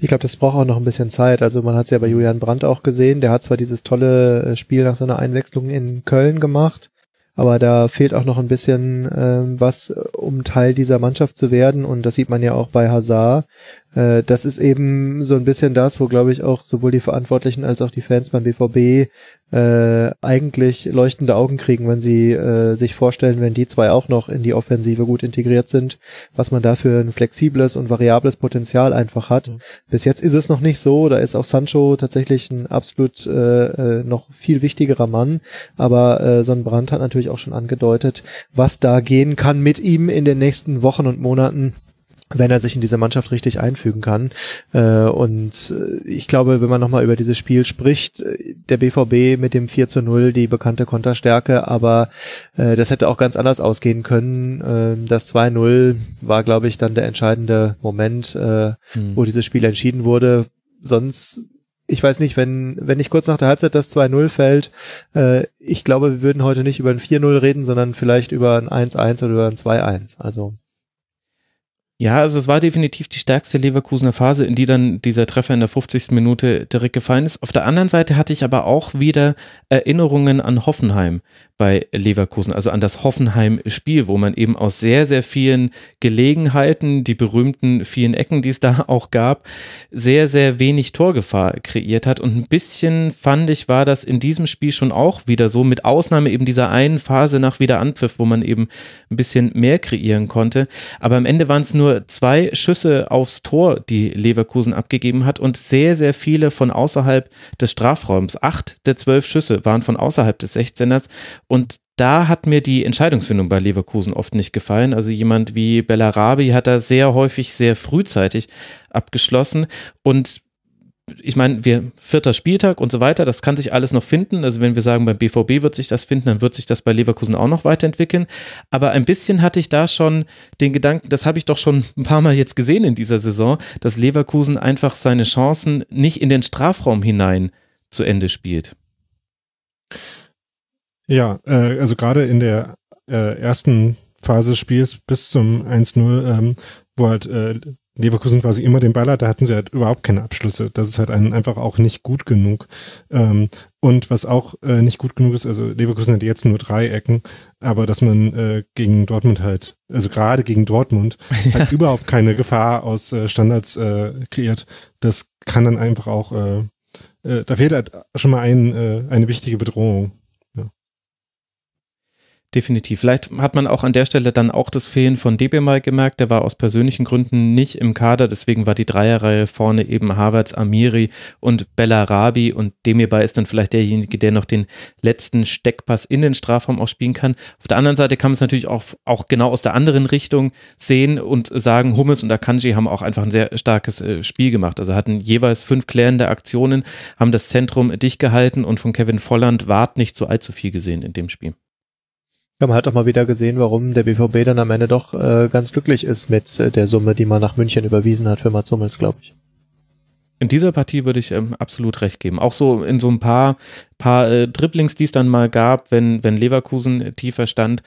Ich glaube, das braucht auch noch ein bisschen Zeit. Also man hat es ja bei Julian Brandt auch gesehen. Der hat zwar dieses tolle äh, Spiel nach so einer Einwechslung in Köln gemacht, aber da fehlt auch noch ein bisschen ähm, was, um Teil dieser Mannschaft zu werden. Und das sieht man ja auch bei Hazard. Äh, das ist eben so ein bisschen das, wo, glaube ich, auch sowohl die Verantwortlichen als auch die Fans beim BVB äh, eigentlich leuchtende Augen kriegen, wenn sie äh, sich vorstellen, wenn die zwei auch noch in die Offensive gut integriert sind, was man da für ein flexibles und variables Potenzial einfach hat. Mhm. Bis jetzt ist es noch nicht so, da ist auch Sancho tatsächlich ein absolut äh, äh, noch viel wichtigerer Mann, aber äh, so ein Brand hat natürlich auch schon angedeutet, was da gehen kann mit ihm in den nächsten Wochen und Monaten wenn er sich in diese Mannschaft richtig einfügen kann. Äh, und äh, ich glaube, wenn man nochmal über dieses Spiel spricht, äh, der BVB mit dem 4 zu 0, die bekannte Konterstärke, aber das hätte auch ganz anders ausgehen können. Ähm, das 2-0 war, glaube ich, dann der entscheidende Moment, hm. wo dieses Spiel entschieden wurde. Sonst ich weiß nicht, wenn, wenn nicht kurz nach der Halbzeit das 2-0 fällt, äh, ich glaube, wir würden heute nicht über ein 4-0 reden, sondern vielleicht über ein 1-1 oder über ein 2-1. Also ja, also es war definitiv die stärkste Leverkusener Phase, in die dann dieser Treffer in der 50. Minute direkt gefallen ist. Auf der anderen Seite hatte ich aber auch wieder Erinnerungen an Hoffenheim bei Leverkusen, also an das Hoffenheim-Spiel, wo man eben aus sehr, sehr vielen Gelegenheiten, die berühmten vielen Ecken, die es da auch gab, sehr, sehr wenig Torgefahr kreiert hat. Und ein bisschen fand ich, war das in diesem Spiel schon auch wieder so, mit Ausnahme eben dieser einen Phase nach Wiederanpfiff, wo man eben ein bisschen mehr kreieren konnte. Aber am Ende waren es nur zwei Schüsse aufs Tor, die Leverkusen abgegeben hat und sehr, sehr viele von außerhalb des Strafraums. Acht der zwölf Schüsse waren von außerhalb des 16ers und da hat mir die Entscheidungsfindung bei Leverkusen oft nicht gefallen. Also jemand wie Bellarabi hat da sehr häufig sehr frühzeitig abgeschlossen und ich meine, wir vierter Spieltag und so weiter, das kann sich alles noch finden. Also wenn wir sagen, beim BVB wird sich das finden, dann wird sich das bei Leverkusen auch noch weiterentwickeln. Aber ein bisschen hatte ich da schon den Gedanken, das habe ich doch schon ein paar Mal jetzt gesehen in dieser Saison, dass Leverkusen einfach seine Chancen nicht in den Strafraum hinein zu Ende spielt. Ja, äh, also gerade in der äh, ersten Phase des Spiels bis zum 1-0, ähm, wo halt äh, Leverkusen quasi immer den Ball hat, da hatten sie halt überhaupt keine Abschlüsse. Das ist halt einen einfach auch nicht gut genug. Ähm, und was auch äh, nicht gut genug ist, also Leverkusen hat jetzt nur drei Ecken, aber dass man äh, gegen Dortmund halt, also gerade gegen Dortmund, halt überhaupt keine Gefahr aus äh, Standards äh, kreiert, das kann dann einfach auch, äh, äh, da fehlt halt schon mal ein, äh, eine wichtige Bedrohung. Definitiv. Vielleicht hat man auch an der Stelle dann auch das Fehlen von DB mal gemerkt. Der war aus persönlichen Gründen nicht im Kader. Deswegen war die Dreierreihe vorne eben Havertz, Amiri und Bellarabi. Und Demirbay ist dann vielleicht derjenige, der noch den letzten Steckpass in den Strafraum auch spielen kann. Auf der anderen Seite kann man es natürlich auch, auch genau aus der anderen Richtung sehen und sagen, Hummels und Akanji haben auch einfach ein sehr starkes äh, Spiel gemacht. Also hatten jeweils fünf klärende Aktionen, haben das Zentrum dicht gehalten und von Kevin Volland ward nicht so allzu viel gesehen in dem Spiel. Haben halt auch mal wieder gesehen, warum der BVB dann am Ende doch äh, ganz glücklich ist mit äh, der Summe, die man nach München überwiesen hat für Mats Hummels, glaube ich. In dieser Partie würde ich ähm, absolut recht geben. Auch so in so ein paar, paar äh, Dribblings, die es dann mal gab, wenn, wenn Leverkusen tiefer stand.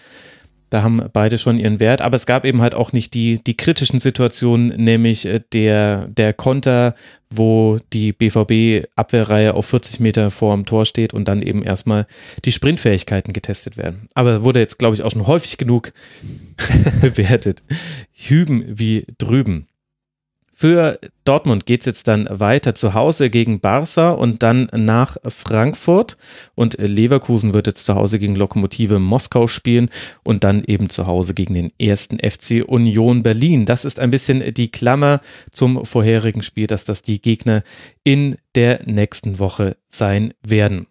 Da haben beide schon ihren Wert, aber es gab eben halt auch nicht die, die kritischen Situationen, nämlich äh, der, der Konter, wo die BVB-Abwehrreihe auf 40 Meter vor dem Tor steht und dann eben erstmal die Sprintfähigkeiten getestet werden. Aber wurde jetzt, glaube ich, auch schon häufig genug bewertet. Hüben wie drüben. Für Dortmund geht es jetzt dann weiter zu Hause gegen Barca und dann nach Frankfurt. Und Leverkusen wird jetzt zu Hause gegen Lokomotive Moskau spielen und dann eben zu Hause gegen den ersten FC Union Berlin. Das ist ein bisschen die Klammer zum vorherigen Spiel, dass das die Gegner in der nächsten Woche sein werden.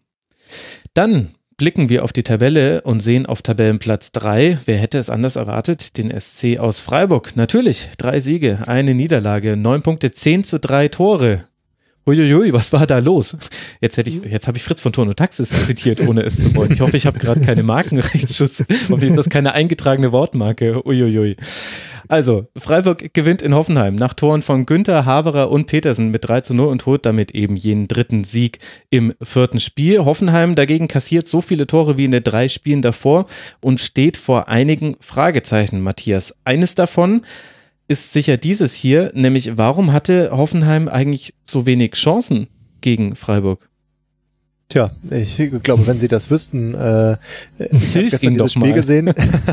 Dann blicken wir auf die Tabelle und sehen auf Tabellenplatz 3, wer hätte es anders erwartet, den SC aus Freiburg. Natürlich, drei Siege, eine Niederlage, neun Punkte, zehn zu drei Tore. Uiuiui, was war da los? Jetzt hätte ich, jetzt habe ich Fritz von Turn und Taxis zitiert, ohne es zu wollen. Ich hoffe, ich habe gerade keine Markenrechtsschutz. Hoffentlich ist das keine eingetragene Wortmarke. Uiuiui. Also, Freiburg gewinnt in Hoffenheim nach Toren von Günther, Haberer und Petersen mit 3 zu 0 und holt damit eben jenen dritten Sieg im vierten Spiel. Hoffenheim dagegen kassiert so viele Tore wie in den drei Spielen davor und steht vor einigen Fragezeichen, Matthias. Eines davon ist sicher dieses hier, nämlich warum hatte Hoffenheim eigentlich so wenig Chancen gegen Freiburg? Tja, ich glaube, wenn Sie das wüssten, äh, ich habe gestern dieses Spiel gesehen.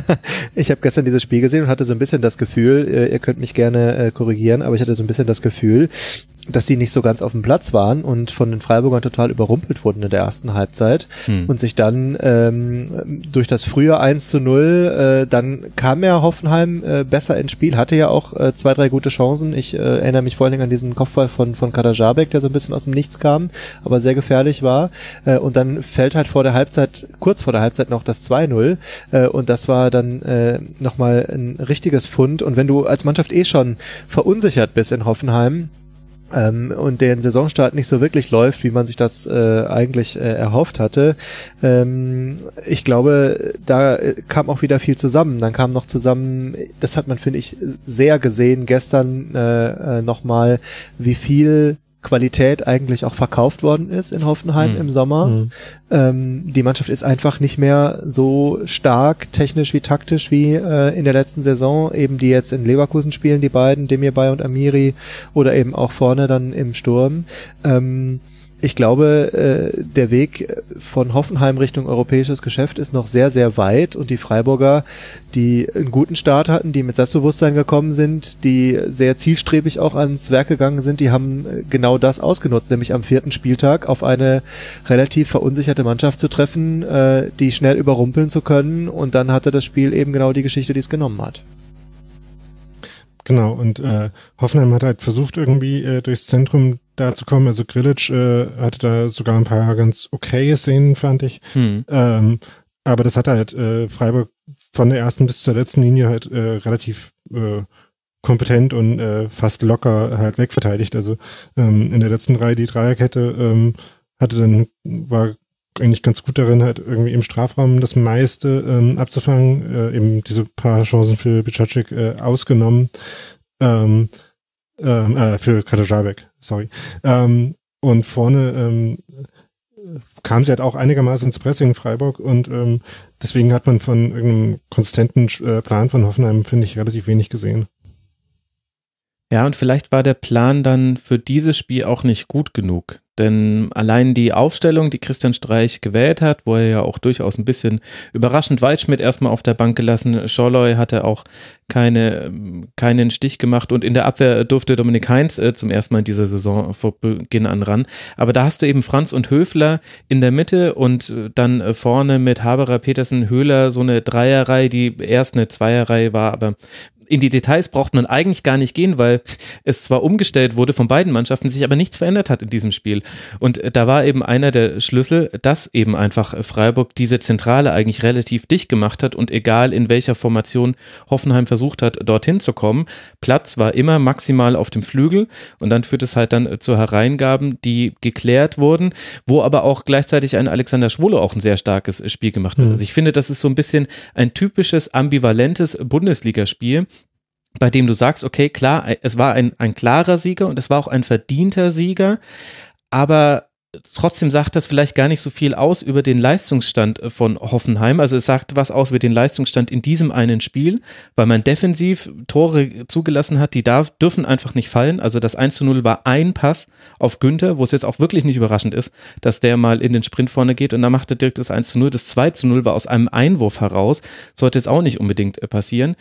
ich habe gestern dieses Spiel gesehen und hatte so ein bisschen das Gefühl, äh, ihr könnt mich gerne äh, korrigieren, aber ich hatte so ein bisschen das Gefühl, dass sie nicht so ganz auf dem Platz waren und von den Freiburgern total überrumpelt wurden in der ersten Halbzeit hm. und sich dann ähm, durch das frühe 1 zu 0, äh, dann kam ja Hoffenheim äh, besser ins Spiel, hatte ja auch äh, zwei, drei gute Chancen. Ich äh, erinnere mich vor allen Dingen an diesen Kopfball von, von Kadajabek, der so ein bisschen aus dem Nichts kam, aber sehr gefährlich war. Äh, und dann fällt halt vor der Halbzeit, kurz vor der Halbzeit noch das 2-0 äh, und das war dann äh, nochmal ein richtiges Fund. Und wenn du als Mannschaft eh schon verunsichert bist in Hoffenheim, ähm, und deren Saisonstart nicht so wirklich läuft, wie man sich das äh, eigentlich äh, erhofft hatte. Ähm, ich glaube, da kam auch wieder viel zusammen. Dann kam noch zusammen, das hat man, finde ich, sehr gesehen gestern äh, äh, nochmal, wie viel Qualität eigentlich auch verkauft worden ist in Hoffenheim mhm. im Sommer. Mhm. Ähm, die Mannschaft ist einfach nicht mehr so stark technisch wie taktisch wie äh, in der letzten Saison, eben die jetzt in Leverkusen spielen, die beiden, Demir Bay und Amiri oder eben auch vorne dann im Sturm. Ähm, ich glaube, äh, der Weg von Hoffenheim Richtung europäisches Geschäft ist noch sehr, sehr weit. Und die Freiburger, die einen guten Start hatten, die mit Selbstbewusstsein gekommen sind, die sehr zielstrebig auch ans Werk gegangen sind, die haben genau das ausgenutzt, nämlich am vierten Spieltag auf eine relativ verunsicherte Mannschaft zu treffen, äh, die schnell überrumpeln zu können. Und dann hatte das Spiel eben genau die Geschichte, die es genommen hat. Genau, und äh, Hoffenheim hat halt versucht, irgendwie äh, durchs Zentrum da zu kommen. Also Grilic äh, hatte da sogar ein paar ganz okay Szenen, fand ich. Hm. Ähm, aber das hat halt äh, Freiburg von der ersten bis zur letzten Linie halt äh, relativ äh, kompetent und äh, fast locker halt wegverteidigt. Also ähm, in der letzten Reihe die Dreierkette ähm, hatte dann, war eigentlich ganz gut darin, halt irgendwie im Strafraum das meiste ähm, abzufangen, äh, eben diese paar Chancen für Bicacek äh, ausgenommen, ähm, ähm, äh, für Kadajabek, sorry. Ähm, und vorne ähm, kam sie halt auch einigermaßen ins Pressing Freiburg und ähm, deswegen hat man von irgendeinem konsistenten äh, Plan von Hoffenheim, finde ich, relativ wenig gesehen. Ja, und vielleicht war der Plan dann für dieses Spiel auch nicht gut genug. Denn allein die Aufstellung, die Christian Streich gewählt hat, wo er ja auch durchaus ein bisschen überraschend Waldschmidt erstmal auf der Bank gelassen, Scholloy hatte auch keine, keinen Stich gemacht und in der Abwehr durfte Dominik Heinz äh, zum ersten Mal in dieser Saison vor Beginn an ran. Aber da hast du eben Franz und Höfler in der Mitte und äh, dann äh, vorne mit Haberer, Petersen, Höhler so eine Dreierreihe, die erst eine Zweierreihe war, aber in die Details braucht man eigentlich gar nicht gehen, weil es zwar umgestellt wurde von beiden Mannschaften, sich aber nichts verändert hat in diesem Spiel. Und äh, da war eben einer der Schlüssel, dass eben einfach Freiburg diese Zentrale eigentlich relativ dicht gemacht hat und egal in welcher Formation Hoffenheim versucht hat, dorthin zu kommen, Platz war immer maximal auf dem Flügel und dann führt es halt dann äh, zu Hereingaben, die geklärt wurden, wo aber auch gleichzeitig ein Alexander Schwolo auch ein sehr starkes Spiel gemacht hat. Mhm. Also ich finde, das ist so ein bisschen ein typisches ambivalentes Bundesligaspiel bei dem du sagst, okay, klar, es war ein, ein klarer Sieger und es war auch ein verdienter Sieger, aber trotzdem sagt das vielleicht gar nicht so viel aus über den Leistungsstand von Hoffenheim. Also es sagt was aus über den Leistungsstand in diesem einen Spiel, weil man defensiv Tore zugelassen hat, die darf, dürfen einfach nicht fallen. Also das 1 zu 0 war ein Pass auf Günther, wo es jetzt auch wirklich nicht überraschend ist, dass der mal in den Sprint vorne geht und dann macht er direkt das 1 zu 0. Das 2 zu 0 war aus einem Einwurf heraus. Sollte jetzt auch nicht unbedingt äh, passieren.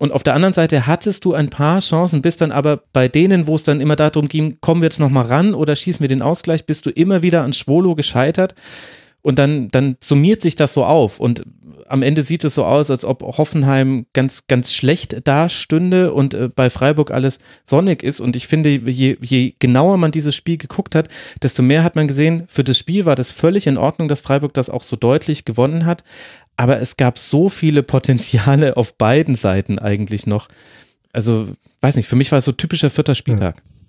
Und auf der anderen Seite hattest du ein paar Chancen, bist dann aber bei denen, wo es dann immer darum ging, kommen wir jetzt nochmal ran oder schießen wir den Ausgleich, bist du immer wieder an Schwolo gescheitert. Und dann, dann summiert sich das so auf. Und am Ende sieht es so aus, als ob Hoffenheim ganz, ganz schlecht dastünde und äh, bei Freiburg alles sonnig ist. Und ich finde, je, je genauer man dieses Spiel geguckt hat, desto mehr hat man gesehen, für das Spiel war das völlig in Ordnung, dass Freiburg das auch so deutlich gewonnen hat aber es gab so viele Potenziale auf beiden Seiten eigentlich noch. Also, weiß nicht, für mich war es so typischer vierter Spieltag. Ja.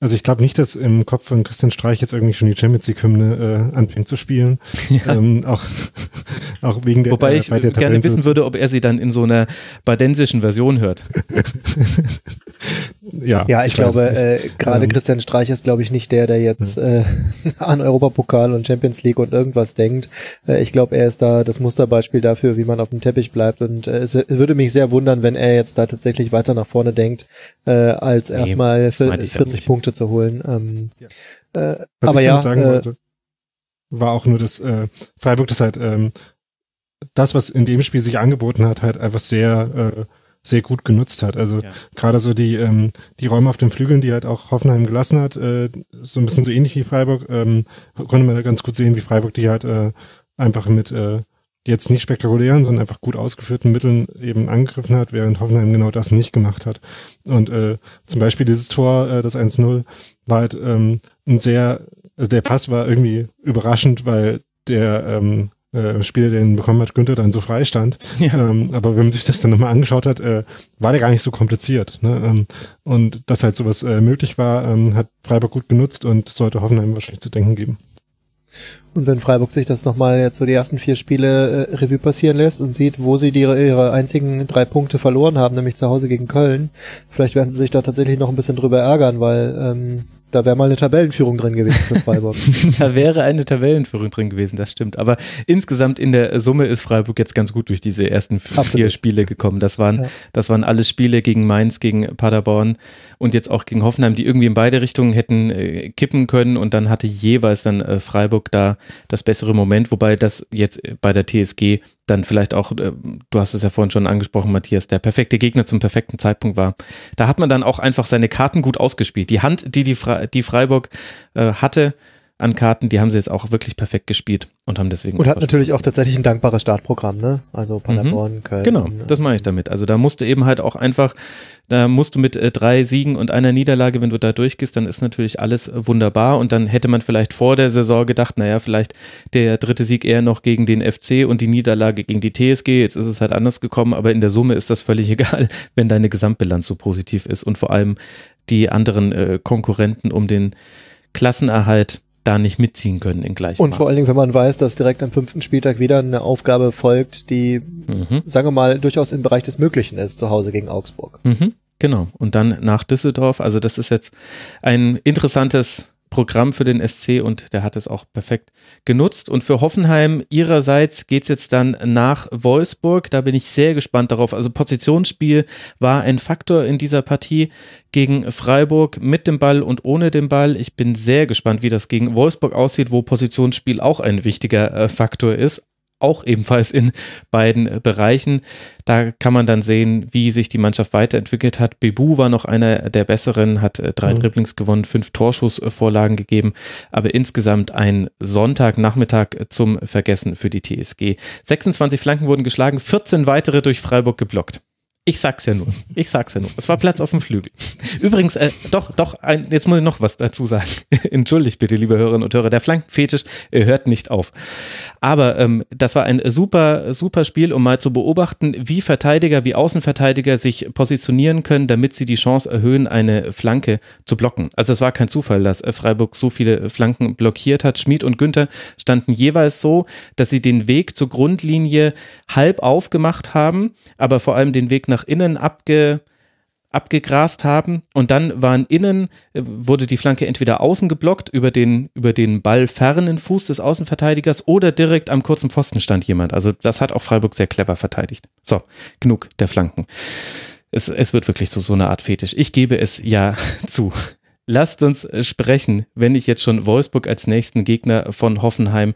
Also ich glaube nicht, dass im Kopf von Christian Streich jetzt irgendwie schon die Champions League Hymne äh, anfängt zu spielen. Ja. Ähm, auch, auch wegen der Wobei äh, ich der gerne wissen würde, ob er sie dann in so einer badensischen Version hört. ja, ja, ich glaube, äh, gerade ähm, Christian Streich ist, glaube ich, nicht der, der jetzt äh, an Europapokal und Champions League und irgendwas denkt. Äh, ich glaube, er ist da das Musterbeispiel dafür, wie man auf dem Teppich bleibt. Und äh, es würde mich sehr wundern, wenn er jetzt da tatsächlich weiter nach vorne denkt, äh, als nee, erstmal 40 Punkte zu holen. Ähm, ja. äh, Was aber ich ja, sagen äh, wollte, war auch nur, dass äh, Freiburg das halt ähm, das, was in dem Spiel sich angeboten hat, halt einfach sehr äh, sehr gut genutzt hat. Also ja. gerade so die ähm, die Räume auf den Flügeln, die halt auch Hoffenheim gelassen hat, äh, so ein bisschen so ähnlich wie Freiburg, ähm, konnte man ganz gut sehen, wie Freiburg die halt äh, einfach mit äh, jetzt nicht spektakulären, sondern einfach gut ausgeführten Mitteln eben angegriffen hat, während Hoffenheim genau das nicht gemacht hat. Und äh, zum Beispiel dieses Tor, äh, das 1-0, war halt ähm, ein sehr, also der Pass war irgendwie überraschend, weil der ähm, äh, Spieler, den bekommen hat, Günther dann so frei stand. Ja. Ähm, aber wenn man sich das dann nochmal angeschaut hat, äh, war der gar nicht so kompliziert. Ne? Ähm, und dass halt sowas äh, möglich war, ähm, hat Freiburg gut genutzt und sollte Hoffenheim wahrscheinlich zu denken geben. Und wenn Freiburg sich das nochmal jetzt so die ersten vier Spiele äh, Revue passieren lässt und sieht, wo sie die, ihre einzigen drei Punkte verloren haben, nämlich zu Hause gegen Köln, vielleicht werden sie sich da tatsächlich noch ein bisschen drüber ärgern, weil ähm, da wäre mal eine Tabellenführung drin gewesen für Freiburg. da wäre eine Tabellenführung drin gewesen, das stimmt. Aber insgesamt in der Summe ist Freiburg jetzt ganz gut durch diese ersten Absolut. vier Spiele gekommen. Das waren, ja. das waren alles Spiele gegen Mainz, gegen Paderborn und jetzt auch gegen Hoffenheim, die irgendwie in beide Richtungen hätten äh, kippen können und dann hatte jeweils dann äh, Freiburg da das bessere Moment, wobei das jetzt bei der TSG dann vielleicht auch, äh, du hast es ja vorhin schon angesprochen, Matthias, der perfekte Gegner zum perfekten Zeitpunkt war. Da hat man dann auch einfach seine Karten gut ausgespielt. Die Hand, die die, Fre die Freiburg äh, hatte, an Karten, die haben sie jetzt auch wirklich perfekt gespielt und haben deswegen. Und hat natürlich auch tatsächlich ein dankbares Startprogramm, ne? Also Paderborn, mhm. Köln. Genau, ne? das meine ich damit. Also da musst du eben halt auch einfach, da musst du mit äh, drei Siegen und einer Niederlage, wenn du da durchgehst, dann ist natürlich alles wunderbar und dann hätte man vielleicht vor der Saison gedacht, naja, vielleicht der dritte Sieg eher noch gegen den FC und die Niederlage gegen die TSG. Jetzt ist es halt anders gekommen, aber in der Summe ist das völlig egal, wenn deine Gesamtbilanz so positiv ist und vor allem die anderen äh, Konkurrenten um den Klassenerhalt da nicht mitziehen können in gleichem Und vor allen Dingen, wenn man weiß, dass direkt am fünften Spieltag wieder eine Aufgabe folgt, die, mhm. sagen wir mal, durchaus im Bereich des Möglichen ist, zu Hause gegen Augsburg. Mhm. Genau. Und dann nach Düsseldorf. Also das ist jetzt ein interessantes Programm für den SC und der hat es auch perfekt genutzt. Und für Hoffenheim ihrerseits geht es jetzt dann nach Wolfsburg. Da bin ich sehr gespannt darauf. Also Positionsspiel war ein Faktor in dieser Partie gegen Freiburg mit dem Ball und ohne den Ball. Ich bin sehr gespannt, wie das gegen Wolfsburg aussieht, wo Positionsspiel auch ein wichtiger äh, Faktor ist auch ebenfalls in beiden Bereichen. Da kann man dann sehen, wie sich die Mannschaft weiterentwickelt hat. Bebu war noch einer der besseren, hat äh, drei mhm. Dribblings gewonnen, fünf Torschussvorlagen gegeben, aber insgesamt ein Sonntagnachmittag zum Vergessen für die TSG. 26 Flanken wurden geschlagen, 14 weitere durch Freiburg geblockt. Ich sag's ja nur. Ich sag's ja nur. Es war Platz auf dem Flügel. Übrigens, äh, doch, doch, ein, jetzt muss ich noch was dazu sagen. Entschuldigt bitte, liebe Hörerinnen und Hörer. Der Flankenfetisch äh, hört nicht auf. Aber ähm, das war ein super, super Spiel, um mal zu beobachten, wie Verteidiger, wie Außenverteidiger sich positionieren können, damit sie die Chance erhöhen, eine Flanke zu blocken. Also es war kein Zufall, dass äh, Freiburg so viele Flanken blockiert hat. Schmid und Günther standen jeweils so, dass sie den Weg zur Grundlinie halb aufgemacht haben, aber vor allem den Weg nach nach innen abge, abgegrast haben und dann waren innen, äh, wurde die Flanke entweder außen geblockt über den, über den ballfernen Fuß des Außenverteidigers oder direkt am kurzen Pfosten stand jemand. Also das hat auch Freiburg sehr clever verteidigt. So, genug der Flanken. Es, es wird wirklich zu so einer Art Fetisch. Ich gebe es ja zu. Lasst uns äh, sprechen, wenn ich jetzt schon Wolfsburg als nächsten Gegner von Hoffenheim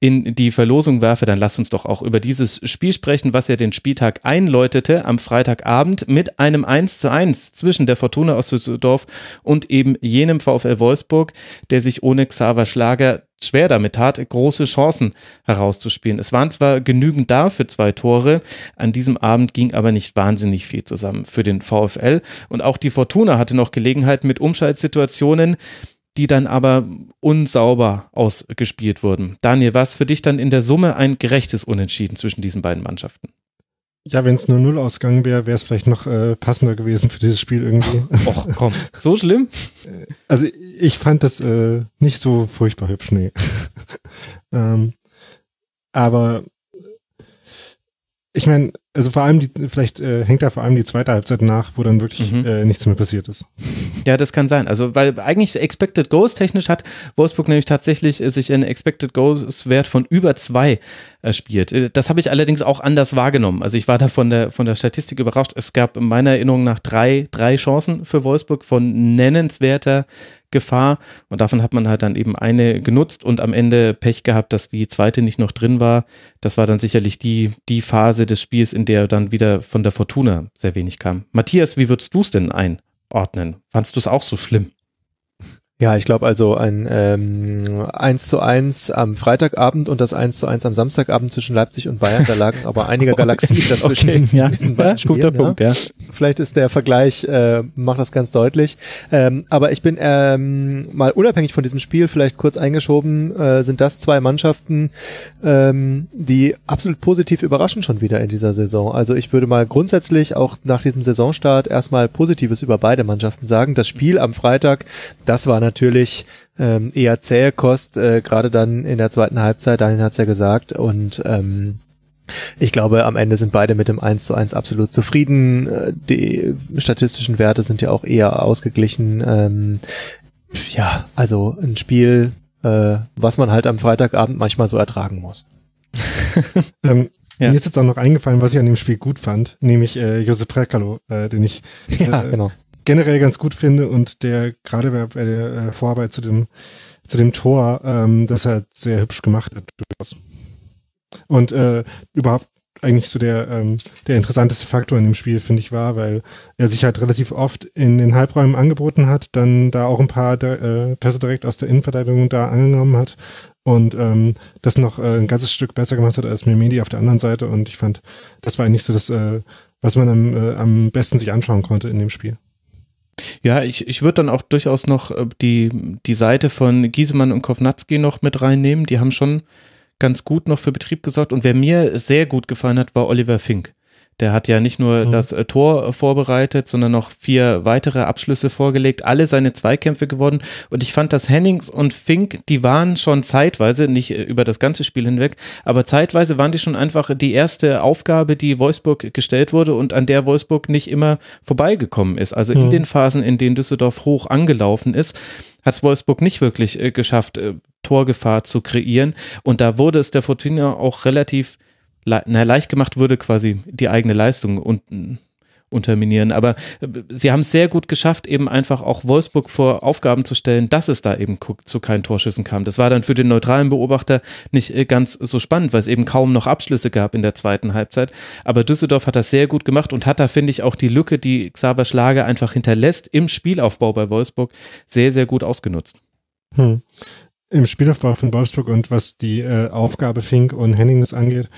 in die Verlosung werfe, dann lasst uns doch auch über dieses Spiel sprechen, was ja den Spieltag einläutete am Freitagabend mit einem 1 zu 1 zwischen der Fortuna aus Düsseldorf und eben jenem VfL Wolfsburg, der sich ohne Xaver Schlager schwer damit tat, große Chancen herauszuspielen. Es waren zwar genügend da für zwei Tore, an diesem Abend ging aber nicht wahnsinnig viel zusammen für den VfL und auch die Fortuna hatte noch Gelegenheit mit Umschaltsituationen, die dann aber unsauber ausgespielt wurden. Daniel, was für dich dann in der Summe ein gerechtes Unentschieden zwischen diesen beiden Mannschaften? Ja, wenn es nur Null ausgegangen wäre, wäre es vielleicht noch äh, passender gewesen für dieses Spiel irgendwie. Och, komm, so schlimm? Also ich fand das äh, nicht so furchtbar hübsch, nee. ähm, aber ich meine, also vor allem die, vielleicht äh, hängt da vor allem die zweite Halbzeit nach, wo dann wirklich mhm. äh, nichts mehr passiert ist. Ja, das kann sein. Also, weil eigentlich Expected Goals technisch hat Wolfsburg nämlich tatsächlich äh, sich einen Expected Goals Wert von über zwei erspielt. Äh, das habe ich allerdings auch anders wahrgenommen. Also ich war da von der, von der Statistik überrascht. Es gab meiner Erinnerung nach drei, drei Chancen für Wolfsburg von nennenswerter Gefahr und davon hat man halt dann eben eine genutzt und am Ende Pech gehabt, dass die zweite nicht noch drin war. Das war dann sicherlich die, die Phase des Spiels, in der dann wieder von der Fortuna sehr wenig kam. Matthias, wie würdest du es denn einordnen? Fandst du es auch so schlimm? Ja, ich glaube also ein ähm, 1 zu 1 am Freitagabend und das 1 zu 1 am Samstagabend zwischen Leipzig und Bayern. Da lagen aber einige Galaxien dazwischen. Okay, ja, ja guter Punkt, ja. Vielleicht ist der Vergleich, äh, macht das ganz deutlich. Ähm, aber ich bin ähm, mal unabhängig von diesem Spiel, vielleicht kurz eingeschoben, äh, sind das zwei Mannschaften, ähm, die absolut positiv überraschen schon wieder in dieser Saison. Also ich würde mal grundsätzlich auch nach diesem Saisonstart erstmal Positives über beide Mannschaften sagen. Das Spiel am Freitag, das war natürlich ähm, eher zähe Kost, äh, gerade dann in der zweiten Halbzeit, Daniel hat es ja gesagt, und ähm, ich glaube, am Ende sind beide mit dem 1 zu 1 absolut zufrieden. Äh, die statistischen Werte sind ja auch eher ausgeglichen. Ähm, ja, also ein Spiel, äh, was man halt am Freitagabend manchmal so ertragen muss. ähm, ja. Mir ist jetzt auch noch eingefallen, was ich an dem Spiel gut fand, nämlich äh, Josep Prekalo, äh, den ich ja, äh, genau generell ganz gut finde und der gerade bei der äh, Vorarbeit zu dem zu dem Tor, ähm, das er sehr hübsch gemacht hat. Und äh, überhaupt eigentlich so der ähm, der interessanteste Faktor in dem Spiel finde ich war, weil er sich halt relativ oft in den Halbräumen angeboten hat, dann da auch ein paar äh, Pässe direkt aus der Innenverteidigung da angenommen hat und ähm, das noch äh, ein ganzes Stück besser gemacht hat als Memedi auf der anderen Seite und ich fand, das war eigentlich so das, äh, was man am, äh, am besten sich anschauen konnte in dem Spiel. Ja, ich, ich würde dann auch durchaus noch äh, die, die Seite von Giesemann und Kovnatski noch mit reinnehmen. Die haben schon ganz gut noch für Betrieb gesorgt. Und wer mir sehr gut gefallen hat, war Oliver Fink. Der hat ja nicht nur mhm. das äh, Tor vorbereitet, sondern noch vier weitere Abschlüsse vorgelegt, alle seine Zweikämpfe gewonnen. Und ich fand, dass Hennings und Fink, die waren schon zeitweise, nicht äh, über das ganze Spiel hinweg, aber zeitweise waren die schon einfach die erste Aufgabe, die Wolfsburg gestellt wurde und an der Wolfsburg nicht immer vorbeigekommen ist. Also mhm. in den Phasen, in denen Düsseldorf hoch angelaufen ist, hat es Wolfsburg nicht wirklich äh, geschafft, Torgefahr zu kreieren. Und da wurde es der Fortuna auch relativ na, leicht gemacht würde, quasi die eigene Leistung und, unterminieren. Aber äh, sie haben es sehr gut geschafft, eben einfach auch Wolfsburg vor Aufgaben zu stellen, dass es da eben zu keinen Torschüssen kam. Das war dann für den neutralen Beobachter nicht äh, ganz so spannend, weil es eben kaum noch Abschlüsse gab in der zweiten Halbzeit. Aber Düsseldorf hat das sehr gut gemacht und hat da, finde ich, auch die Lücke, die Xaver Schlager einfach hinterlässt im Spielaufbau bei Wolfsburg, sehr, sehr gut ausgenutzt. Hm. Im Spielaufbau von Wolfsburg und was die äh, Aufgabe Fink und Henning angeht,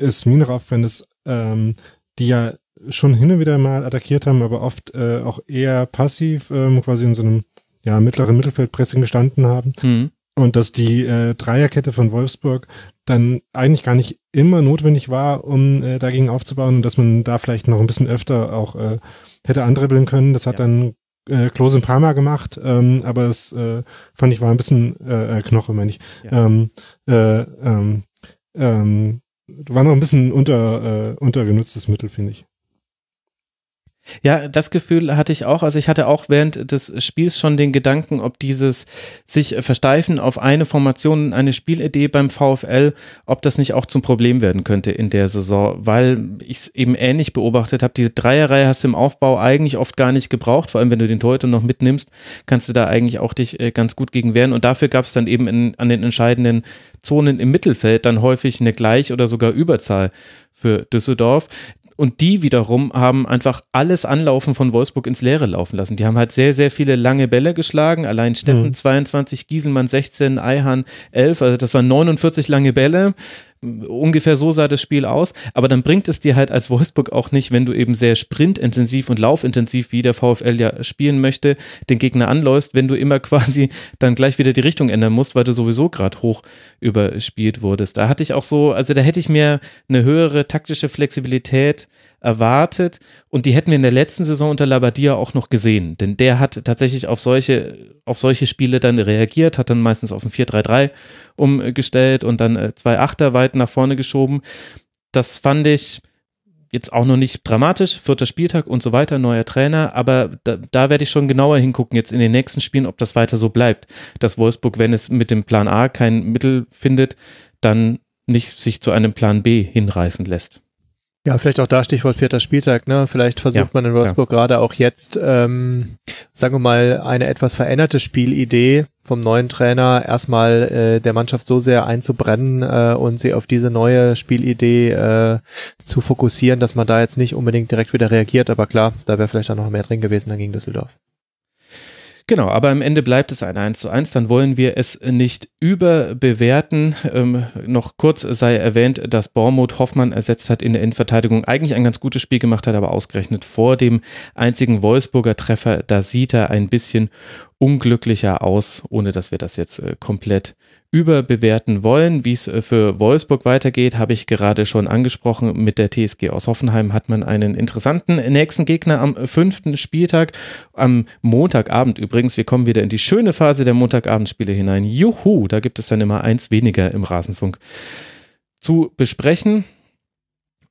ist auf, wenn es, ähm, die ja schon hin und wieder mal attackiert haben, aber oft äh, auch eher passiv ähm, quasi in so einem ja, mittleren Mittelfeldpressing gestanden haben. Mhm. Und dass die äh, Dreierkette von Wolfsburg dann eigentlich gar nicht immer notwendig war, um äh, dagegen aufzubauen und dass man da vielleicht noch ein bisschen öfter auch äh, hätte andribbeln können. Das hat ja. dann äh, Klose ein paar Mal gemacht, ähm, aber es äh, fand ich war ein bisschen äh, äh Knoche, meine ich. Ja. Ähm, äh, ähm, ähm, war noch ein bisschen unter, äh, untergenutztes Mittel, finde ich. Ja, das Gefühl hatte ich auch. Also ich hatte auch während des Spiels schon den Gedanken, ob dieses sich versteifen auf eine Formation, eine Spielidee beim VfL, ob das nicht auch zum Problem werden könnte in der Saison, weil ich es eben ähnlich beobachtet habe. Diese Dreierreihe hast du im Aufbau eigentlich oft gar nicht gebraucht, vor allem wenn du den Torhüter noch mitnimmst, kannst du da eigentlich auch dich äh, ganz gut gegen wehren und dafür gab es dann eben in, an den entscheidenden Zonen im Mittelfeld dann häufig eine Gleich- oder sogar Überzahl für Düsseldorf. Und die wiederum haben einfach alles Anlaufen von Wolfsburg ins Leere laufen lassen. Die haben halt sehr, sehr viele lange Bälle geschlagen. Allein Steffen mhm. 22, Gieselmann 16, Eihan 11. Also das waren 49 lange Bälle. Ungefähr so sah das Spiel aus, aber dann bringt es dir halt als Wolfsburg auch nicht, wenn du eben sehr sprintintensiv und laufintensiv, wie der VfL ja spielen möchte, den Gegner anläufst, wenn du immer quasi dann gleich wieder die Richtung ändern musst, weil du sowieso gerade hoch überspielt wurdest. Da hatte ich auch so, also da hätte ich mir eine höhere taktische Flexibilität erwartet. Und die hätten wir in der letzten Saison unter Labadia auch noch gesehen, denn der hat tatsächlich auf solche, auf solche Spiele dann reagiert, hat dann meistens auf ein 4-3-3 umgestellt und dann äh, zwei Achter weit nach vorne geschoben. Das fand ich jetzt auch noch nicht dramatisch, vierter Spieltag und so weiter, neuer Trainer, aber da, da werde ich schon genauer hingucken jetzt in den nächsten Spielen, ob das weiter so bleibt, dass Wolfsburg, wenn es mit dem Plan A kein Mittel findet, dann nicht sich zu einem Plan B hinreißen lässt. Ja, vielleicht auch da Stichwort vierter Spieltag, ne? Vielleicht versucht ja, man in Wolfsburg ja. gerade auch jetzt, ähm, sagen wir mal, eine etwas veränderte Spielidee vom neuen Trainer erstmal äh, der Mannschaft so sehr einzubrennen äh, und sie auf diese neue Spielidee äh, zu fokussieren, dass man da jetzt nicht unbedingt direkt wieder reagiert. Aber klar, da wäre vielleicht auch noch mehr drin gewesen dann gegen Düsseldorf. Genau, aber am Ende bleibt es ein 1 zu 1, dann wollen wir es nicht überbewerten. Ähm, noch kurz sei erwähnt, dass Bormuth Hoffmann ersetzt hat in der Innenverteidigung, eigentlich ein ganz gutes Spiel gemacht hat, aber ausgerechnet vor dem einzigen Wolfsburger Treffer, da sieht er ein bisschen unglücklicher aus, ohne dass wir das jetzt äh, komplett überbewerten wollen. Wie es äh, für Wolfsburg weitergeht, habe ich gerade schon angesprochen. Mit der TSG aus Hoffenheim hat man einen interessanten nächsten Gegner am fünften Spieltag. Am Montagabend übrigens. Wir kommen wieder in die schöne Phase der Montagabendspiele hinein. Juhu, da gibt es dann immer eins weniger im Rasenfunk zu besprechen.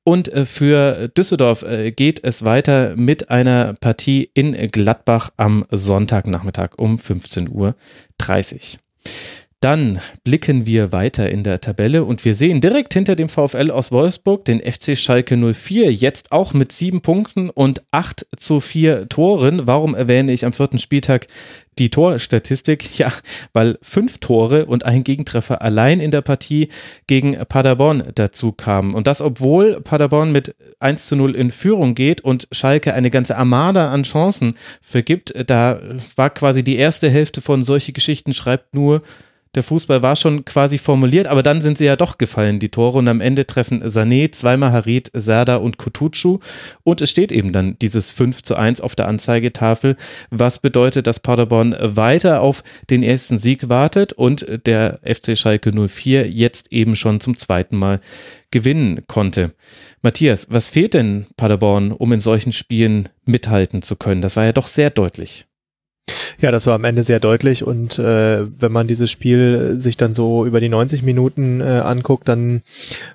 Und äh, für Düsseldorf äh, geht es weiter mit einer Partie in Gladbach am Sonntagnachmittag um 15.30 Uhr. Dann blicken wir weiter in der Tabelle und wir sehen direkt hinter dem VfL aus Wolfsburg den FC Schalke 04, jetzt auch mit sieben Punkten und acht zu vier Toren. Warum erwähne ich am vierten Spieltag die Torstatistik? Ja, weil fünf Tore und ein Gegentreffer allein in der Partie gegen Paderborn dazu kamen. Und das, obwohl Paderborn mit 1 zu 0 in Führung geht und Schalke eine ganze Armada an Chancen vergibt. Da war quasi die erste Hälfte von solche Geschichten schreibt nur der Fußball war schon quasi formuliert, aber dann sind sie ja doch gefallen, die Tore. Und am Ende treffen Sané, zweimal Harit, Serda und Kutucu. Und es steht eben dann dieses 5 zu 1 auf der Anzeigetafel, was bedeutet, dass Paderborn weiter auf den ersten Sieg wartet und der FC Schalke 04 jetzt eben schon zum zweiten Mal gewinnen konnte. Matthias, was fehlt denn Paderborn, um in solchen Spielen mithalten zu können? Das war ja doch sehr deutlich. Ja, das war am Ende sehr deutlich und äh, wenn man dieses Spiel sich dann so über die 90 Minuten äh, anguckt, dann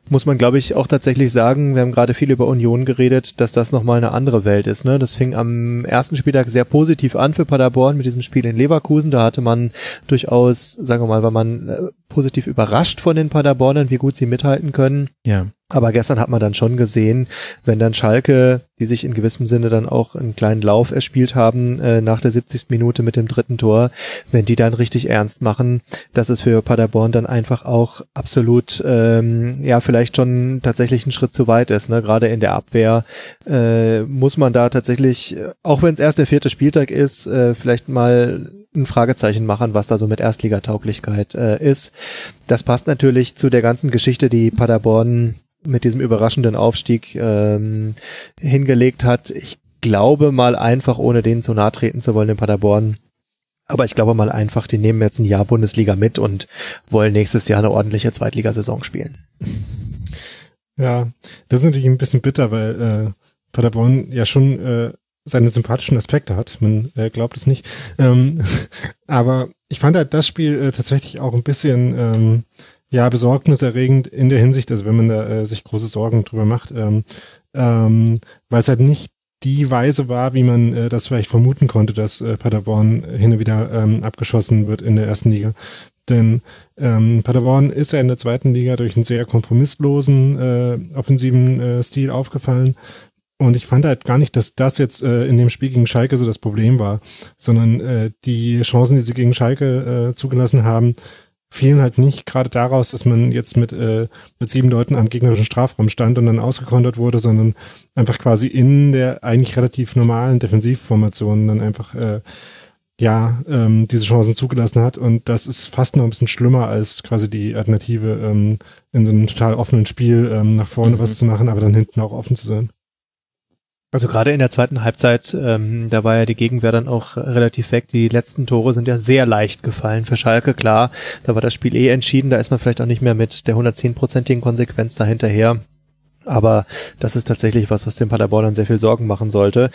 muss man, glaube ich, auch tatsächlich sagen, wir haben gerade viel über Union geredet, dass das nochmal eine andere Welt ist. Ne? Das fing am ersten Spieltag sehr positiv an für Paderborn mit diesem Spiel in Leverkusen. Da hatte man durchaus, sagen wir mal, war man äh, positiv überrascht von den Paderbornern, wie gut sie mithalten können. Ja. Aber gestern hat man dann schon gesehen, wenn dann Schalke, die sich in gewissem Sinne dann auch einen kleinen Lauf erspielt haben, äh, nach der 70. Minute mit dem dritten Tor, wenn die dann richtig ernst machen, dass es für Paderborn dann einfach auch absolut, ähm, ja, vielleicht schon tatsächlich ein Schritt zu weit ist. Ne? Gerade in der Abwehr äh, muss man da tatsächlich, auch wenn es erst der vierte Spieltag ist, äh, vielleicht mal ein Fragezeichen machen, was da so mit Erstligatauglichkeit äh, ist. Das passt natürlich zu der ganzen Geschichte, die Paderborn mit diesem überraschenden Aufstieg ähm, hingelegt hat. Ich glaube mal einfach, ohne denen zu nahe treten zu wollen in Paderborn, aber ich glaube mal einfach, die nehmen jetzt ein Jahr Bundesliga mit und wollen nächstes Jahr eine ordentliche Zweitligasaison spielen. Ja, das ist natürlich ein bisschen bitter, weil äh, Paderborn ja schon äh, seine sympathischen Aspekte hat. Man äh, glaubt es nicht. Ähm, aber ich fand halt das Spiel äh, tatsächlich auch ein bisschen ähm, ja besorgniserregend in der Hinsicht, also wenn man da äh, sich große Sorgen drüber macht, ähm, ähm, weil es halt nicht die Weise war, wie man äh, das vielleicht vermuten konnte, dass äh, Paderborn hin und wieder ähm, abgeschossen wird in der ersten Liga. Denn ähm, Paderborn ist ja in der zweiten Liga durch einen sehr kompromisslosen äh, offensiven äh, Stil aufgefallen. Und ich fand halt gar nicht, dass das jetzt äh, in dem Spiel gegen Schalke so das Problem war, sondern äh, die Chancen, die sie gegen Schalke äh, zugelassen haben, fielen halt nicht gerade daraus, dass man jetzt mit, äh, mit sieben Leuten am gegnerischen Strafraum stand und dann ausgekontert wurde, sondern einfach quasi in der eigentlich relativ normalen Defensivformation dann einfach äh, ja ähm, diese Chancen zugelassen hat. Und das ist fast noch ein bisschen schlimmer als quasi die Alternative, ähm, in so einem total offenen Spiel ähm, nach vorne mhm. was zu machen, aber dann hinten auch offen zu sein. Also gerade in der zweiten Halbzeit, ähm, da war ja die Gegenwehr dann auch relativ weg. Die letzten Tore sind ja sehr leicht gefallen für Schalke, klar. Da war das Spiel eh entschieden, da ist man vielleicht auch nicht mehr mit der 110-prozentigen Konsequenz dahinterher. Aber das ist tatsächlich was, was dem Paderborn sehr viel Sorgen machen sollte.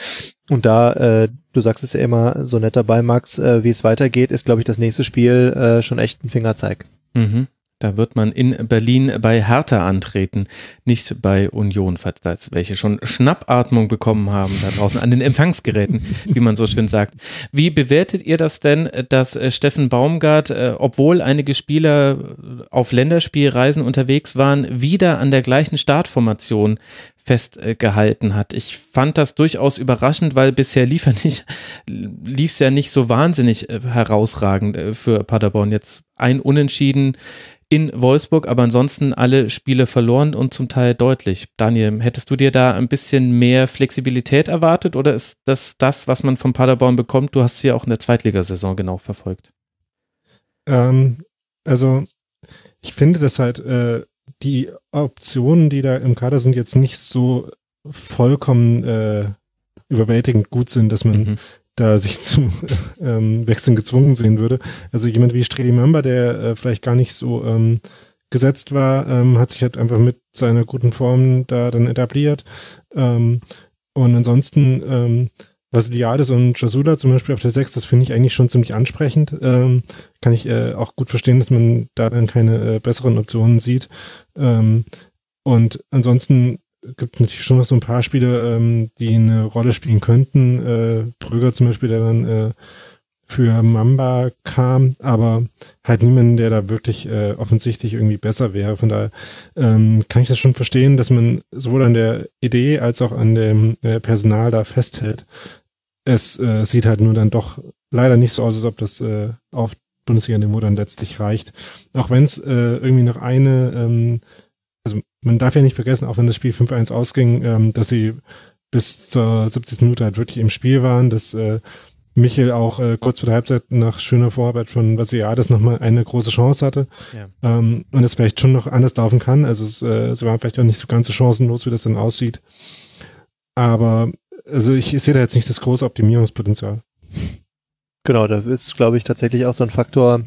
Und da, äh, du sagst es ja immer so nett dabei, Max, äh, wie es weitergeht, ist, glaube ich, das nächste Spiel äh, schon echt ein Fingerzeig. Mhm. Da wird man in Berlin bei Hertha antreten, nicht bei Union, falls welche schon Schnappatmung bekommen haben da draußen an den Empfangsgeräten, wie man so schön sagt. Wie bewertet ihr das denn, dass äh, Steffen Baumgart, äh, obwohl einige Spieler auf Länderspielreisen unterwegs waren, wieder an der gleichen Startformation festgehalten hat. Ich fand das durchaus überraschend, weil bisher lief er nicht, lief es ja nicht so wahnsinnig äh, herausragend für Paderborn. Jetzt ein Unentschieden in Wolfsburg, aber ansonsten alle Spiele verloren und zum Teil deutlich. Daniel, hättest du dir da ein bisschen mehr Flexibilität erwartet oder ist das das, was man von Paderborn bekommt? Du hast sie ja auch in der Zweitligasaison genau verfolgt. Ähm, also ich finde, dass halt äh, die Optionen, die da im Kader sind, jetzt nicht so vollkommen äh, überwältigend gut sind, dass man mhm da sich zu ähm, Wechseln gezwungen sehen würde. Also jemand wie Streli Mamba, der äh, vielleicht gar nicht so ähm, gesetzt war, ähm, hat sich halt einfach mit seiner guten Form da dann etabliert. Ähm, und ansonsten ähm, Vasiliades und Jasula zum Beispiel auf der 6, das finde ich eigentlich schon ziemlich ansprechend. Ähm, kann ich äh, auch gut verstehen, dass man da dann keine äh, besseren Optionen sieht. Ähm, und ansonsten gibt natürlich schon noch so ein paar Spiele, ähm, die eine Rolle spielen könnten. Äh, Brügger zum Beispiel, der dann äh, für Mamba kam, aber halt niemanden, der da wirklich äh, offensichtlich irgendwie besser wäre. Von daher ähm, kann ich das schon verstehen, dass man sowohl an der Idee als auch an dem äh, Personal da festhält. Es äh, sieht halt nur dann doch leider nicht so aus, als ob das äh, auf Bundesliga-Niveau dann letztlich reicht. Auch wenn es äh, irgendwie noch eine ähm, man darf ja nicht vergessen, auch wenn das Spiel 5-1 ausging, ähm, dass sie bis zur 70. Minute halt wirklich im Spiel waren, dass äh, Michel auch äh, kurz vor der Halbzeit nach schöner Vorarbeit von Vasiliades nochmal eine große Chance hatte ja. ähm, und es vielleicht schon noch anders laufen kann. Also es, äh, sie waren vielleicht auch nicht so ganz so chancenlos, wie das dann aussieht. Aber also ich, ich sehe da jetzt nicht das große Optimierungspotenzial. Genau, da ist, glaube ich, tatsächlich auch so ein Faktor,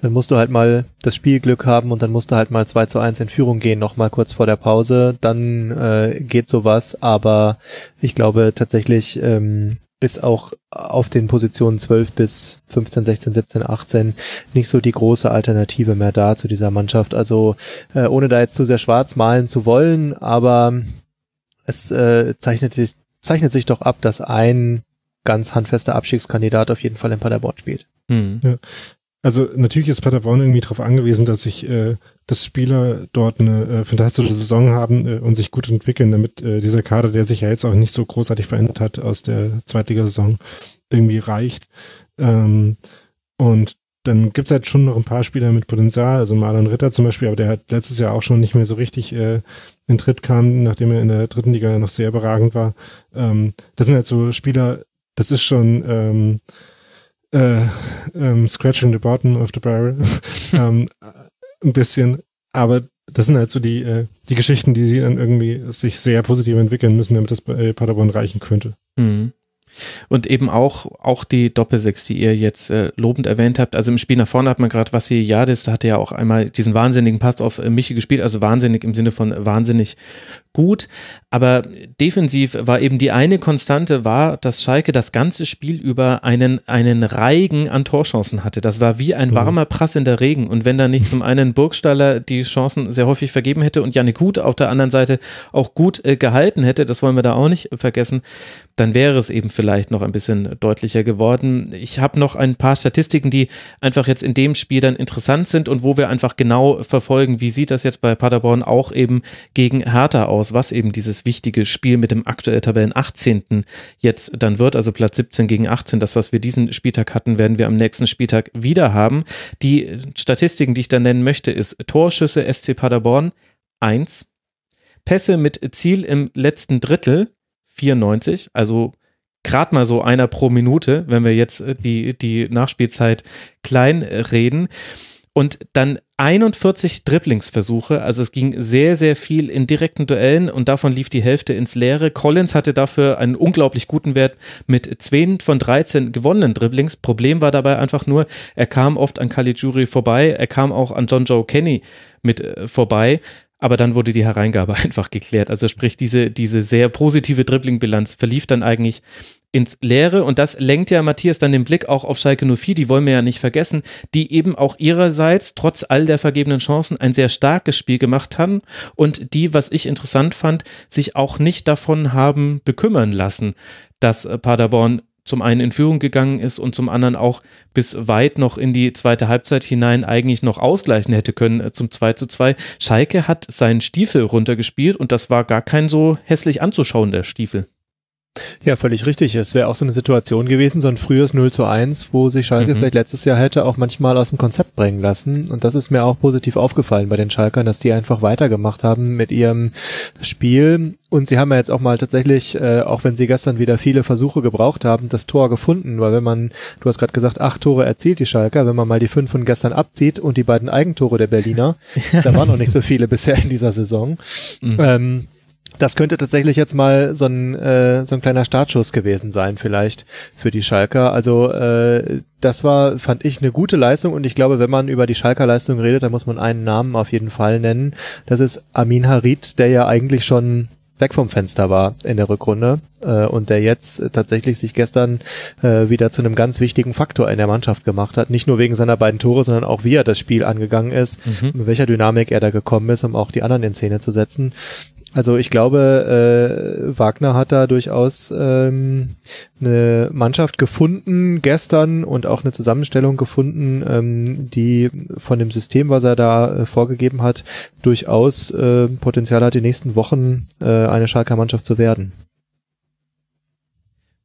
dann musst du halt mal das Spielglück haben und dann musst du halt mal 2 zu 1 in Führung gehen, nochmal kurz vor der Pause. Dann äh, geht sowas, aber ich glaube tatsächlich ähm, ist auch auf den Positionen 12 bis 15, 16, 17, 18 nicht so die große Alternative mehr da zu dieser Mannschaft. Also äh, ohne da jetzt zu sehr schwarz malen zu wollen, aber es äh, zeichnet, sich, zeichnet sich doch ab, dass ein ganz handfester Abstiegskandidat auf jeden Fall in Paderborn spielt. Hm. Ja. Also natürlich ist Paderborn irgendwie darauf angewiesen, dass sich äh, dass Spieler dort eine äh, fantastische Saison haben äh, und sich gut entwickeln, damit äh, dieser Kader, der sich ja jetzt auch nicht so großartig verändert hat aus der Zweitligasaison, irgendwie reicht. Ähm, und dann gibt's halt schon noch ein paar Spieler mit Potenzial, also Marlon Ritter zum Beispiel, aber der hat letztes Jahr auch schon nicht mehr so richtig äh, in Tritt kam, nachdem er in der dritten Liga noch sehr überragend war. Ähm, das sind halt so Spieler, das ist schon ähm, äh, ähm, scratching the bottom of the barrel. ähm, ein bisschen. Aber das sind halt so die, äh, die Geschichten, die sie dann irgendwie sich sehr positiv entwickeln müssen, damit das bei Paderborn reichen könnte. Mhm. Und eben auch, auch die Doppelsechs, die ihr jetzt äh, lobend erwähnt habt. Also im Spiel nach vorne hat man gerade Vassi Jadis, da hatte ja auch einmal diesen wahnsinnigen Pass auf äh, Michi gespielt, also wahnsinnig im Sinne von wahnsinnig gut, aber defensiv war eben die eine Konstante war, dass Schalke das ganze Spiel über einen, einen Reigen an Torchancen hatte. Das war wie ein mhm. warmer, prassender Regen und wenn da nicht zum einen Burgstaller die Chancen sehr häufig vergeben hätte und Janik Gut auf der anderen Seite auch gut äh, gehalten hätte, das wollen wir da auch nicht vergessen, dann wäre es eben vielleicht noch ein bisschen deutlicher geworden. Ich habe noch ein paar Statistiken, die einfach jetzt in dem Spiel dann interessant sind und wo wir einfach genau verfolgen, wie sieht das jetzt bei Paderborn auch eben gegen Hertha aus, was eben dieses wichtige Spiel mit dem aktuell Tabellen 18. jetzt dann wird, also Platz 17 gegen 18, das, was wir diesen Spieltag hatten, werden wir am nächsten Spieltag wieder haben. Die Statistiken, die ich da nennen möchte, ist Torschüsse SC Paderborn 1, Pässe mit Ziel im letzten Drittel 94, also gerade mal so einer pro Minute, wenn wir jetzt äh, die, die Nachspielzeit klein äh, reden. Und dann 41 Dribblingsversuche, also es ging sehr, sehr viel in direkten Duellen und davon lief die Hälfte ins Leere. Collins hatte dafür einen unglaublich guten Wert mit 2 von 13 gewonnenen Dribblings. Problem war dabei einfach nur, er kam oft an Caligiuri vorbei, er kam auch an John Joe Kenny mit äh, vorbei aber dann wurde die Hereingabe einfach geklärt. Also sprich, diese, diese sehr positive Dribbling-Bilanz verlief dann eigentlich ins Leere und das lenkt ja Matthias dann den Blick auch auf Schalke 04, die wollen wir ja nicht vergessen, die eben auch ihrerseits trotz all der vergebenen Chancen ein sehr starkes Spiel gemacht haben und die, was ich interessant fand, sich auch nicht davon haben bekümmern lassen, dass Paderborn zum einen in Führung gegangen ist und zum anderen auch bis weit noch in die zweite Halbzeit hinein eigentlich noch ausgleichen hätte können äh, zum 2 zu 2. Schalke hat seinen Stiefel runtergespielt und das war gar kein so hässlich anzuschauender Stiefel. Ja, völlig richtig. Es wäre auch so eine Situation gewesen, so ein frühes 0 zu 1, wo sich Schalke mhm. vielleicht letztes Jahr hätte auch manchmal aus dem Konzept bringen lassen. Und das ist mir auch positiv aufgefallen bei den Schalkern, dass die einfach weitergemacht haben mit ihrem Spiel. Und sie haben ja jetzt auch mal tatsächlich, äh, auch wenn sie gestern wieder viele Versuche gebraucht haben, das Tor gefunden. Weil wenn man, du hast gerade gesagt, acht Tore erzielt die Schalker, wenn man mal die fünf von gestern abzieht und die beiden Eigentore der Berliner, da waren noch nicht so viele bisher in dieser Saison. Mhm. Ähm, das könnte tatsächlich jetzt mal so ein, äh, so ein kleiner Startschuss gewesen sein, vielleicht für die Schalker. Also äh, das war, fand ich, eine gute Leistung und ich glaube, wenn man über die Schalker Leistung redet, dann muss man einen Namen auf jeden Fall nennen. Das ist Amin Harid, der ja eigentlich schon weg vom Fenster war in der Rückrunde äh, und der jetzt tatsächlich sich gestern äh, wieder zu einem ganz wichtigen Faktor in der Mannschaft gemacht hat. Nicht nur wegen seiner beiden Tore, sondern auch wie er das Spiel angegangen ist, mhm. mit welcher Dynamik er da gekommen ist, um auch die anderen in Szene zu setzen. Also ich glaube, äh, Wagner hat da durchaus ähm, eine Mannschaft gefunden gestern und auch eine Zusammenstellung gefunden, ähm, die von dem System, was er da äh, vorgegeben hat, durchaus äh, Potenzial hat, die nächsten Wochen äh, eine Schalker Mannschaft zu werden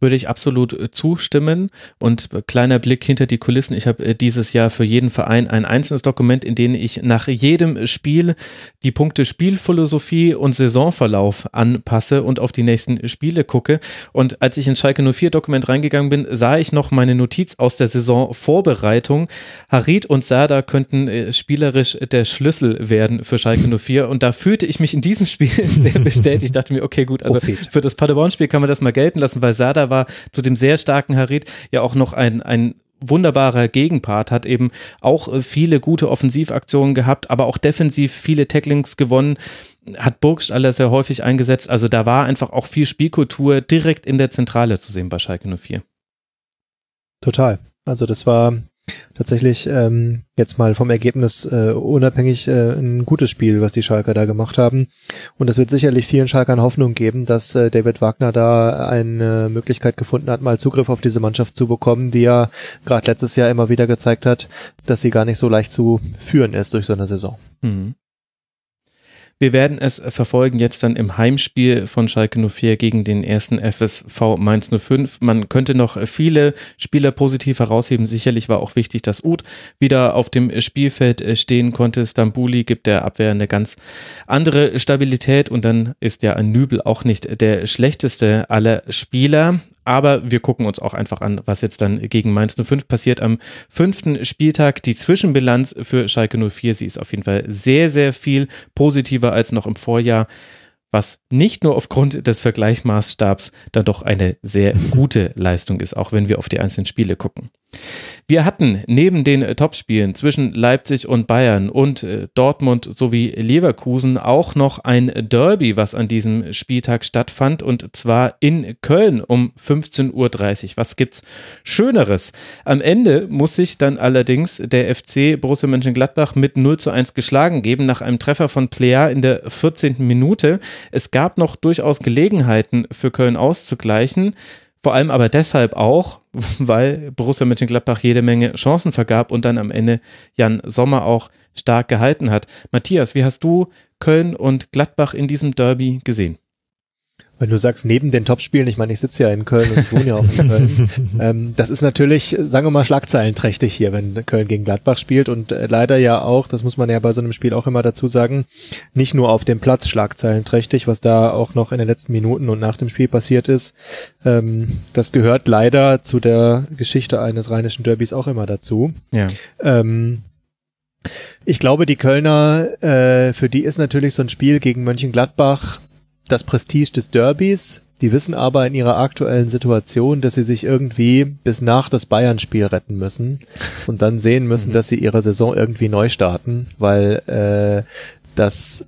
würde ich absolut äh, zustimmen. Und kleiner Blick hinter die Kulissen. Ich habe äh, dieses Jahr für jeden Verein ein einzelnes Dokument, in dem ich nach jedem Spiel die Punkte Spielphilosophie und Saisonverlauf anpasse und auf die nächsten Spiele gucke. Und als ich in Schalke 04 Dokument reingegangen bin, sah ich noch meine Notiz aus der Saisonvorbereitung. Harid und Sada könnten äh, spielerisch der Schlüssel werden für Schalke 04. Und da fühlte ich mich in diesem Spiel bestätigt. Ich dachte mir, okay, gut, also für das Paderborn-Spiel kann man das mal gelten lassen, weil Sada war zu dem sehr starken Harit ja auch noch ein, ein wunderbarer Gegenpart, hat eben auch äh, viele gute Offensivaktionen gehabt, aber auch defensiv viele Tacklings gewonnen, hat Burgstaller sehr häufig eingesetzt. Also da war einfach auch viel Spielkultur direkt in der Zentrale zu sehen bei Schalke 04. Total. Also das war tatsächlich ähm, jetzt mal vom Ergebnis äh, unabhängig äh, ein gutes Spiel, was die Schalker da gemacht haben. Und es wird sicherlich vielen Schalkern Hoffnung geben, dass äh, David Wagner da eine Möglichkeit gefunden hat, mal Zugriff auf diese Mannschaft zu bekommen, die ja gerade letztes Jahr immer wieder gezeigt hat, dass sie gar nicht so leicht zu führen ist durch so eine Saison. Mhm. Wir werden es verfolgen jetzt dann im Heimspiel von Schalke 04 gegen den ersten FSV Mainz 05. Man könnte noch viele Spieler positiv herausheben. Sicherlich war auch wichtig, dass Uth wieder auf dem Spielfeld stehen konnte. Stambuli gibt der Abwehr eine ganz andere Stabilität und dann ist ja ein Nübel auch nicht der schlechteste aller Spieler. Aber wir gucken uns auch einfach an, was jetzt dann gegen Mainz 05 passiert am fünften Spieltag. Die Zwischenbilanz für Schalke 04, sie ist auf jeden Fall sehr, sehr viel positiver als noch im Vorjahr. was nicht nur aufgrund des Vergleichsmaßstabs dann doch eine sehr gute Leistung ist, auch wenn wir auf die einzelnen Spiele gucken. Wir hatten neben den äh, Topspielen zwischen Leipzig und Bayern und äh, Dortmund sowie Leverkusen auch noch ein Derby, was an diesem Spieltag stattfand und zwar in Köln um 15.30 Uhr. Was gibt's Schöneres? Am Ende muss sich dann allerdings der FC Borussia Mönchengladbach mit 0 zu 1 geschlagen geben nach einem Treffer von Plea in der 14. Minute. Es gab noch durchaus Gelegenheiten für Köln auszugleichen. Vor allem aber deshalb auch, weil Borussia Mönchengladbach jede Menge Chancen vergab und dann am Ende Jan Sommer auch stark gehalten hat. Matthias, wie hast du Köln und Gladbach in diesem Derby gesehen? Wenn du sagst, neben den Topspielen, ich meine, ich sitze ja in Köln und wohne ja auch in Köln, ähm, das ist natürlich, sagen wir mal, schlagzeilenträchtig hier, wenn Köln gegen Gladbach spielt und äh, leider ja auch, das muss man ja bei so einem Spiel auch immer dazu sagen, nicht nur auf dem Platz schlagzeilenträchtig, was da auch noch in den letzten Minuten und nach dem Spiel passiert ist. Ähm, das gehört leider zu der Geschichte eines rheinischen Derbys auch immer dazu. Ja. Ähm, ich glaube, die Kölner, äh, für die ist natürlich so ein Spiel gegen Mönchengladbach das Prestige des Derbys. Die wissen aber in ihrer aktuellen Situation, dass sie sich irgendwie bis nach das Bayern-Spiel retten müssen und dann sehen müssen, mhm. dass sie ihre Saison irgendwie neu starten, weil äh, das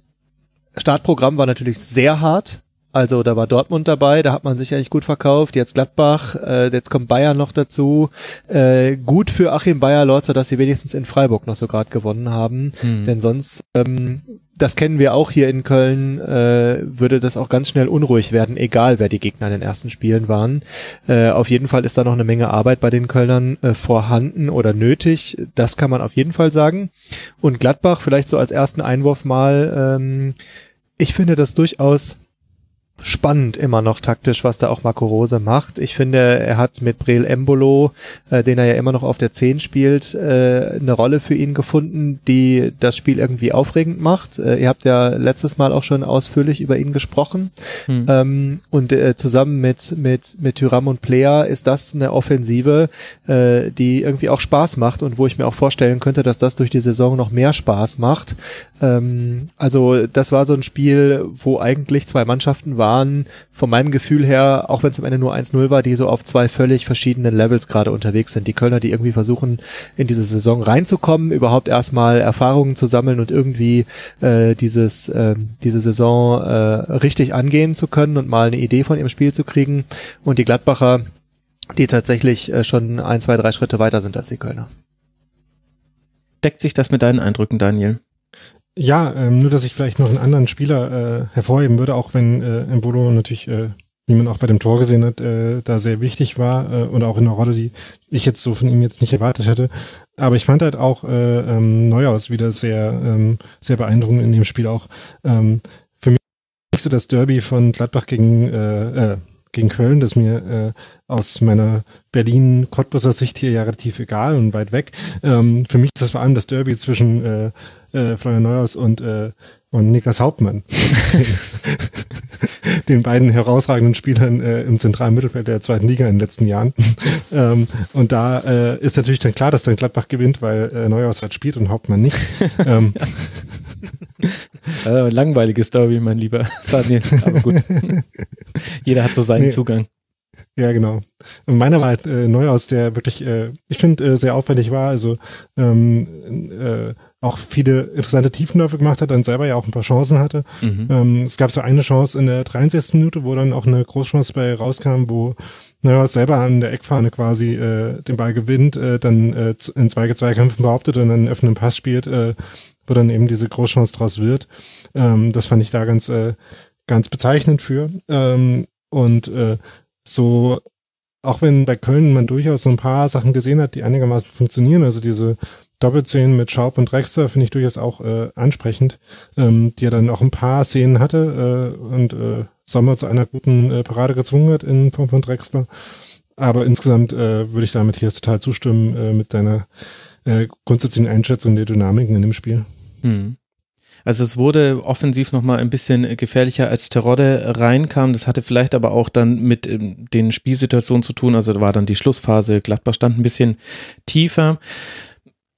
Startprogramm war natürlich sehr hart. Also da war Dortmund dabei, da hat man sich eigentlich gut verkauft. Jetzt Gladbach, äh, jetzt kommt Bayern noch dazu. Äh, gut für Achim Bayer-Lorzer, dass sie wenigstens in Freiburg noch so gerade gewonnen haben. Hm. Denn sonst, ähm, das kennen wir auch hier in Köln, äh, würde das auch ganz schnell unruhig werden, egal wer die Gegner in den ersten Spielen waren. Äh, auf jeden Fall ist da noch eine Menge Arbeit bei den Kölnern äh, vorhanden oder nötig. Das kann man auf jeden Fall sagen. Und Gladbach vielleicht so als ersten Einwurf mal. Ähm, ich finde das durchaus spannend immer noch taktisch, was da auch Marco Rose macht. Ich finde, er hat mit Breel Embolo, äh, den er ja immer noch auf der 10 spielt, äh, eine Rolle für ihn gefunden, die das Spiel irgendwie aufregend macht. Äh, ihr habt ja letztes Mal auch schon ausführlich über ihn gesprochen. Hm. Ähm, und äh, zusammen mit, mit, mit Tyram und Plea ist das eine Offensive, äh, die irgendwie auch Spaß macht und wo ich mir auch vorstellen könnte, dass das durch die Saison noch mehr Spaß macht. Ähm, also das war so ein Spiel, wo eigentlich zwei Mannschaften waren, von meinem Gefühl her, auch wenn es am Ende nur 1-0 war, die so auf zwei völlig verschiedenen Levels gerade unterwegs sind. Die Kölner, die irgendwie versuchen, in diese Saison reinzukommen, überhaupt erstmal Erfahrungen zu sammeln und irgendwie äh, dieses, äh, diese Saison äh, richtig angehen zu können und mal eine Idee von ihrem Spiel zu kriegen. Und die Gladbacher, die tatsächlich äh, schon ein, zwei, drei Schritte weiter sind als die Kölner. Deckt sich das mit deinen Eindrücken, Daniel? Ja, ähm, nur dass ich vielleicht noch einen anderen Spieler äh, hervorheben würde, auch wenn äh, Embolo natürlich, äh, wie man auch bei dem Tor gesehen hat, äh, da sehr wichtig war äh, und auch in einer Rolle, die ich jetzt so von ihm jetzt nicht erwartet hätte. Aber ich fand halt auch äh, ähm, Neuhaus wieder sehr, ähm, sehr beeindruckend in dem Spiel auch. Ähm, für mich so das Derby von Gladbach gegen äh, äh, gegen Köln, das mir äh, aus meiner Berlin-Cottbusser Sicht hier ja relativ egal und weit weg. Ähm, für mich ist das vor allem das Derby zwischen äh, äh, Florian Neuhaus und, äh, und Niklas Hauptmann. den beiden herausragenden Spielern äh, im zentralen Mittelfeld der zweiten Liga in den letzten Jahren. ähm, und da äh, ist natürlich dann klar, dass dann Gladbach gewinnt, weil äh, Neuhaus halt spielt und Hauptmann nicht. ähm, also, langweiliges Derby, mein lieber Daniel, aber gut. Jeder hat so seinen nee. Zugang. Ja, genau. Meiner war halt äh, Neuhaus, der wirklich, äh, ich finde, äh, sehr aufwendig war. Also ähm, äh, auch viele interessante Tiefenläufe gemacht hat, dann selber ja auch ein paar Chancen hatte. Mhm. Ähm, es gab so eine Chance in der 63. Minute, wo dann auch eine Großchance bei rauskam, wo Neuhaus selber an der Eckfahne quasi äh, den Ball gewinnt, äh, dann äh, in zwei Zweikämpfen behauptet und dann einen öffnenden Pass spielt, äh, wo dann eben diese Großchance draus wird. Ähm, das fand ich da ganz, äh, ganz bezeichnend für. Ähm, und äh, so auch wenn bei Köln man durchaus so ein paar Sachen gesehen hat, die einigermaßen funktionieren, also diese Doppelszenen mit Schaub und Drexler finde ich durchaus auch äh, ansprechend, ähm, die er dann auch ein paar Szenen hatte äh, und äh, Sommer zu einer guten äh, Parade gezwungen hat in Form von Drexler. Aber insgesamt äh, würde ich damit hier total zustimmen äh, mit deiner äh, grundsätzlichen Einschätzung der Dynamiken in dem Spiel. Hm. Also es wurde offensiv nochmal ein bisschen gefährlicher, als Terodde reinkam. Das hatte vielleicht aber auch dann mit ähm, den Spielsituationen zu tun. Also da war dann die Schlussphase, Gladbach stand ein bisschen tiefer.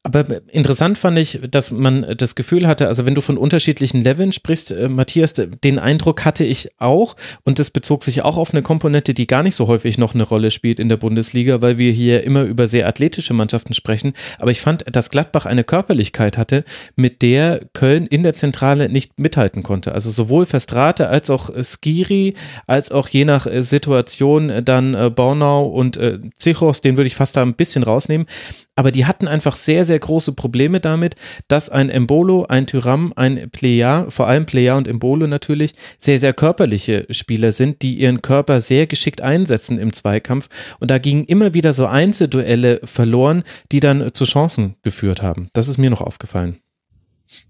Aber interessant fand ich, dass man das Gefühl hatte, also wenn du von unterschiedlichen Leveln sprichst, äh, Matthias, den Eindruck hatte ich auch und das bezog sich auch auf eine Komponente, die gar nicht so häufig noch eine Rolle spielt in der Bundesliga, weil wir hier immer über sehr athletische Mannschaften sprechen. Aber ich fand, dass Gladbach eine Körperlichkeit hatte, mit der Köln in der Zentrale nicht mithalten konnte. Also sowohl Verstrate als auch Skiri, als auch je nach äh, Situation dann äh, Bornau und äh, Zichos, den würde ich fast da ein bisschen rausnehmen. Aber die hatten einfach sehr, sehr große Probleme damit, dass ein Embolo, ein Tyram, ein Plea, vor allem Plea und Embolo natürlich, sehr, sehr körperliche Spieler sind, die ihren Körper sehr geschickt einsetzen im Zweikampf. Und da gingen immer wieder so Einzelduelle verloren, die dann zu Chancen geführt haben. Das ist mir noch aufgefallen.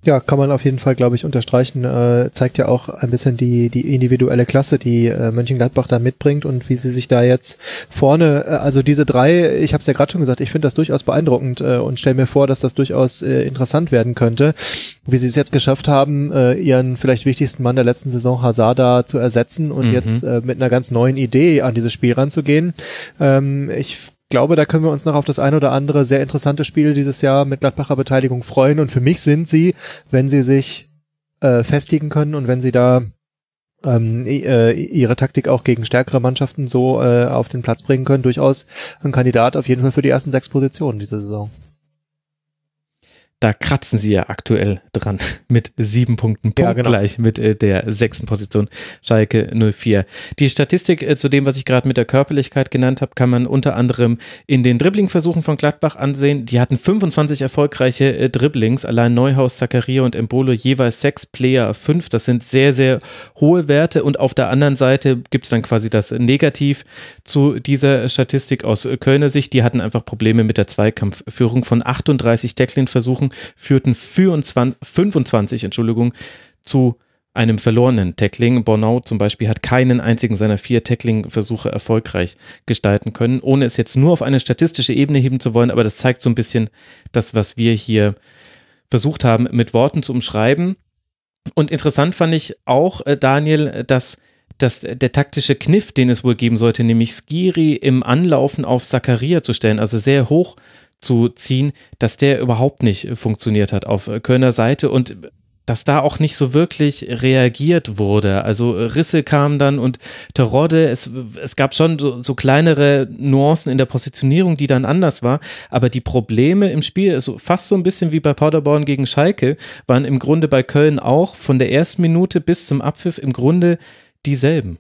Ja, kann man auf jeden Fall, glaube ich, unterstreichen. Äh, zeigt ja auch ein bisschen die, die individuelle Klasse, die äh, Mönchengladbach da mitbringt und wie sie sich da jetzt vorne, äh, also diese drei, ich habe es ja gerade schon gesagt, ich finde das durchaus beeindruckend äh, und stelle mir vor, dass das durchaus äh, interessant werden könnte, wie sie es jetzt geschafft haben, äh, ihren vielleicht wichtigsten Mann der letzten Saison Hazard zu ersetzen und mhm. jetzt äh, mit einer ganz neuen Idee an dieses Spiel ranzugehen. Ähm, ich glaube, da können wir uns noch auf das ein oder andere sehr interessante Spiel dieses Jahr mit Gladbacher Beteiligung freuen. Und für mich sind sie, wenn sie sich äh, festigen können und wenn sie da ähm, äh, ihre Taktik auch gegen stärkere Mannschaften so äh, auf den Platz bringen können, durchaus ein Kandidat auf jeden Fall für die ersten sechs Positionen diese Saison da kratzen sie ja aktuell dran mit sieben Punkten, Punkt ja, genau. gleich mit äh, der sechsten Position Schalke 04. Die Statistik äh, zu dem, was ich gerade mit der Körperlichkeit genannt habe, kann man unter anderem in den Dribblingversuchen von Gladbach ansehen. Die hatten 25 erfolgreiche äh, Dribblings, allein Neuhaus, Zakaria und Embolo jeweils sechs Player fünf. Das sind sehr, sehr hohe Werte und auf der anderen Seite gibt es dann quasi das Negativ zu dieser Statistik aus Kölner Sicht. Die hatten einfach Probleme mit der Zweikampfführung von 38 Tackling-Versuchen Versuchen führten 24, 25 Entschuldigung, zu einem verlorenen Tackling. Bornau zum Beispiel hat keinen einzigen seiner vier Tackling-Versuche erfolgreich gestalten können, ohne es jetzt nur auf eine statistische Ebene heben zu wollen, aber das zeigt so ein bisschen das, was wir hier versucht haben, mit Worten zu umschreiben. Und interessant fand ich auch, äh, Daniel, dass dass der taktische Kniff, den es wohl geben sollte, nämlich Skiri im Anlaufen auf Zakaria zu stellen, also sehr hoch zu ziehen, dass der überhaupt nicht funktioniert hat auf Kölner Seite und dass da auch nicht so wirklich reagiert wurde. Also Risse kamen dann und Terodde, es, es gab schon so, so kleinere Nuancen in der Positionierung, die dann anders war, aber die Probleme im Spiel, also fast so ein bisschen wie bei Paderborn gegen Schalke, waren im Grunde bei Köln auch von der ersten Minute bis zum Abpfiff im Grunde dieselben.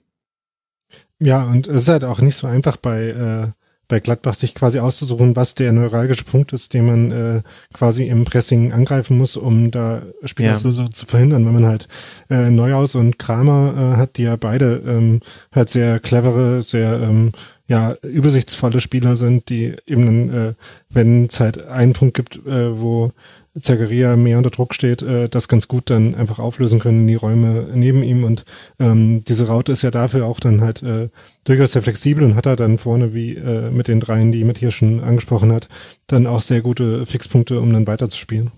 Ja, und es ist halt auch nicht so einfach bei äh bei Gladbach sich quasi auszusuchen, was der neuralgische Punkt ist, den man äh, quasi im Pressing angreifen muss, um da Spielauslöse ja. zu verhindern, wenn man halt äh, Neuhaus und Kramer äh, hat, die ja beide ähm, halt sehr clevere, sehr ähm, ja übersichtsvolle Spieler sind, die eben, dann, äh, wenn es halt einen Punkt gibt, äh, wo Zagaria mehr unter Druck steht, äh, das ganz gut dann einfach auflösen können, die Räume neben ihm. Und ähm, diese Raute ist ja dafür auch dann halt äh, durchaus sehr flexibel und hat er dann vorne, wie äh, mit den dreien, die Matthias schon angesprochen hat, dann auch sehr gute Fixpunkte, um dann weiterzuspielen.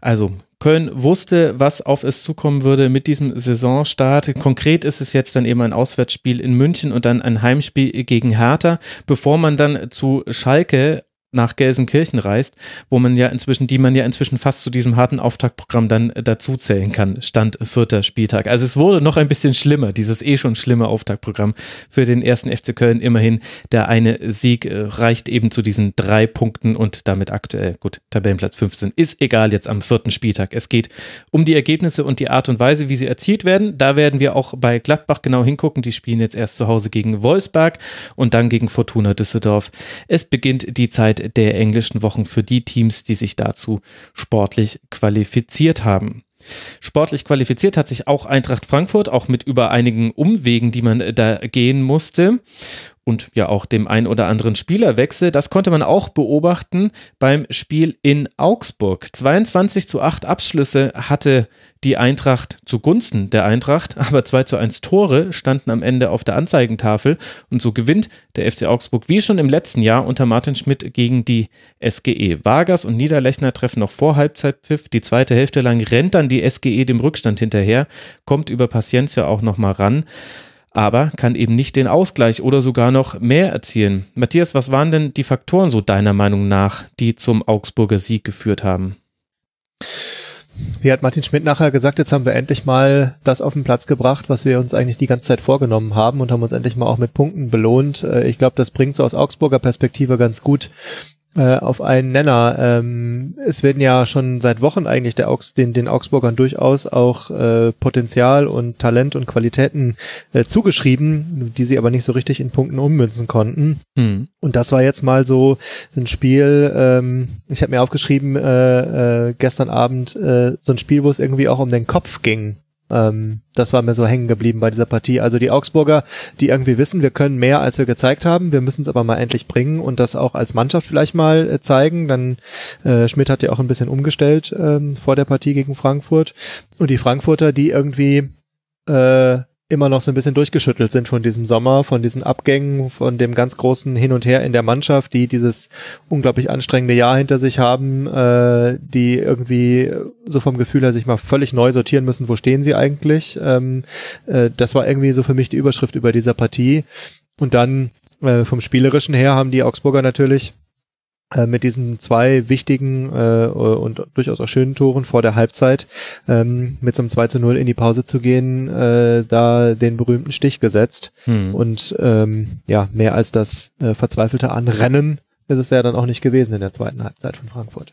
Also Köln wusste, was auf es zukommen würde mit diesem Saisonstart. Konkret ist es jetzt dann eben ein Auswärtsspiel in München und dann ein Heimspiel gegen Hertha, bevor man dann zu Schalke nach Gelsenkirchen reist, wo man ja inzwischen, die man ja inzwischen fast zu diesem harten Auftaktprogramm dann äh, dazu zählen kann, Stand vierter Spieltag. Also es wurde noch ein bisschen schlimmer, dieses eh schon schlimme Auftaktprogramm für den ersten FC Köln. Immerhin der eine Sieg äh, reicht eben zu diesen drei Punkten und damit aktuell, gut, Tabellenplatz 15. Ist egal jetzt am vierten Spieltag. Es geht um die Ergebnisse und die Art und Weise, wie sie erzielt werden. Da werden wir auch bei Gladbach genau hingucken. Die spielen jetzt erst zu Hause gegen Wolfsberg und dann gegen Fortuna Düsseldorf. Es beginnt die Zeit der englischen Wochen für die Teams, die sich dazu sportlich qualifiziert haben. Sportlich qualifiziert hat sich auch Eintracht Frankfurt, auch mit über einigen Umwegen, die man da gehen musste und ja auch dem ein oder anderen Spielerwechsel. Das konnte man auch beobachten beim Spiel in Augsburg. 22 zu 8 Abschlüsse hatte die Eintracht zugunsten der Eintracht, aber 2 zu 1 Tore standen am Ende auf der Anzeigentafel und so gewinnt der FC Augsburg wie schon im letzten Jahr unter Martin Schmidt gegen die SGE. Vargas und Niederlechner treffen noch vor Halbzeitpfiff. Die zweite Hälfte lang rennt dann die SGE dem Rückstand hinterher, kommt über Paciencia auch nochmal ran. Aber kann eben nicht den Ausgleich oder sogar noch mehr erzielen. Matthias, was waren denn die Faktoren so deiner Meinung nach, die zum Augsburger Sieg geführt haben? Wie hat Martin Schmidt nachher gesagt, jetzt haben wir endlich mal das auf den Platz gebracht, was wir uns eigentlich die ganze Zeit vorgenommen haben und haben uns endlich mal auch mit Punkten belohnt. Äh, ich glaube, das bringt so aus Augsburger Perspektive ganz gut äh, auf einen Nenner. Ähm, es werden ja schon seit Wochen eigentlich der Augs den, den Augsburgern durchaus auch äh, Potenzial und Talent und Qualitäten äh, zugeschrieben, die sie aber nicht so richtig in Punkten ummünzen konnten. Hm. Und das war jetzt mal so ein Spiel, ähm, ich habe mir aufgeschrieben, äh, äh, gestern Abend äh, so ein Spiel, wo es irgendwie auch um den Kopf ging. Ähm, das war mir so hängen geblieben bei dieser Partie. Also die Augsburger, die irgendwie wissen, wir können mehr, als wir gezeigt haben. Wir müssen es aber mal endlich bringen und das auch als Mannschaft vielleicht mal äh, zeigen. Dann äh, Schmidt hat ja auch ein bisschen umgestellt ähm, vor der Partie gegen Frankfurt. Und die Frankfurter, die irgendwie äh, immer noch so ein bisschen durchgeschüttelt sind von diesem Sommer, von diesen Abgängen, von dem ganz großen Hin und Her in der Mannschaft, die dieses unglaublich anstrengende Jahr hinter sich haben, äh, die irgendwie so vom Gefühl her sich mal völlig neu sortieren müssen, wo stehen sie eigentlich. Ähm, äh, das war irgendwie so für mich die Überschrift über dieser Partie. Und dann äh, vom Spielerischen her haben die Augsburger natürlich mit diesen zwei wichtigen äh, und durchaus auch schönen Toren vor der Halbzeit ähm, mit so einem 2 zu 0 in die Pause zu gehen, äh, da den berühmten Stich gesetzt. Hm. Und ähm, ja, mehr als das äh, verzweifelte Anrennen ist es ja dann auch nicht gewesen in der zweiten Halbzeit von Frankfurt.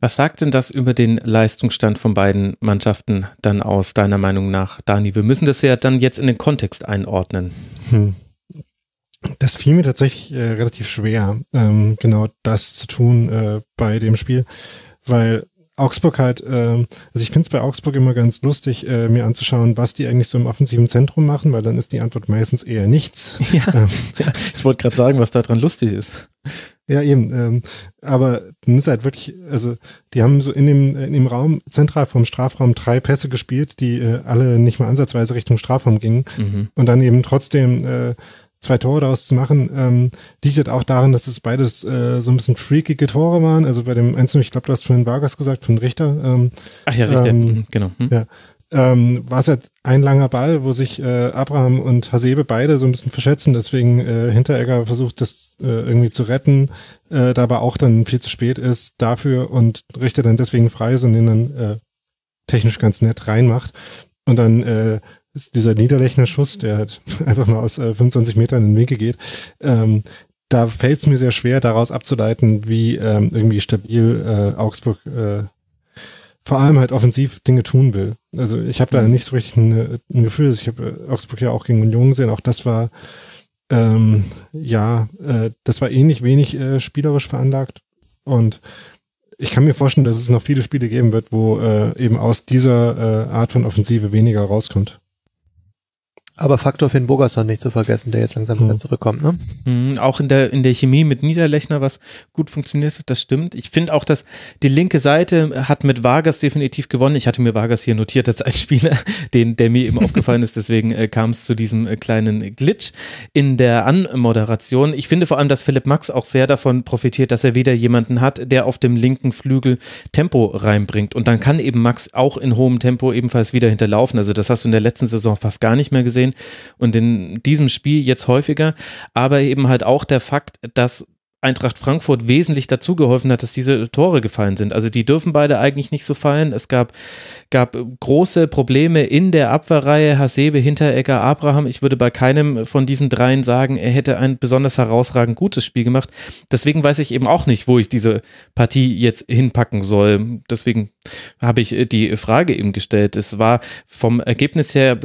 Was sagt denn das über den Leistungsstand von beiden Mannschaften dann aus, deiner Meinung nach, Dani? Wir müssen das ja dann jetzt in den Kontext einordnen. Hm das fiel mir tatsächlich äh, relativ schwer, ähm, genau das zu tun äh, bei dem Spiel, weil Augsburg halt, äh, also ich finde es bei Augsburg immer ganz lustig, äh, mir anzuschauen, was die eigentlich so im offensiven Zentrum machen, weil dann ist die Antwort meistens eher nichts. Ja, ähm, ja ich wollte gerade sagen, was da dran lustig ist. Ja, eben. Ähm, aber dann ist halt wirklich, also die haben so in dem, in dem Raum zentral vom Strafraum drei Pässe gespielt, die äh, alle nicht mal ansatzweise Richtung Strafraum gingen. Mhm. Und dann eben trotzdem äh, zwei Tore daraus zu machen, ähm, liegt halt auch daran, dass es beides äh, so ein bisschen freakige Tore waren. Also bei dem Einzelnen, ich glaube, du hast vorhin Vargas gesagt, von Richter. Ähm, Ach ja, Richter, ähm, mhm, genau. Hm. Ja. Ähm, war es halt ein langer Ball, wo sich äh, Abraham und Hasebe beide so ein bisschen verschätzen, deswegen äh, Hinteregger versucht, das äh, irgendwie zu retten, äh, da aber auch dann viel zu spät ist dafür und Richter dann deswegen frei ist und den dann äh, technisch ganz nett reinmacht. Und dann äh, ist dieser Niederlechner Schuss, der halt einfach mal aus äh, 25 Metern in den Winkel geht, ähm, da fällt es mir sehr schwer, daraus abzuleiten, wie ähm, irgendwie stabil äh, Augsburg äh, vor allem halt offensiv Dinge tun will. Also ich habe da mhm. nicht so richtig ein, ein Gefühl, ich habe äh, Augsburg ja auch gegen Union gesehen, auch das war ähm, ja, äh, das war ähnlich wenig äh, spielerisch veranlagt und ich kann mir vorstellen, dass es noch viele Spiele geben wird, wo äh, eben aus dieser äh, Art von Offensive weniger rauskommt. Aber Faktor Finn Bogerson nicht zu vergessen, der jetzt langsam wieder mhm. zurückkommt, ne? Mhm, auch in der, in der Chemie mit Niederlechner, was gut funktioniert hat, das stimmt. Ich finde auch, dass die linke Seite hat mit Vargas definitiv gewonnen. Ich hatte mir Vargas hier notiert als ein Spieler, den, der mir eben aufgefallen ist. Deswegen äh, kam es zu diesem äh, kleinen Glitch in der Anmoderation. Ich finde vor allem, dass Philipp Max auch sehr davon profitiert, dass er wieder jemanden hat, der auf dem linken Flügel Tempo reinbringt. Und dann kann eben Max auch in hohem Tempo ebenfalls wieder hinterlaufen. Also das hast du in der letzten Saison fast gar nicht mehr gesehen gesehen und in diesem Spiel jetzt häufiger, aber eben halt auch der Fakt, dass Eintracht Frankfurt wesentlich dazu geholfen hat, dass diese Tore gefallen sind. Also die dürfen beide eigentlich nicht so fallen. Es gab, gab große Probleme in der Abwehrreihe. Hasebe, Hinteregger, Abraham. Ich würde bei keinem von diesen dreien sagen, er hätte ein besonders herausragend gutes Spiel gemacht. Deswegen weiß ich eben auch nicht, wo ich diese Partie jetzt hinpacken soll. Deswegen habe ich die Frage eben gestellt. Es war vom Ergebnis her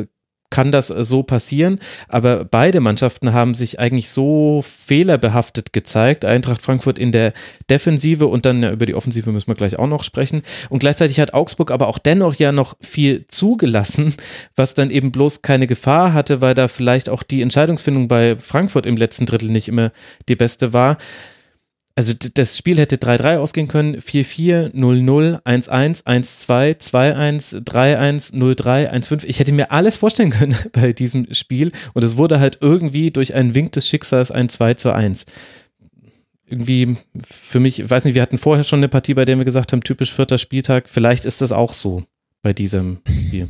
kann das äh, so passieren. Aber beide Mannschaften haben sich eigentlich so fehlerbehaftet gezeigt. Eintracht Frankfurt in der Defensive und dann ja, über die Offensive müssen wir gleich auch noch sprechen. Und gleichzeitig hat Augsburg aber auch dennoch ja noch viel zugelassen, was dann eben bloß keine Gefahr hatte, weil da vielleicht auch die Entscheidungsfindung bei Frankfurt im letzten Drittel nicht immer die beste war also das Spiel hätte 3-3 ausgehen können, 4-4, 0-0, 1-1, 1-2, 2-1, 3-1, 0-3, 1-5. Ich hätte mir alles vorstellen können bei diesem Spiel und es wurde halt irgendwie durch einen Wink des Schicksals ein 2 zu 1. Irgendwie für mich, ich weiß nicht, wir hatten vorher schon eine Partie, bei der wir gesagt haben, typisch vierter Spieltag. Vielleicht ist das auch so bei diesem Spiel.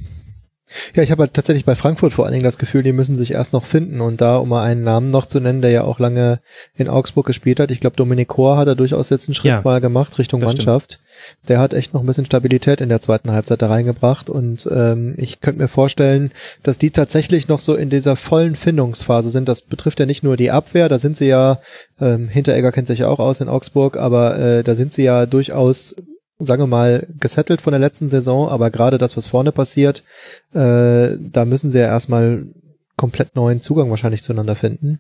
Ja, ich habe halt tatsächlich bei Frankfurt vor allen Dingen das Gefühl, die müssen sich erst noch finden und da, um mal einen Namen noch zu nennen, der ja auch lange in Augsburg gespielt hat. Ich glaube, Dominik Kor hat er durchaus jetzt einen Schritt ja, mal gemacht Richtung Mannschaft. Stimmt. Der hat echt noch ein bisschen Stabilität in der zweiten Halbzeit da reingebracht und ähm, ich könnte mir vorstellen, dass die tatsächlich noch so in dieser vollen Findungsphase sind. Das betrifft ja nicht nur die Abwehr, da sind sie ja, ähm, Hinteregger kennt sich ja auch aus in Augsburg, aber äh, da sind sie ja durchaus sagen wir mal, gesettelt von der letzten Saison, aber gerade das, was vorne passiert, äh, da müssen sie ja erstmal komplett neuen Zugang wahrscheinlich zueinander finden.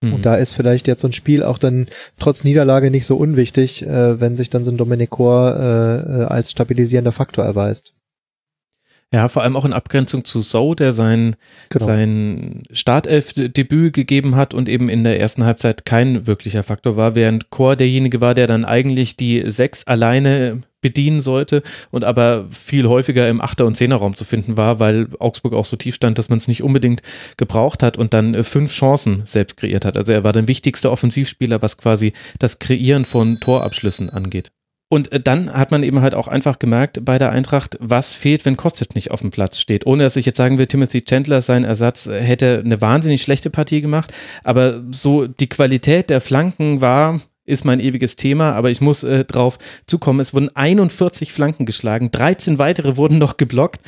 Mhm. Und da ist vielleicht jetzt so ein Spiel auch dann trotz Niederlage nicht so unwichtig, äh, wenn sich dann so ein Dominikor äh, äh, als stabilisierender Faktor erweist. Ja, vor allem auch in Abgrenzung zu So, der sein, genau. sein Startelf-Debüt gegeben hat und eben in der ersten Halbzeit kein wirklicher Faktor war, während Chor derjenige war, der dann eigentlich die sechs alleine bedienen sollte und aber viel häufiger im Achter- und Zehnerraum zu finden war, weil Augsburg auch so tief stand, dass man es nicht unbedingt gebraucht hat und dann äh, fünf Chancen selbst kreiert hat. Also er war der wichtigste Offensivspieler, was quasi das Kreieren von Torabschlüssen angeht. Und äh, dann hat man eben halt auch einfach gemerkt bei der Eintracht, was fehlt, wenn Kostic nicht auf dem Platz steht. Ohne dass ich jetzt sagen will, Timothy Chandler, sein Ersatz, äh, hätte eine wahnsinnig schlechte Partie gemacht. Aber so die Qualität der Flanken war, ist mein ewiges Thema, aber ich muss äh, drauf zukommen. Es wurden 41 Flanken geschlagen, 13 weitere wurden noch geblockt.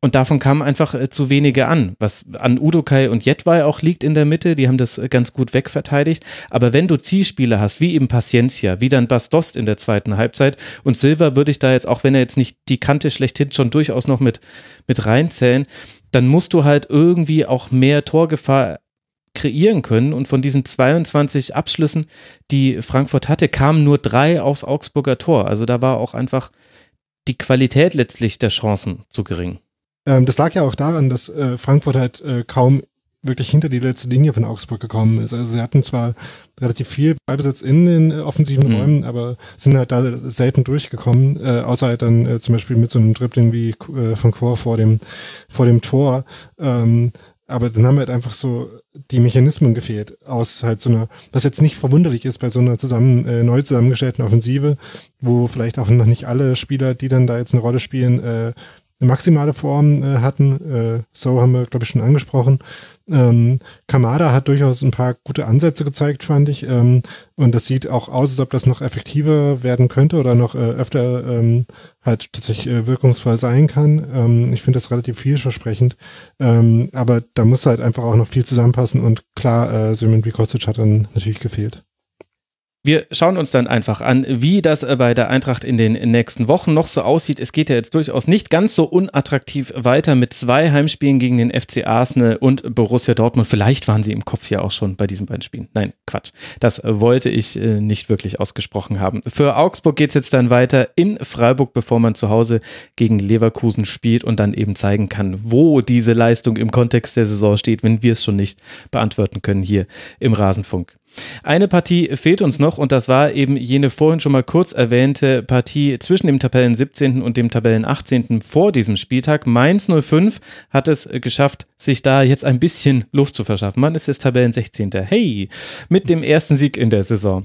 Und davon kamen einfach äh, zu wenige an, was an Udokai und Jetwai auch liegt in der Mitte, die haben das äh, ganz gut wegverteidigt. Aber wenn du Zielspieler hast, wie eben Paciencia, wie dann Bastost in der zweiten Halbzeit und Silva würde ich da jetzt, auch wenn er jetzt nicht die Kante schlechthin schon durchaus noch mit, mit reinzählen, dann musst du halt irgendwie auch mehr Torgefahr kreieren können. Und von diesen 22 Abschlüssen, die Frankfurt hatte, kamen nur drei aufs Augsburger Tor. Also da war auch einfach die Qualität letztlich der Chancen zu gering. Ähm, das lag ja auch daran, dass äh, Frankfurt halt äh, kaum wirklich hinter die letzte Linie von Augsburg gekommen ist. Also sie hatten zwar relativ viel Ballbesitz in den äh, offensiven mhm. Räumen, aber sind halt da selten durchgekommen, äh, außer halt dann äh, zum Beispiel mit so einem Dribbling wie äh, von Chor vor dem vor dem Tor. Ähm, aber dann haben halt einfach so die Mechanismen gefehlt aus halt so einer, was jetzt nicht verwunderlich ist bei so einer zusammen äh, neu zusammengestellten Offensive, wo vielleicht auch noch nicht alle Spieler, die dann da jetzt eine Rolle spielen, äh, eine maximale Form äh, hatten. Äh, so haben wir, glaube ich, schon angesprochen. Ähm, Kamada hat durchaus ein paar gute Ansätze gezeigt, fand ich. Ähm, und das sieht auch aus, als ob das noch effektiver werden könnte oder noch äh, öfter ähm, halt tatsächlich äh, wirkungsvoll sein kann. Ähm, ich finde das relativ vielversprechend. Ähm, aber da muss halt einfach auch noch viel zusammenpassen und klar, äh, Simon Kostic hat dann natürlich gefehlt. Wir schauen uns dann einfach an, wie das bei der Eintracht in den nächsten Wochen noch so aussieht. Es geht ja jetzt durchaus nicht ganz so unattraktiv weiter mit zwei Heimspielen gegen den FC Arsenal und Borussia Dortmund. Vielleicht waren sie im Kopf ja auch schon bei diesen beiden Spielen. Nein, Quatsch. Das wollte ich äh, nicht wirklich ausgesprochen haben. Für Augsburg geht es jetzt dann weiter in Freiburg, bevor man zu Hause gegen Leverkusen spielt und dann eben zeigen kann, wo diese Leistung im Kontext der Saison steht, wenn wir es schon nicht beantworten können hier im Rasenfunk. Eine Partie fehlt uns noch und das war eben jene vorhin schon mal kurz erwähnte Partie zwischen dem Tabellen 17. und dem Tabellen 18. vor diesem Spieltag. Mainz 05 hat es geschafft, sich da jetzt ein bisschen Luft zu verschaffen. Man ist jetzt Tabellen 16. Hey, mit dem ersten Sieg in der Saison.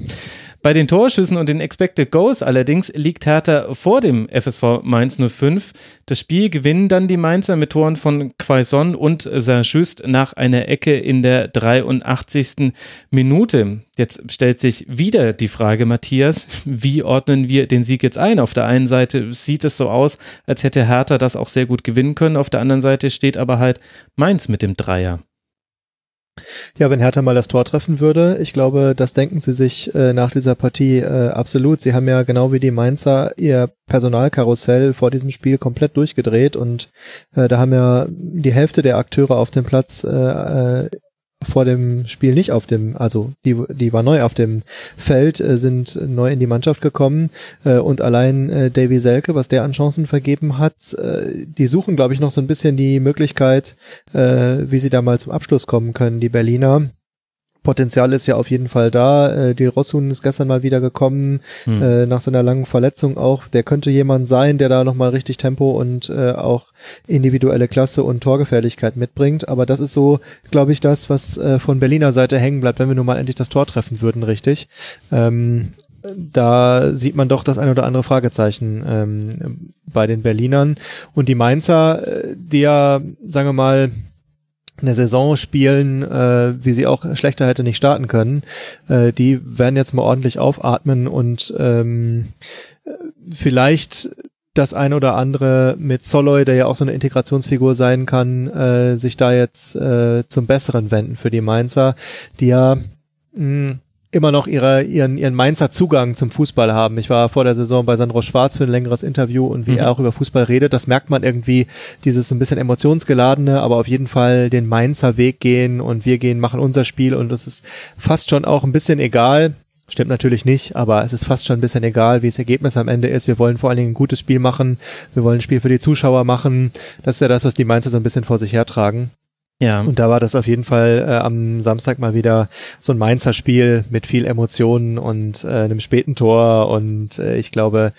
Bei den Torschüssen und den Expected Goals allerdings liegt Hertha vor dem FSV Mainz 05. Das Spiel gewinnen dann die Mainzer mit Toren von Quaison und Saint-Just nach einer Ecke in der 83. Minute. Jetzt stellt sich wieder die Frage, Matthias, wie ordnen wir den Sieg jetzt ein? Auf der einen Seite sieht es so aus, als hätte Hertha das auch sehr gut gewinnen können. Auf der anderen Seite steht aber halt Mainz mit dem Dreier. Ja, wenn Hertha mal das Tor treffen würde, ich glaube, das denken sie sich äh, nach dieser Partie äh, absolut. Sie haben ja genau wie die Mainzer ihr Personalkarussell vor diesem Spiel komplett durchgedreht und äh, da haben ja die Hälfte der Akteure auf dem Platz äh, äh vor dem Spiel nicht auf dem, also die, die war neu auf dem Feld, äh, sind neu in die Mannschaft gekommen äh, und allein äh, Davy Selke, was der an Chancen vergeben hat, äh, die suchen, glaube ich, noch so ein bisschen die Möglichkeit, äh, wie sie da mal zum Abschluss kommen können, die Berliner. Potenzial ist ja auf jeden Fall da. Äh, die Rossun ist gestern mal wieder gekommen, hm. äh, nach seiner langen Verletzung auch. Der könnte jemand sein, der da nochmal richtig Tempo und äh, auch individuelle Klasse und Torgefährlichkeit mitbringt. Aber das ist so, glaube ich, das, was äh, von Berliner Seite hängen bleibt, wenn wir nun mal endlich das Tor treffen würden, richtig. Ähm, da sieht man doch das ein oder andere Fragezeichen ähm, bei den Berlinern. Und die Mainzer, äh, die ja, sagen wir mal, eine Saison spielen, äh, wie sie auch schlechter hätte nicht starten können, äh, die werden jetzt mal ordentlich aufatmen und ähm, vielleicht das ein oder andere mit Soloy, der ja auch so eine Integrationsfigur sein kann, äh, sich da jetzt äh, zum Besseren wenden für die Mainzer, die ja mh, immer noch ihre, ihren, ihren Mainzer Zugang zum Fußball haben. Ich war vor der Saison bei Sandro Schwarz für ein längeres Interview und wie mhm. er auch über Fußball redet, das merkt man irgendwie, dieses ein bisschen emotionsgeladene, aber auf jeden Fall den Mainzer Weg gehen und wir gehen, machen unser Spiel und es ist fast schon auch ein bisschen egal, Stimmt natürlich nicht, aber es ist fast schon ein bisschen egal, wie das Ergebnis am Ende ist. Wir wollen vor allen Dingen ein gutes Spiel machen. Wir wollen ein Spiel für die Zuschauer machen. Das ist ja das, was die Mainzer so ein bisschen vor sich hertragen. Ja. Und da war das auf jeden Fall äh, am Samstag mal wieder so ein Mainzer Spiel mit viel Emotionen und äh, einem späten Tor und äh, ich glaube,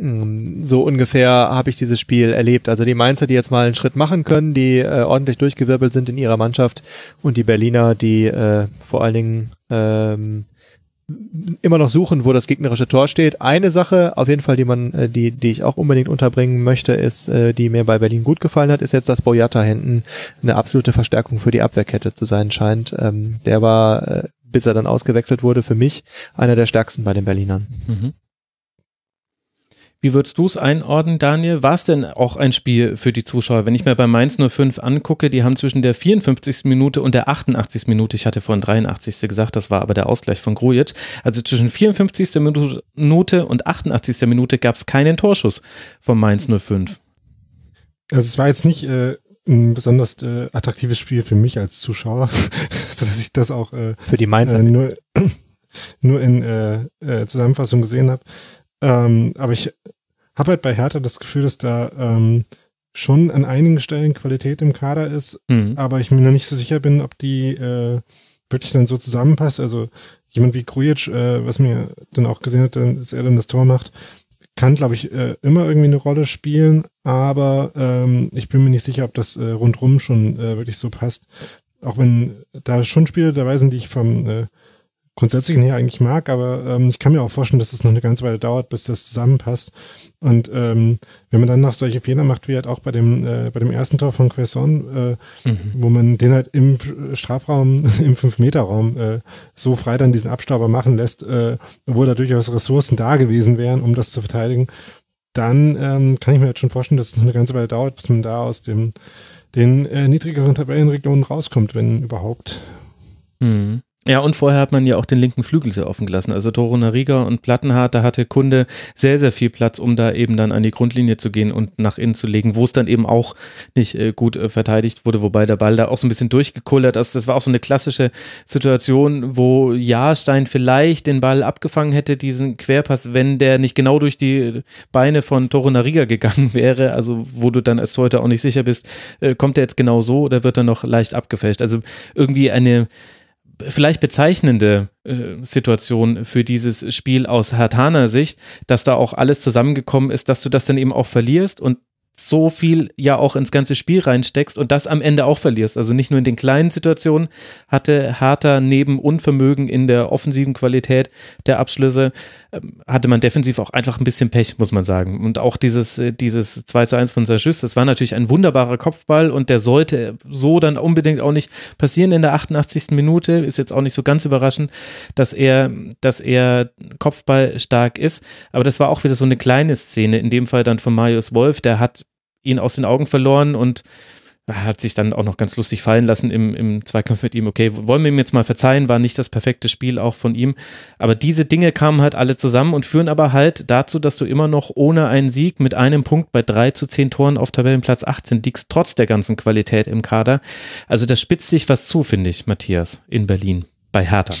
mm, so ungefähr habe ich dieses Spiel erlebt. Also die Mainzer, die jetzt mal einen Schritt machen können, die äh, ordentlich durchgewirbelt sind in ihrer Mannschaft und die Berliner, die äh, vor allen Dingen ähm, immer noch suchen, wo das gegnerische Tor steht. Eine Sache, auf jeden Fall, die man, äh, die, die ich auch unbedingt unterbringen möchte, ist, äh, die mir bei Berlin gut gefallen hat, ist jetzt, dass Boyata hinten eine absolute Verstärkung für die Abwehrkette zu sein scheint. Ähm, der war, äh, bis er dann ausgewechselt wurde, für mich einer der stärksten bei den Berlinern. Mhm. Wie würdest du es einordnen, Daniel? War es denn auch ein Spiel für die Zuschauer? Wenn ich mir bei Mainz 05 angucke, die haben zwischen der 54. Minute und der 88. Minute, ich hatte vorhin 83. gesagt, das war aber der Ausgleich von Grujic, also zwischen 54. Minute und 88. Minute gab es keinen Torschuss von Mainz 05. Also es war jetzt nicht äh, ein besonders äh, attraktives Spiel für mich als Zuschauer, sodass ich das auch äh, für die Mainzer äh, nur, nur in äh, äh, Zusammenfassung gesehen habe. Ähm, aber ich habe halt bei Hertha das Gefühl, dass da ähm, schon an einigen Stellen Qualität im Kader ist, mhm. aber ich mir noch nicht so sicher bin, ob die äh, wirklich dann so zusammenpasst. Also jemand wie Krujic, äh, was mir dann auch gesehen hat, dass er dann das Tor macht, kann, glaube ich, äh, immer irgendwie eine Rolle spielen, aber ähm, ich bin mir nicht sicher, ob das äh, rundrum schon äh, wirklich so passt. Auch wenn da schon Spiele dabei sind, die ich vom äh, grundsätzlich her eigentlich mag, aber ähm, ich kann mir auch vorstellen, dass es noch eine ganze Weile dauert, bis das zusammenpasst. Und ähm, wenn man dann noch solche Fehler macht, wie halt auch bei dem äh, bei dem ersten Tor von Quaison, äh, mhm. wo man den halt im Strafraum, im Fünf-Meter-Raum äh, so frei dann diesen Abstauber machen lässt, äh, obwohl da durchaus Ressourcen da gewesen wären, um das zu verteidigen, dann ähm, kann ich mir halt schon vorstellen, dass es noch eine ganze Weile dauert, bis man da aus dem den äh, niedrigeren Tabellenregionen rauskommt, wenn überhaupt. Mhm. Ja, und vorher hat man ja auch den linken Flügel sehr offen gelassen. Also Toro Nariga und Plattenhardt, da hatte Kunde sehr, sehr viel Platz, um da eben dann an die Grundlinie zu gehen und nach innen zu legen, wo es dann eben auch nicht äh, gut äh, verteidigt wurde, wobei der Ball da auch so ein bisschen durchgekullert ist. Das war auch so eine klassische Situation, wo Jahrstein vielleicht den Ball abgefangen hätte, diesen Querpass, wenn der nicht genau durch die Beine von Toro Nariga gegangen wäre, also wo du dann als Torhüter auch nicht sicher bist, äh, kommt der jetzt genau so oder wird er noch leicht abgefälscht? Also irgendwie eine vielleicht bezeichnende äh, Situation für dieses Spiel aus Hartaner Sicht, dass da auch alles zusammengekommen ist, dass du das dann eben auch verlierst und so viel ja auch ins ganze Spiel reinsteckst und das am Ende auch verlierst. Also nicht nur in den kleinen Situationen hatte Hertha neben Unvermögen in der offensiven Qualität der Abschlüsse, ähm, hatte man defensiv auch einfach ein bisschen Pech, muss man sagen. Und auch dieses, äh, dieses 2 zu 1 von Sajus, das war natürlich ein wunderbarer Kopfball und der sollte so dann unbedingt auch nicht passieren in der 88. Minute. Ist jetzt auch nicht so ganz überraschend, dass er, dass er Kopfball stark ist. Aber das war auch wieder so eine kleine Szene, in dem Fall dann von Marius Wolf, der hat ihn aus den Augen verloren und hat sich dann auch noch ganz lustig fallen lassen im, im Zweikampf mit ihm. Okay, wollen wir ihm jetzt mal verzeihen, war nicht das perfekte Spiel auch von ihm. Aber diese Dinge kamen halt alle zusammen und führen aber halt dazu, dass du immer noch ohne einen Sieg mit einem Punkt bei drei zu zehn Toren auf Tabellenplatz 18 liegst, trotz der ganzen Qualität im Kader. Also da spitzt sich was zu, finde ich, Matthias, in Berlin, bei Hertha.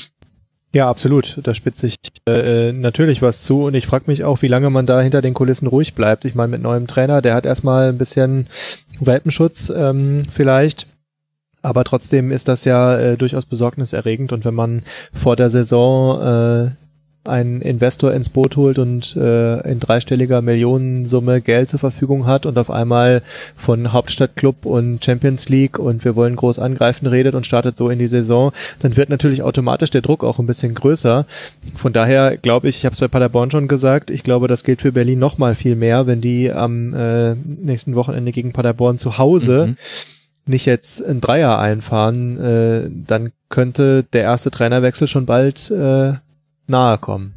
Ja, absolut. Da spitzt sich äh, natürlich was zu und ich frage mich auch, wie lange man da hinter den Kulissen ruhig bleibt. Ich meine, mit neuem Trainer, der hat erstmal ein bisschen Welpenschutz ähm, vielleicht. Aber trotzdem ist das ja äh, durchaus besorgniserregend und wenn man vor der Saison äh, einen Investor ins Boot holt und äh, in dreistelliger Millionensumme Geld zur Verfügung hat und auf einmal von Hauptstadtclub und Champions League und wir wollen groß angreifen redet und startet so in die Saison, dann wird natürlich automatisch der Druck auch ein bisschen größer. Von daher glaube ich, ich habe es bei Paderborn schon gesagt, ich glaube, das gilt für Berlin noch mal viel mehr, wenn die am äh, nächsten Wochenende gegen Paderborn zu Hause mhm. nicht jetzt ein Dreier einfahren, äh, dann könnte der erste Trainerwechsel schon bald äh, nahe kommen.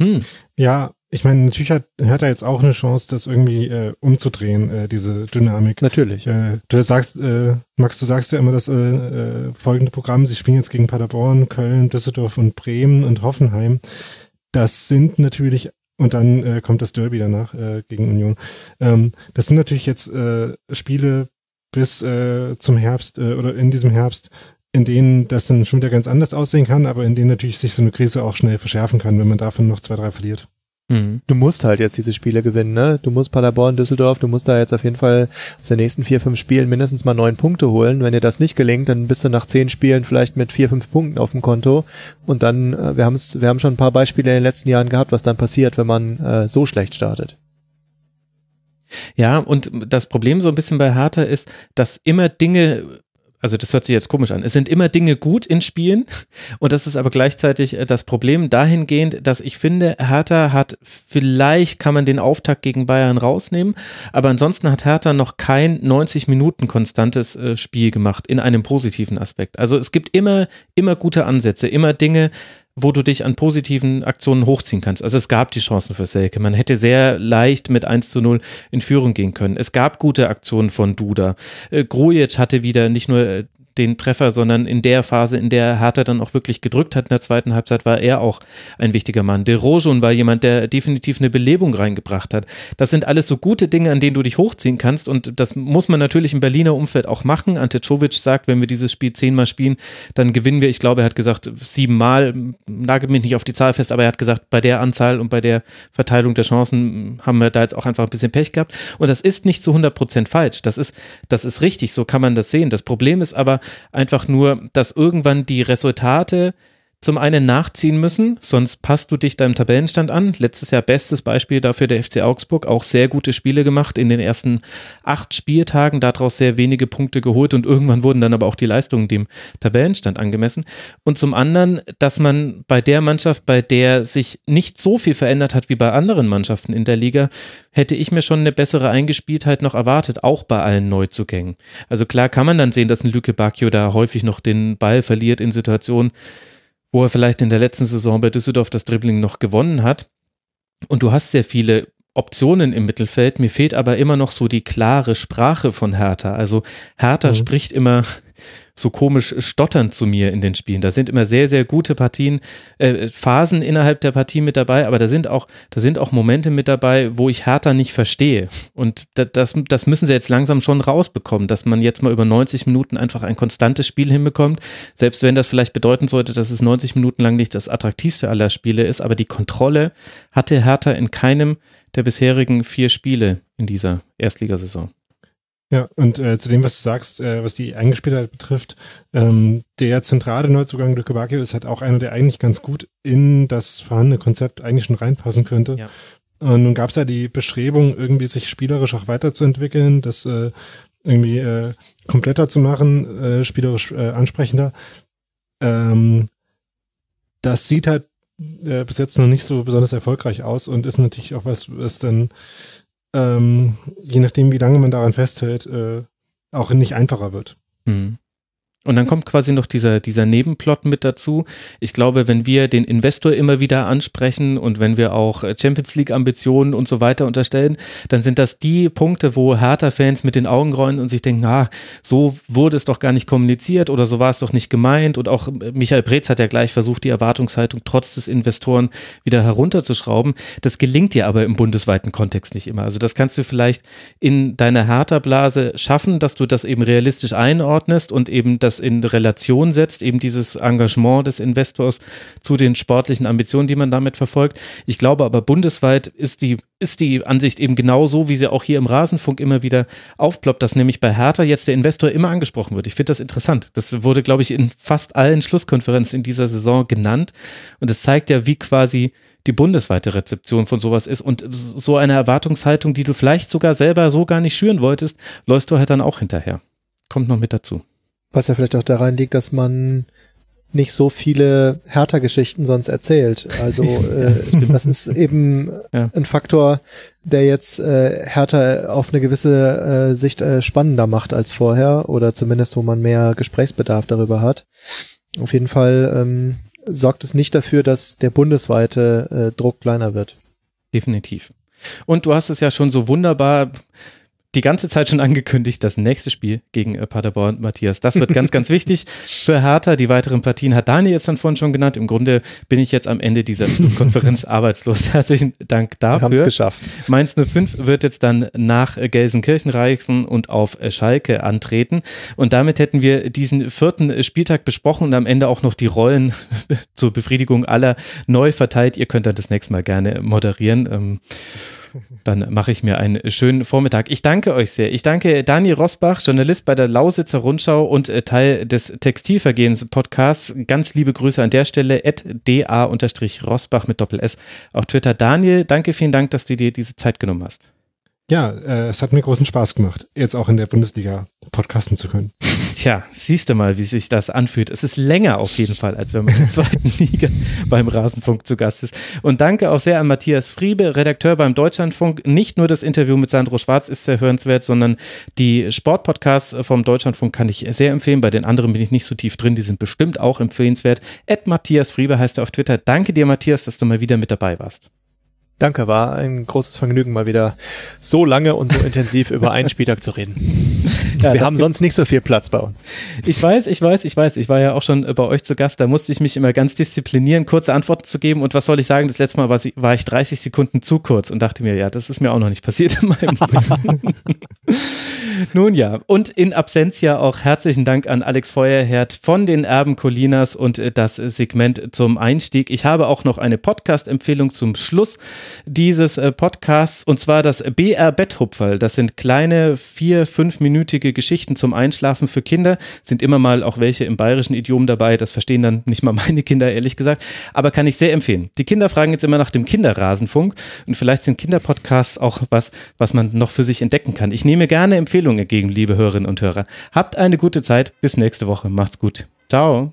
Hm. Ja, ich meine, natürlich hat, hat er jetzt auch eine Chance, das irgendwie äh, umzudrehen, äh, diese Dynamik. Natürlich. Äh, du sagst, äh, Max, du sagst ja immer das äh, äh, folgende Programm, sie spielen jetzt gegen Paderborn, Köln, Düsseldorf und Bremen und Hoffenheim. Das sind natürlich, und dann äh, kommt das Derby danach äh, gegen Union. Ähm, das sind natürlich jetzt äh, Spiele bis äh, zum Herbst äh, oder in diesem Herbst, in denen das dann schon wieder ganz anders aussehen kann, aber in denen natürlich sich so eine Krise auch schnell verschärfen kann, wenn man davon noch zwei, drei verliert. Mhm. Du musst halt jetzt diese Spiele gewinnen, ne? Du musst Paderborn, Düsseldorf, du musst da jetzt auf jeden Fall aus den nächsten vier, fünf Spielen mindestens mal neun Punkte holen. Wenn dir das nicht gelingt, dann bist du nach zehn Spielen vielleicht mit vier, fünf Punkten auf dem Konto. Und dann, äh, wir haben es, wir haben schon ein paar Beispiele in den letzten Jahren gehabt, was dann passiert, wenn man äh, so schlecht startet. Ja, und das Problem so ein bisschen bei Hertha ist, dass immer Dinge also das hört sich jetzt komisch an. Es sind immer Dinge gut in Spielen und das ist aber gleichzeitig äh, das Problem dahingehend, dass ich finde, Hertha hat, vielleicht kann man den Auftakt gegen Bayern rausnehmen, aber ansonsten hat Hertha noch kein 90 Minuten konstantes äh, Spiel gemacht in einem positiven Aspekt. Also es gibt immer, immer gute Ansätze, immer Dinge, wo du dich an positiven Aktionen hochziehen kannst. Also es gab die Chancen für Selke. Man hätte sehr leicht mit 1 zu 0 in Führung gehen können. Es gab gute Aktionen von Duda. Äh, Grujic hatte wieder nicht nur äh, den Treffer, sondern in der Phase, in der Hertha dann auch wirklich gedrückt hat in der zweiten Halbzeit, war er auch ein wichtiger Mann. De Rojon war jemand, der definitiv eine Belebung reingebracht hat. Das sind alles so gute Dinge, an denen du dich hochziehen kannst und das muss man natürlich im Berliner Umfeld auch machen. Ante Czovic sagt, wenn wir dieses Spiel zehnmal spielen, dann gewinnen wir. Ich glaube, er hat gesagt siebenmal, nagelt mich nicht auf die Zahl fest, aber er hat gesagt, bei der Anzahl und bei der Verteilung der Chancen haben wir da jetzt auch einfach ein bisschen Pech gehabt. Und das ist nicht zu 100 Prozent falsch. Das ist, das ist richtig, so kann man das sehen. Das Problem ist aber, einfach nur, dass irgendwann die Resultate zum einen nachziehen müssen, sonst passt du dich deinem Tabellenstand an. Letztes Jahr bestes Beispiel dafür der FC Augsburg, auch sehr gute Spiele gemacht in den ersten acht Spieltagen, daraus sehr wenige Punkte geholt und irgendwann wurden dann aber auch die Leistungen dem Tabellenstand angemessen. Und zum anderen, dass man bei der Mannschaft, bei der sich nicht so viel verändert hat wie bei anderen Mannschaften in der Liga, hätte ich mir schon eine bessere Eingespieltheit noch erwartet, auch bei allen Neuzugängen. Also klar kann man dann sehen, dass ein Lüke Bacchio da häufig noch den Ball verliert in Situationen, wo er vielleicht in der letzten Saison bei Düsseldorf das Dribbling noch gewonnen hat. Und du hast sehr viele Optionen im Mittelfeld. Mir fehlt aber immer noch so die klare Sprache von Hertha. Also Hertha mhm. spricht immer so komisch stotternd zu mir in den Spielen. Da sind immer sehr, sehr gute Partien, äh, Phasen innerhalb der Partie mit dabei, aber da sind auch, da sind auch Momente mit dabei, wo ich Hertha nicht verstehe. Und das, das müssen sie jetzt langsam schon rausbekommen, dass man jetzt mal über 90 Minuten einfach ein konstantes Spiel hinbekommt. Selbst wenn das vielleicht bedeuten sollte, dass es 90 Minuten lang nicht das attraktivste aller Spiele ist, aber die Kontrolle hatte Hertha in keinem der bisherigen vier Spiele in dieser Erstligasaison. Ja, und äh, zu dem, was du sagst, äh, was die Eingespieltheit betrifft, ähm, der zentrale Neuzugang Luke Bacchio ist halt auch einer, der eigentlich ganz gut in das vorhandene Konzept eigentlich schon reinpassen könnte. Ja. Und nun gab es ja die Bestrebung, irgendwie sich spielerisch auch weiterzuentwickeln, das äh, irgendwie äh, kompletter zu machen, äh, spielerisch äh, ansprechender. Ähm, das sieht halt äh, bis jetzt noch nicht so besonders erfolgreich aus und ist natürlich auch was, was dann ähm, je nachdem, wie lange man daran festhält, äh, auch nicht einfacher wird. Mhm. Und dann kommt quasi noch dieser, dieser Nebenplot mit dazu. Ich glaube, wenn wir den Investor immer wieder ansprechen und wenn wir auch Champions League Ambitionen und so weiter unterstellen, dann sind das die Punkte, wo Hertha-Fans mit den Augen rollen und sich denken, ah, so wurde es doch gar nicht kommuniziert oder so war es doch nicht gemeint. Und auch Michael Preetz hat ja gleich versucht, die Erwartungshaltung trotz des Investoren wieder herunterzuschrauben. Das gelingt dir aber im bundesweiten Kontext nicht immer. Also das kannst du vielleicht in deiner Hertha-Blase schaffen, dass du das eben realistisch einordnest und eben das das in Relation setzt, eben dieses Engagement des Investors zu den sportlichen Ambitionen, die man damit verfolgt. Ich glaube aber bundesweit ist die, ist die Ansicht eben genau so, wie sie auch hier im Rasenfunk immer wieder aufploppt, dass nämlich bei Hertha jetzt der Investor immer angesprochen wird. Ich finde das interessant. Das wurde, glaube ich, in fast allen Schlusskonferenzen in dieser Saison genannt. Und es zeigt ja, wie quasi die bundesweite Rezeption von sowas ist. Und so eine Erwartungshaltung, die du vielleicht sogar selber so gar nicht schüren wolltest, läufst du halt dann auch hinterher. Kommt noch mit dazu. Was ja vielleicht auch daran liegt, dass man nicht so viele Hertha-Geschichten sonst erzählt. Also äh, das ist eben ja. ein Faktor, der jetzt äh, Hertha auf eine gewisse äh, Sicht äh, spannender macht als vorher oder zumindest wo man mehr Gesprächsbedarf darüber hat. Auf jeden Fall ähm, sorgt es nicht dafür, dass der bundesweite äh, Druck kleiner wird. Definitiv. Und du hast es ja schon so wunderbar die ganze Zeit schon angekündigt, das nächste Spiel gegen äh, Paderborn, Matthias. Das wird ganz, ganz wichtig für Hertha. Die weiteren Partien hat Daniel jetzt dann vorhin schon genannt. Im Grunde bin ich jetzt am Ende dieser Schlusskonferenz arbeitslos. Herzlichen Dank dafür. Wir haben es geschafft. Mainz 05 wird jetzt dann nach Gelsenkirchen reisen und auf Schalke antreten. Und damit hätten wir diesen vierten Spieltag besprochen und am Ende auch noch die Rollen zur Befriedigung aller neu verteilt. Ihr könnt dann das nächste Mal gerne moderieren. Dann mache ich mir einen schönen Vormittag. Ich danke euch sehr. Ich danke Dani Rosbach, Journalist bei der Lausitzer Rundschau und äh, Teil des Textilvergehens Podcasts. Ganz liebe Grüße an der Stelle. da-rosbach mit Doppel-S auf Twitter. Daniel, danke, vielen Dank, dass du dir diese Zeit genommen hast. Ja, äh, es hat mir großen Spaß gemacht, jetzt auch in der Bundesliga podcasten zu können. Tja, siehst du mal, wie sich das anfühlt. Es ist länger auf jeden Fall, als wenn man in der zweiten Liga beim Rasenfunk zu Gast ist. Und danke auch sehr an Matthias Friebe, Redakteur beim Deutschlandfunk. Nicht nur das Interview mit Sandro Schwarz ist sehr hörenswert, sondern die Sportpodcasts vom Deutschlandfunk kann ich sehr empfehlen. Bei den anderen bin ich nicht so tief drin, die sind bestimmt auch empfehlenswert. Ed Matthias Friebe heißt er auf Twitter. Danke dir, Matthias, dass du mal wieder mit dabei warst. Danke, war ein großes Vergnügen, mal wieder so lange und so intensiv über einen Spieltag zu reden. Ja, Wir haben sonst nicht so viel Platz bei uns. Ich weiß, ich weiß, ich weiß. Ich war ja auch schon bei euch zu Gast. Da musste ich mich immer ganz disziplinieren, kurze Antworten zu geben. Und was soll ich sagen? Das letzte Mal war, ich 30 Sekunden zu kurz und dachte mir, ja, das ist mir auch noch nicht passiert in meinem Leben. Nun ja, und in Absentia auch herzlichen Dank an Alex Feuerherd von den Erben Colinas und äh, das Segment zum Einstieg. Ich habe auch noch eine Podcast-Empfehlung zum Schluss dieses äh, Podcasts und zwar das BR Betthupferl. Das sind kleine vier, fünfminütige Geschichten zum Einschlafen für Kinder. Sind immer mal auch welche im bayerischen Idiom dabei. Das verstehen dann nicht mal meine Kinder, ehrlich gesagt. Aber kann ich sehr empfehlen. Die Kinder fragen jetzt immer nach dem Kinderrasenfunk und vielleicht sind Kinderpodcasts auch was, was man noch für sich entdecken kann. Ich nehme gerne Empfehlungen entgegen, liebe Hörerinnen und Hörer. Habt eine gute Zeit. Bis nächste Woche. Macht's gut. Ciao.